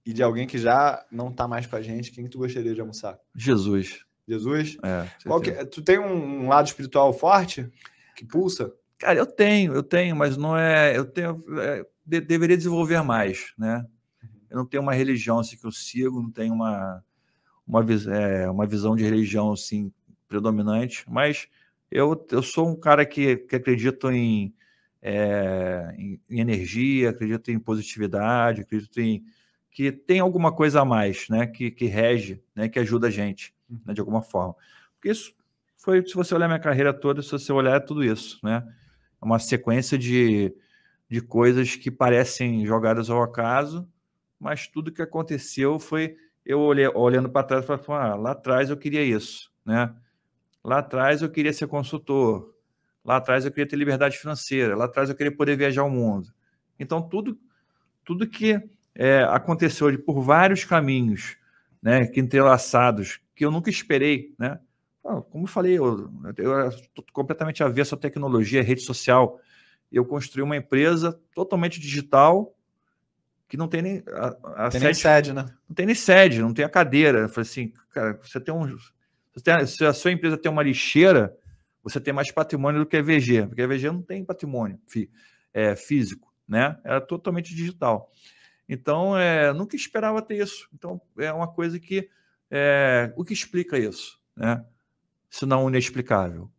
E de alguém que já não está mais com a gente, quem tu gostaria de almoçar? Jesus. Jesus? É. Que, é? tu tem um lado espiritual forte que pulsa? Cara, eu tenho, eu tenho, mas não é. Eu tenho. É, de, deveria desenvolver mais, né? Uhum. Eu não tenho uma religião assim que eu sigo, não tenho uma, uma, é, uma visão de religião assim predominante, mas eu, eu sou um cara que, que acredito em é, em, em, energia, acredito em positividade, acredito em que tem alguma coisa a mais, né? Que, que rege, né? Que ajuda a gente, né, de alguma forma. Porque isso foi, se você olhar minha carreira toda, se você olhar é tudo isso, né? É uma sequência de, de coisas que parecem jogadas ao acaso, mas tudo que aconteceu foi eu olhei, olhando para trás e falando, ah, lá atrás eu queria isso, né? Lá atrás eu queria ser consultor, lá atrás eu queria ter liberdade financeira, lá atrás eu queria poder viajar o mundo. Então tudo, tudo que é, aconteceu de, por vários caminhos, né, que entrelaçados, que eu nunca esperei, né? Como eu falei, eu, eu estou completamente avesso à tecnologia, à rede social. Eu construí uma empresa totalmente digital, que não tem nem a, a tem sede, nem sede, né? Não tem nem sede, não tem a cadeira. Eu falei assim, cara, você tem um. Você tem, se a sua empresa tem uma lixeira, você tem mais patrimônio do que a EVG, porque a EVG não tem patrimônio é, físico, né? Era totalmente digital. Então, é, nunca esperava ter isso. Então, é uma coisa que. É, o que explica isso, né? Se não inexplicável.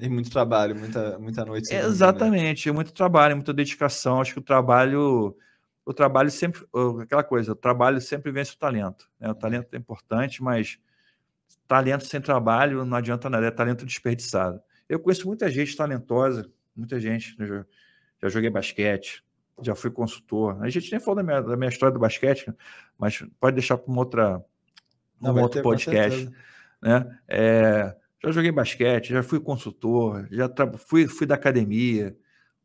E muito trabalho, muita, muita noite. É, exatamente, né? muito trabalho, muita dedicação. Acho que o trabalho o trabalho sempre, aquela coisa, o trabalho sempre vence o talento. Né? O talento é importante, mas talento sem trabalho não adianta nada, é talento desperdiçado. Eu conheço muita gente talentosa, muita gente. Né? Já, já joguei basquete, já fui consultor. A gente nem falou da minha, da minha história do basquete, mas pode deixar para um, outra, um não, outro ter, podcast. Né? É, já joguei basquete, já fui consultor, já fui, fui da academia,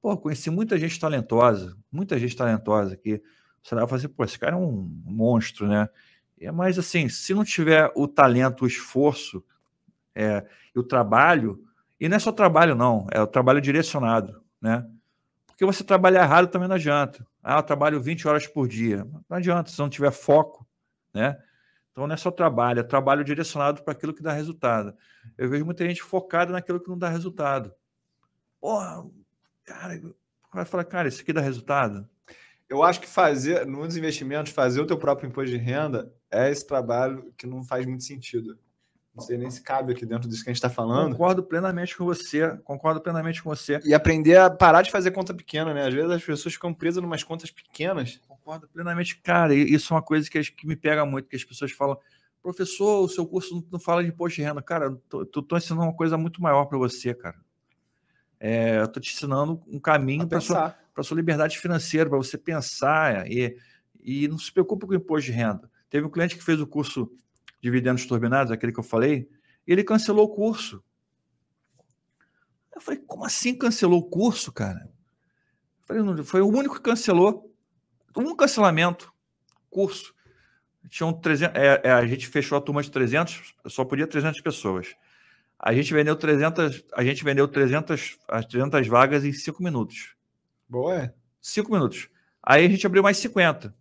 Pô, conheci muita gente talentosa, muita gente talentosa que você vai fazer, pô, esse cara é um monstro, né? É mais assim, se não tiver o talento, o esforço é, o trabalho, e não é só trabalho, não, é o trabalho direcionado, né? Porque você trabalhar errado também não adianta. Ah, eu trabalho 20 horas por dia. Não adianta, se não tiver foco, né? Então não é só trabalho, é trabalho direcionado para aquilo que dá resultado. Eu vejo muita gente focada naquilo que não dá resultado. Porra, cara, vai falar, cara, isso aqui dá resultado? Eu acho que fazer, nos investimentos, fazer o teu próprio imposto de renda é esse trabalho que não faz muito sentido. Não sei nem se cabe aqui dentro disso que a gente está falando. Concordo plenamente com você. Concordo plenamente com você. E aprender a parar de fazer conta pequena, né? Às vezes as pessoas ficam presas em umas contas pequenas. Concordo plenamente. Cara, isso é uma coisa que, que me pega muito, que as pessoas falam, professor, o seu curso não fala de imposto de renda. Cara, tu tô ensinando uma coisa muito maior para você, cara. É, eu estou te ensinando um caminho para a sua, sua liberdade financeira, para você pensar e, e não se preocupe com o imposto de renda. Teve um cliente que fez o curso Dividendos Turbinados, aquele que eu falei, e ele cancelou o curso. Eu falei, como assim cancelou o curso, cara? Eu falei, não, foi o único que cancelou. Um cancelamento, curso. Tinham 300, é, é, a gente fechou a turma de 300, só podia 300 pessoas. A gente vendeu 300, a gente vendeu 300, as 300 vagas em 5 minutos. Boa. É. 5 minutos. Aí a gente abriu mais 50.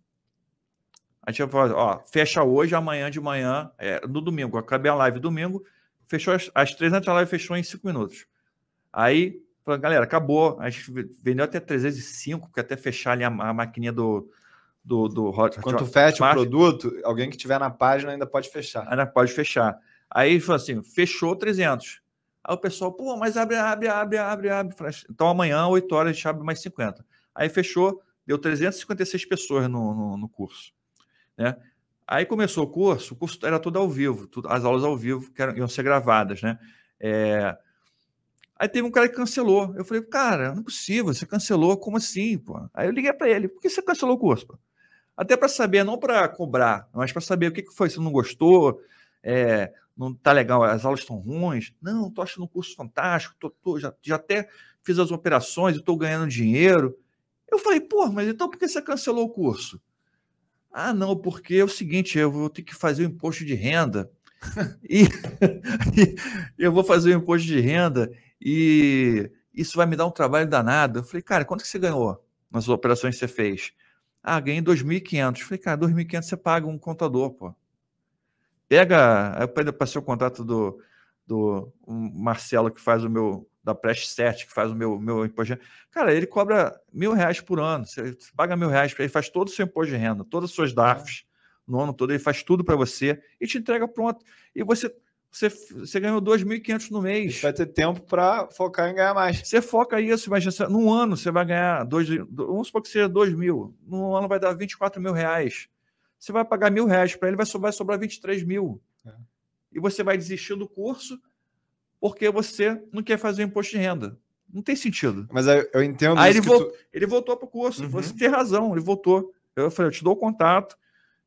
A gente falou, ó, fecha hoje, amanhã de manhã, é, no domingo. Acabei a live domingo, fechou as, as 300 a live fechou em 5 minutos. Aí, falou, galera, acabou. A gente vendeu até 305, porque até fechar ali a, a maquininha do, do, do Hot Quando fecha o produto, alguém que tiver na página ainda pode fechar. Ainda pode fechar. Aí falou assim: fechou 300. Aí o pessoal, pô, mas abre, abre, abre, abre, abre. Então amanhã, 8 horas, a gente abre mais 50. Aí fechou, deu 356 pessoas no, no, no curso. Né? Aí começou o curso, o curso era todo ao vivo, tudo, as aulas ao vivo que eram, iam ser gravadas, né? É... Aí teve um cara que cancelou. Eu falei, cara, não é possível, você cancelou, como assim? Pô? Aí eu liguei para ele, por que você cancelou o curso? Pô? Até para saber, não para cobrar, mas para saber o que, que foi, você não gostou, é, não tá legal, as aulas estão ruins. Não, tô achando o curso fantástico, tô, tô, já, já até fiz as operações, estou ganhando dinheiro. Eu falei, pô, mas então por que você cancelou o curso? Ah, não, porque é o seguinte, eu vou ter que fazer o imposto de renda. <laughs> e, <laughs> e, eu vou fazer o imposto de renda e isso vai me dar um trabalho danado. Eu falei, cara, quanto que você ganhou nas operações que você fez? Ah, ganhei 2.500. Falei, cara, 2.500 você paga um contador, pô. Pega, eu passei o contato do, do Marcelo, que faz o meu, da Prest 7, que faz o meu, meu imposto de renda. Cara, ele cobra mil reais por ano. Você, paga mil reais, ele faz todo o seu imposto de renda, todas as suas DAFs, no ano todo, ele faz tudo para você e te entrega pronto. E você, você, você ganhou 2.500 no mês. Vai ter tempo para focar em ganhar mais. Você foca isso, imagina, você- num ano você vai ganhar, dois, vamos supor que seja 2 mil, num ano vai dar 24 mil reais. Você vai pagar mil reais para ele, vai sobrar, vai sobrar 23 mil. É. E você vai desistir do curso porque você não quer fazer imposto de renda. Não tem sentido. Mas eu, entendo Aí isso ele tu- ele voltou para o curso. Uhum. Você tem razão, ele voltou. Eu falei, eu te dou o contato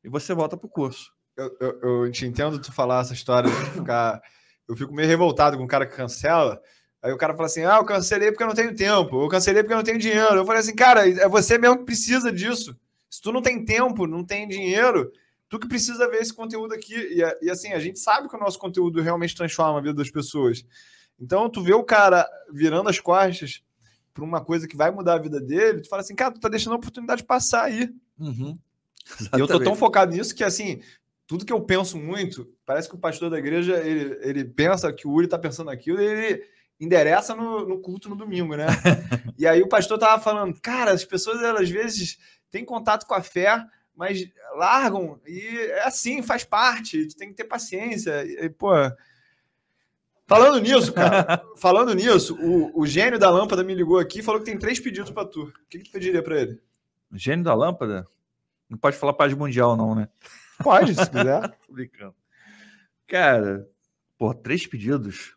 e você volta para o curso. eu, eu, eu te entendo tu falar essa história de ficar. Eu fico meio revoltado com o cara que cancela. Aí o cara fala assim: ah, eu cancelei porque eu não tenho tempo, eu cancelei porque eu não tenho dinheiro. Eu falei assim, cara, é você mesmo que precisa disso. Se tu não tem tempo, não tem dinheiro, tu que precisa ver esse conteúdo aqui. E, a- e assim, a gente sabe que o nosso conteúdo realmente transforma a vida das pessoas. Então, tu vê o cara virando as costas para uma coisa que vai mudar a vida dele, tu fala assim, cara, tu tá deixando a oportunidade passar aí. Uhum. E eu tô tão focado nisso que, assim, tudo que eu penso muito, parece que o pastor da igreja, ele, ele pensa que o Uri tá pensando aquilo e ele endereça no, no culto no domingo, né? <laughs> e aí o pastor tava falando, cara, as pessoas, elas, às vezes, têm contato com a fé, mas largam, e é assim, faz parte, tu tem que ter paciência. E, pô... Falando nisso, cara, <laughs> falando nisso, o, o gênio da lâmpada me ligou aqui e falou que tem três pedidos para tu. O que, que tu pediria para ele? Gênio da lâmpada? Não pode falar paz mundial, não, né? Pode, se <laughs> quiser. Tô brincando. Cara, pô, três pedidos.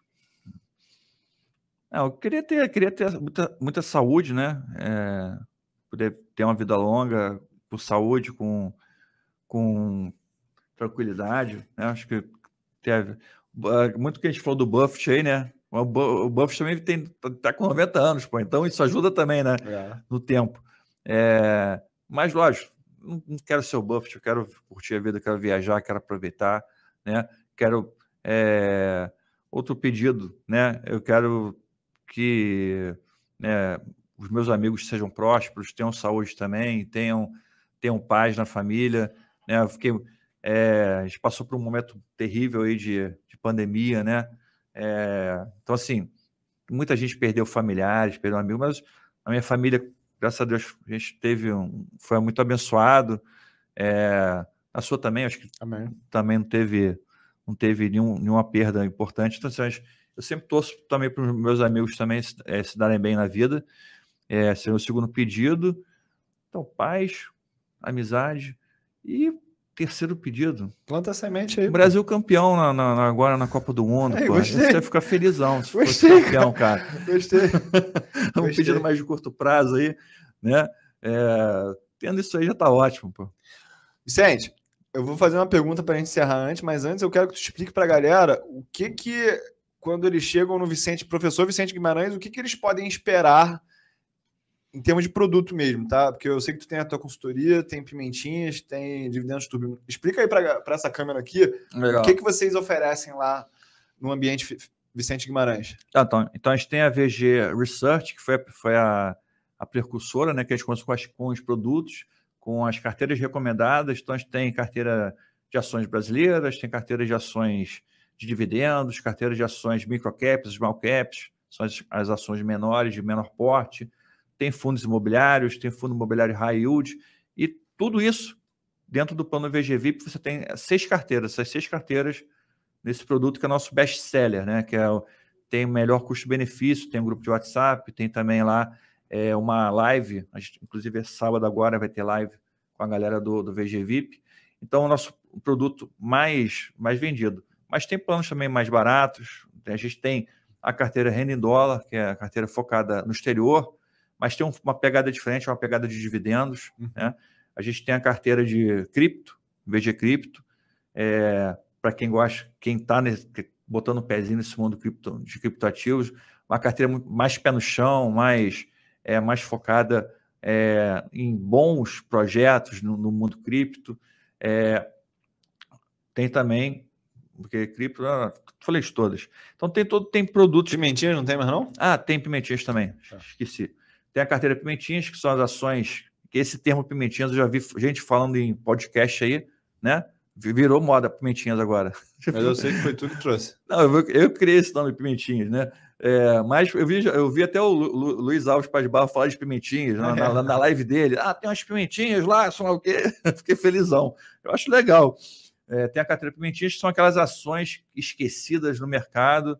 Não, eu queria ter, queria ter muita, muita saúde, né? É, poder ter uma vida longa, com saúde, com, com tranquilidade. Né? Acho que teve. ah, Muito que a gente falou do Buffett aí, né? O Bu- o Buffett também tem, tá com 90 anos, pô, então isso ajuda também, né? É. no tempo. É, mas, lógico, não, não quero ser o Buffett, eu quero curtir a vida, quero viajar, quero aproveitar, né? Quero é, outro pedido, né? Eu quero que né, os meus amigos sejam prósperos, tenham saúde também, tenham, tenham paz na família, né? Eu fiquei, é, a gente passou por um momento terrível aí de, de pandemia, né? É, então, assim, muita gente perdeu familiares, perdeu amigos, mas a minha família graças a Deus, a gente teve um, foi muito abençoado. É, a sua também, acho que Amém. também não teve, não teve nenhum, nenhuma perda importante. Então, assim, eu sempre torço também para os meus amigos também se, se darem bem na vida. É, ser o segundo pedido. Então, paz, amizade. E terceiro pedido, Planta a semente aí. o Brasil campeão na, na- agora na Copa do Mundo. Ei, pô. Você vai ficar felizão se fosse Gostei, campeão, cara. Gostei. É <laughs> um Gostei. pedido mais de curto prazo aí, né? É, tendo isso aí já tá ótimo, pô. Vicente, eu vou fazer uma pergunta para gente encerrar antes, mas antes eu quero que tu explique para a galera o que que, quando eles chegam no Vicente, professor Vicente Guimarães, o que que eles podem esperar em termos de produto mesmo, tá? Porque eu sei que tu tem a tua consultoria, tem pimentinhas, tem dividendos turbo. Explica aí para essa câmera aqui Legal. o que que vocês oferecem lá no ambiente Vicente Guimarães. Tá, então, então a gente tem a VG Research, que foi, a- foi a, a precursora, né? Que a gente começou com, as- com os produtos, com as carteiras recomendadas. Então a gente tem carteira de ações brasileiras, tem carteira de ações de dividendos, carteira de ações microcaps, small caps, são as, as ações menores, de menor porte, tem fundos imobiliários, tem fundo imobiliário high yield, e tudo isso dentro do plano VG VIP, você tem seis carteiras, essas seis carteiras nesse produto que é nosso best seller, né? Que é tem o melhor custo-benefício, tem um grupo de WhatsApp, tem também lá é, uma live, gente, inclusive esse sábado agora vai ter live com a galera do, do VG VIP. Então, o nosso produto mais, mais vendido. Mas tem planos também mais baratos. A gente tem a carteira renda em dólar, que é a carteira focada no exterior, mas tem um- uma pegada diferente, uma pegada de dividendos. Né? A gente tem a carteira de cripto, VG Cripto, é, para quem gosta, quem está botando o pezinho nesse mundo cripto, de criptoativos, uma carteira mais pé no chão, mais, é, mais focada é, em bons projetos no, no mundo cripto. É, tem também, porque cripto, ah, falei de todas. Então tem todo, tem produtos Pimentinhas não tem mais não? ah, tem pimentinhas também. Tá. Esqueci. Tem a carteira pimentinhas, que são as ações. Que esse termo pimentinhas eu já vi gente falando em podcast aí, né? Virou moda pimentinhas agora. <laughs> Mas eu sei que foi tu que trouxe. Não, eu, eu criei esse nome pimentinhas, né? É, mas eu vi, eu vi até o Lu- Lu- Luiz Alves Paz Barro falar de pimentinhas na, na- na live dele. Ah, tem umas pimentinhas lá, lá o quê. <laughs> Fiquei felizão. Eu acho legal. É, tem a carteira pimentinha, que são aquelas ações esquecidas no mercado,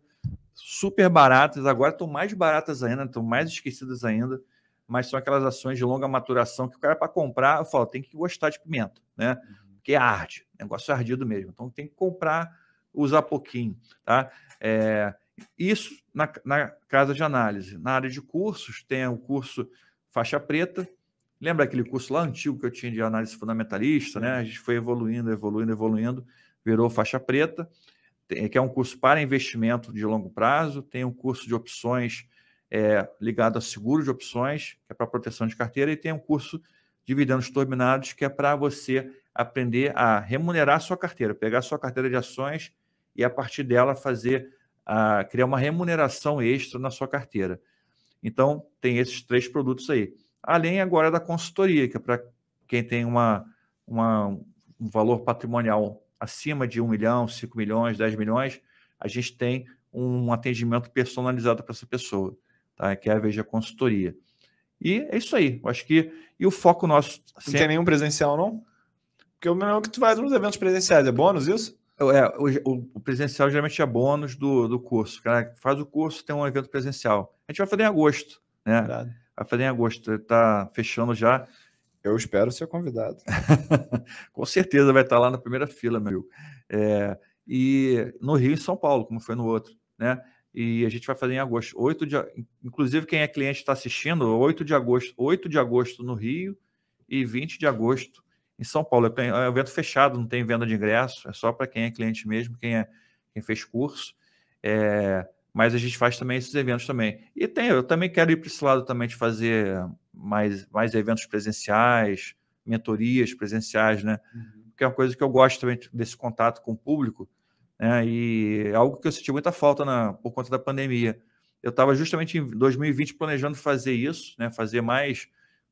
super baratas, agora estão mais baratas ainda, estão mais esquecidas ainda, mas são aquelas ações de longa maturação que o cara, para comprar, eu falo, tem que gostar de pimenta, né? Porque é arde, negócio é ardido mesmo. Então tem que comprar, usar pouquinho, tá? É, isso na, na casa de análise. Na área de cursos, tem o curso faixa preta. Lembra aquele curso lá antigo que eu tinha de análise fundamentalista, né? A gente foi evoluindo, evoluindo, evoluindo, virou faixa preta que é um curso para investimento de longo prazo, tem um curso de opções é, ligado a seguro de opções, que é para proteção de carteira, e tem um curso dividendos turbinados, que é para você aprender a remunerar a sua carteira, pegar a sua carteira de ações e a partir dela fazer a, criar uma remuneração extra na sua carteira. Então, tem esses três produtos aí. Além agora da consultoria, que é para quem tem uma, uma, um valor patrimonial acima de 1 milhão, 5 milhões, 10 milhões, a gente tem um atendimento personalizado para essa pessoa, tá? que é a Veja Consultoria. E é isso aí. Eu acho que. E o foco nosso. Sempre... Não tem nenhum presencial, não? Porque o melhor que tu faz nos eventos presenciais é bônus isso? É, o, o, presencial geralmente é bônus do, do curso. O cara faz o curso, tem um evento presencial. A gente vai fazer em agosto, né? Verdade. Vai fazer em agosto. Está fechando já. Eu espero ser convidado. <laughs> Com certeza vai estar lá na primeira fila, meu. É, e no Rio e São Paulo, como foi no outro, né? E a gente vai fazer em agosto. 8 de, inclusive, quem é cliente está assistindo, 8 de agosto, 8 de agosto no Rio e 20 de agosto em São Paulo. É um evento fechado, não tem venda de ingresso, é só para quem é cliente mesmo, quem, é, quem fez curso. É, mas a gente faz também esses eventos também. E tem, eu também quero ir para esse lado também de fazer mais, mais eventos presenciais, mentorias presenciais, né? Uhum. Que é uma coisa que eu gosto também desse contato com o público, né? E é algo que eu senti muita falta na, por conta da pandemia. Eu estava justamente em 2020 planejando fazer isso, né? Fazer mais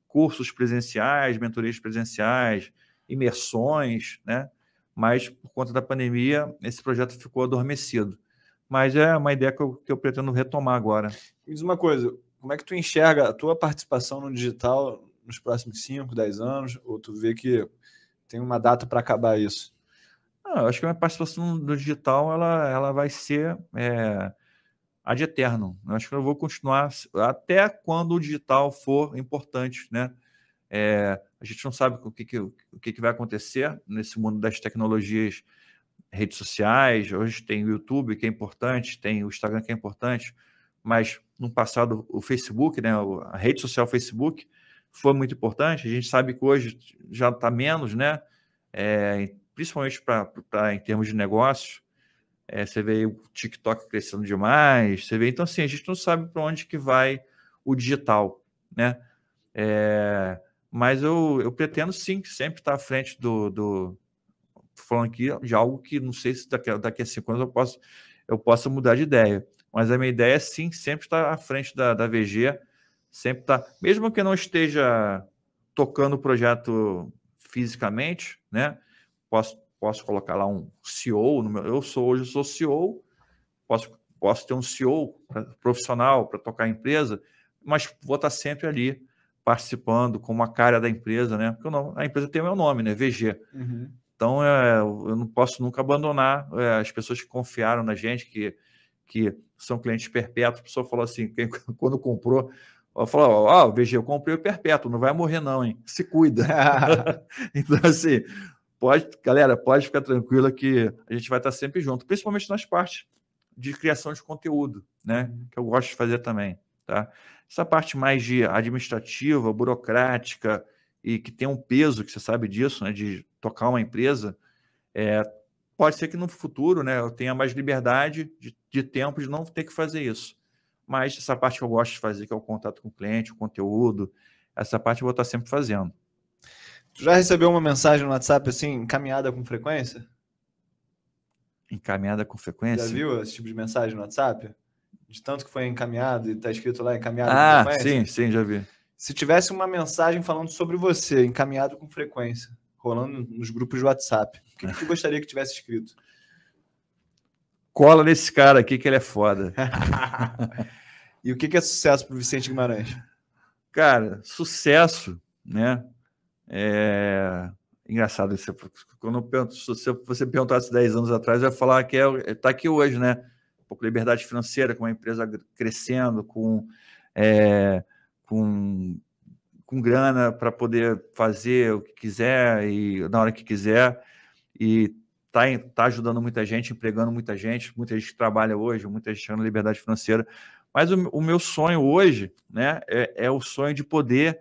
cursos presenciais, mentorias presenciais, imersões, né? Mas por conta da pandemia, esse projeto ficou adormecido. Mas é uma ideia que eu, que eu pretendo retomar agora. Me diz uma coisa, como é que tu enxerga a tua participação no digital nos próximos 5, 10 anos? Ou tu vê que tem uma data para acabar isso? Ah, eu acho que a minha participação no digital ela, ela vai ser é, ad eterno. Eu acho que eu vou continuar até quando o digital for importante, né? É, a gente não sabe o que, que, o que, que vai acontecer nesse mundo das tecnologias redes sociais, hoje tem o YouTube, que é importante, tem o Instagram, que é importante, mas no passado o Facebook, né, a rede social Facebook, foi muito importante. A gente sabe que hoje já está menos, né? É, principalmente para em termos de negócios. É, você vê o TikTok crescendo demais, você vê. Então, assim, a gente não sabe para onde que vai o digital, né? É, mas eu, eu pretendo sim sempre estar à frente do, do, falando aqui de algo que não sei se daqui, daqui a cinco anos eu posso eu possa mudar de ideia. Mas a minha ideia é sim sempre estar à frente da, da VG, sempre estar, mesmo que não esteja tocando o projeto fisicamente, né? Posso, posso colocar lá um CEO, meu, eu sou hoje sou CEO, posso, posso ter um CEO profissional para tocar a empresa, mas vou estar sempre ali participando com uma cara da empresa, né? Porque não, a empresa tem o meu nome, né? VG. Uhum. Então, é, eu não posso nunca abandonar é, as pessoas que confiaram na gente, que, que são clientes perpétuos. A pessoa falou assim, quem, <laughs> quando comprou, falou, ó, oh, VG, eu comprei o perpétuo, não vai morrer não, hein? Se cuida. <laughs> então, assim, pode, galera, pode ficar tranquila que a gente vai estar sempre junto, principalmente nas partes de criação de conteúdo, né? Uhum. Que eu gosto de fazer também, tá? Essa parte mais de administrativa, burocrática, e que tem um peso, que você sabe disso, né, de tocar uma empresa, é, pode ser que no futuro né, eu tenha mais liberdade de, de tempo de não ter que fazer isso. Mas essa parte que eu gosto de fazer, que é o contato com o cliente, o conteúdo, essa parte eu vou estar sempre fazendo. Tu já recebeu uma mensagem no WhatsApp assim, encaminhada com frequência? Encaminhada com frequência? Já viu esse tipo de mensagem no WhatsApp? De tanto que foi encaminhado e está escrito lá encaminhado ah, com frequência? Sim, sim, já vi se tivesse uma mensagem falando sobre você, encaminhado com frequência, rolando nos grupos de WhatsApp, o que você gostaria que tivesse escrito? Cola nesse cara aqui que ele é foda. <laughs> e o que é sucesso para o Vicente Guimarães? Cara, sucesso, né? É... engraçado, você, quando eu pergunto, se você perguntasse 10 anos atrás, eu ia falar que está é, tá aqui hoje, né? Um pouco liberdade financeira, com a empresa crescendo, com, é, com, com grana para poder fazer o que quiser e na hora que quiser. E está tá ajudando muita gente, empregando muita gente, muita gente trabalha hoje, muita gente chegando liberdade financeira. Mas o, o, meu sonho hoje né, é, é o sonho de poder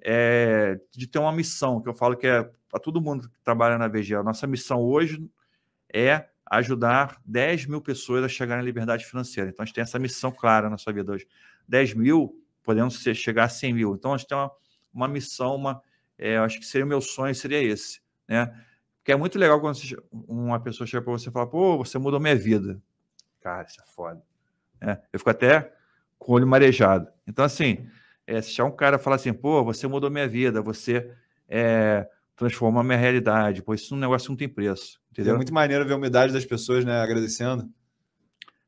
é, de ter uma missão, que eu falo que é para todo mundo que trabalha na VG. A nossa missão hoje é ajudar 10 mil pessoas a chegarem à liberdade financeira. Então, a gente tem essa missão clara na sua vida hoje. 10 mil, podendo ser, chegar a 100 mil. Então, a gente tem uma, uma missão, uma, é, acho que seria o meu sonho, seria esse. Né? Porque é muito legal quando você, uma pessoa chega para você e fala, pô, você mudou minha vida. Cara, isso é foda. É, eu fico até com o olho marejado. Então, assim, é, se um cara falar assim, pô, você mudou minha vida, você é, transformou a minha realidade, pô, isso é um negócio que não tem preço. Entendeu? É muito maneiro ver a umidade das pessoas, né, agradecendo.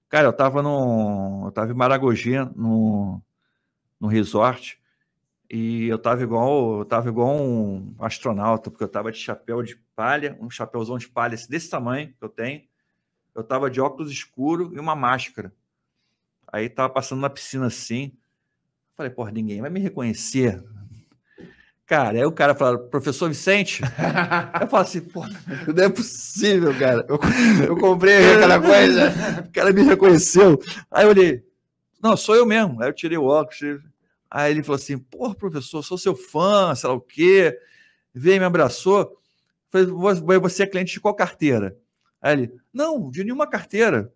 Cara, eu tava no. Eu tava em Maragogi, no, no resort, e eu tava igual, eu tava igual um astronauta, porque eu tava de chapéu de palha, um chapéuzão de palha desse tamanho que eu tenho. Eu tava de óculos escuro e uma máscara. Aí tava passando na piscina assim. Falei, porra, ninguém vai me reconhecer. Cara, aí o cara fala, professor Vicente. <laughs> eu falo assim, porra, não é possível, cara. Eu, eu comprei aquela coisa. <laughs> o cara me reconheceu. Aí eu olhei, não, sou eu mesmo. Aí eu tirei o óculos. Aí ele falou assim, porra, professor, sou seu fã, sei lá o quê. Veio, me abraçou. Falei, você é cliente de qual carteira? Aí ele, não, de nenhuma carteira.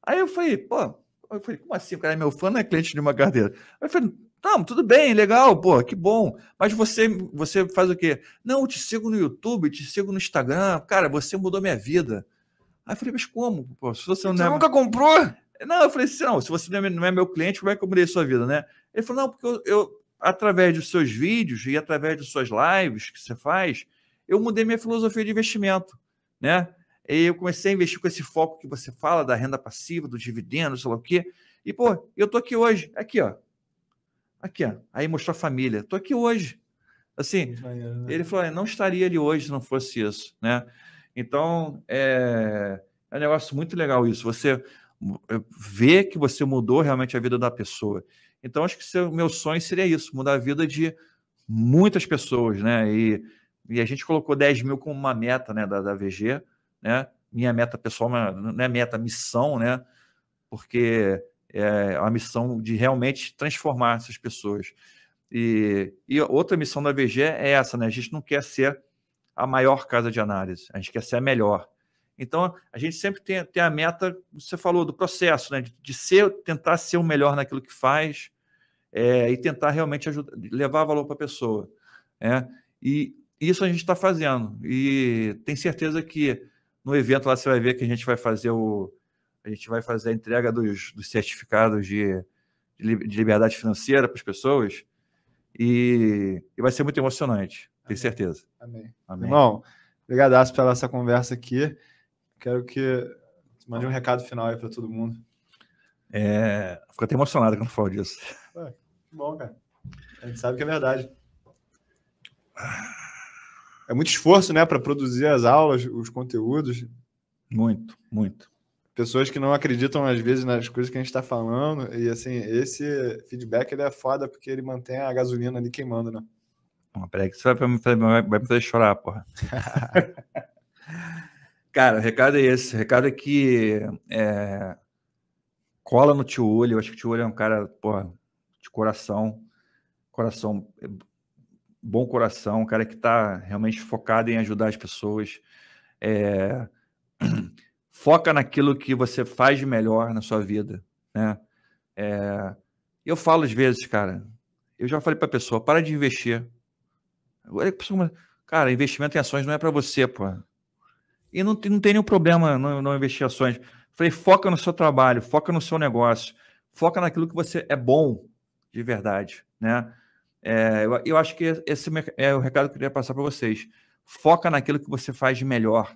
Aí eu falei, pô, eu falei, como assim? O cara é meu fã, não é cliente de uma carteira. Aí eu falei, não, tudo bem, legal, pô, que bom. Mas você, você faz o quê? Não, eu te sigo no YouTube, te sigo no Instagram. Cara, você mudou minha vida. Aí eu falei, mas como? Pô, se você, você é... nunca comprou? Não, eu falei assim, não, se você não é, não é meu cliente, como é que eu mudei a sua vida, né? Ele falou, não, porque eu, eu, através dos seus vídeos e através das suas lives que você faz, eu mudei minha filosofia de investimento, né? E eu comecei a investir com esse foco que você fala da renda passiva, do dividendo, sei lá o quê. E, pô, eu tô aqui hoje, aqui, ó. Aqui, ó. Aí mostrou a família. Tô aqui hoje. Assim, né? ele falou, não estaria ali hoje se não fosse isso, né? Então, é, é um negócio muito legal isso. Você é, vê que você mudou realmente a vida da pessoa. Então, acho que o meu sonho seria isso, mudar a vida de muitas pessoas, né? E, e a gente colocou 10 mil como uma meta né, da, da VG, né? Minha meta pessoal não é meta, missão, né? Porque é a missão de realmente transformar essas pessoas. E, e outra missão da VG é essa, né? A gente não quer ser a maior casa de análise, a gente quer ser a melhor. Então, a gente sempre tem, tem a meta, você falou, do processo, né? De, de ser, tentar ser o melhor naquilo que faz é, e tentar realmente ajudar, levar valor para a pessoa. É? E isso a gente está fazendo. E tem certeza que no evento lá você vai ver que a gente vai fazer o. A gente vai fazer a entrega dos, dos certificados de, de liberdade financeira para as pessoas. E, e, vai ser muito emocionante, tenho certeza. Amém. Amém. Irmão, obrigadaço pela essa conversa aqui. Quero que mande um recado final aí para todo mundo. É, fico até emocionado quando falo disso. Ué, que bom, cara. A gente sabe que é verdade é muito esforço, né, para produzir as aulas, os conteúdos. Muito, muito. Pessoas que não acreditam às vezes nas coisas que a gente está falando e assim esse feedback ele é foda porque ele mantém a gasolina ali queimando, né? Pô, peraí que você vai me, fazer, vai me fazer chorar, porra. <laughs> Cara, o recado é esse. O recado é que é, cola no tio Olho. Eu acho que o tio Olho é um cara, porra, de coração. Coração bom coração, um cara que está realmente focado em ajudar as pessoas. É... <clears throat> Foca naquilo que você faz de melhor na sua vida, né? É... Eu falo às vezes, cara, eu já falei para a pessoa, para de investir. Agora cara, investimento em ações não é para você, pô. E não, não tem nenhum problema não, não investir em ações. Falei, foca no seu trabalho, foca no seu negócio, foca naquilo que você é bom de verdade, né? É, eu, eu, acho que esse é o recado que eu queria passar para vocês. Foca naquilo que você faz de melhor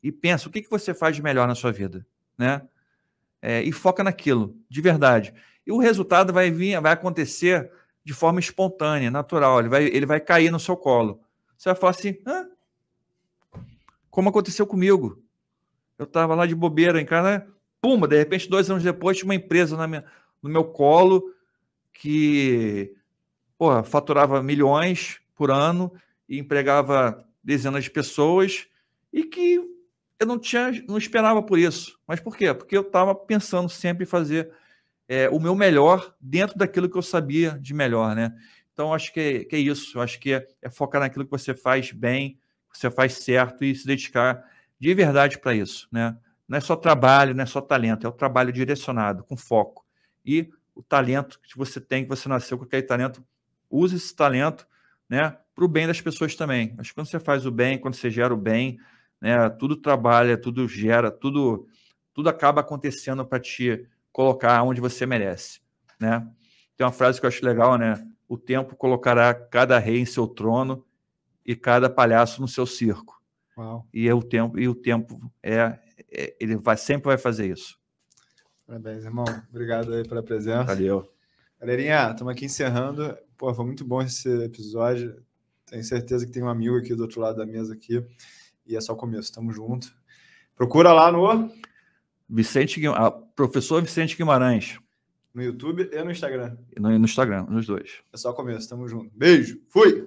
e pensa o que, que você faz de melhor na sua vida, né? É, e foca naquilo, de verdade. E o resultado vai vir, vai acontecer de forma espontânea, natural. Ele vai, ele vai cair no seu colo. Você vai falar assim: Hã? como aconteceu comigo. Eu estava lá de bobeira em casa, pumba, de repente, dois anos depois, tinha uma empresa minha, no meu colo que porra, faturava milhões por ano e empregava dezenas de pessoas e que eu não tinha, não esperava por isso. Mas por quê? Porque eu estava pensando sempre em fazer é, o meu melhor dentro daquilo que eu sabia de melhor, né? Então acho que é, que é isso. Acho que é, é focar naquilo que você faz bem, que você faz certo e se dedicar de verdade para isso, né? Não é só trabalho, não é só talento, é o trabalho direcionado, com foco. E o talento que você tem, que você nasceu com aquele talento, use esse talento né, para o bem das pessoas também. Acho que quando você faz o bem, quando você gera o bem, né, tudo trabalha, tudo gera, tudo, tudo acaba acontecendo para te colocar onde você merece. Né? Tem uma frase que eu acho legal, né? O tempo colocará cada rei em seu trono e cada palhaço no seu circo. Uau. E é o tempo e o tempo é, é, ele vai sempre vai fazer isso. Parabéns, irmão. Obrigado aí pela presença. Valeu. Galerinha, estamos aqui encerrando. Pô, foi muito bom esse episódio. Tenho certeza que tem um amigo aqui do outro lado da mesa aqui. E é só o começo. Tamo junto. Procura lá no Vicente, professor Vicente Guimarães. No YouTube e no Instagram. No, no Instagram, nos dois. É só o começo. Tamo junto. Beijo. Fui.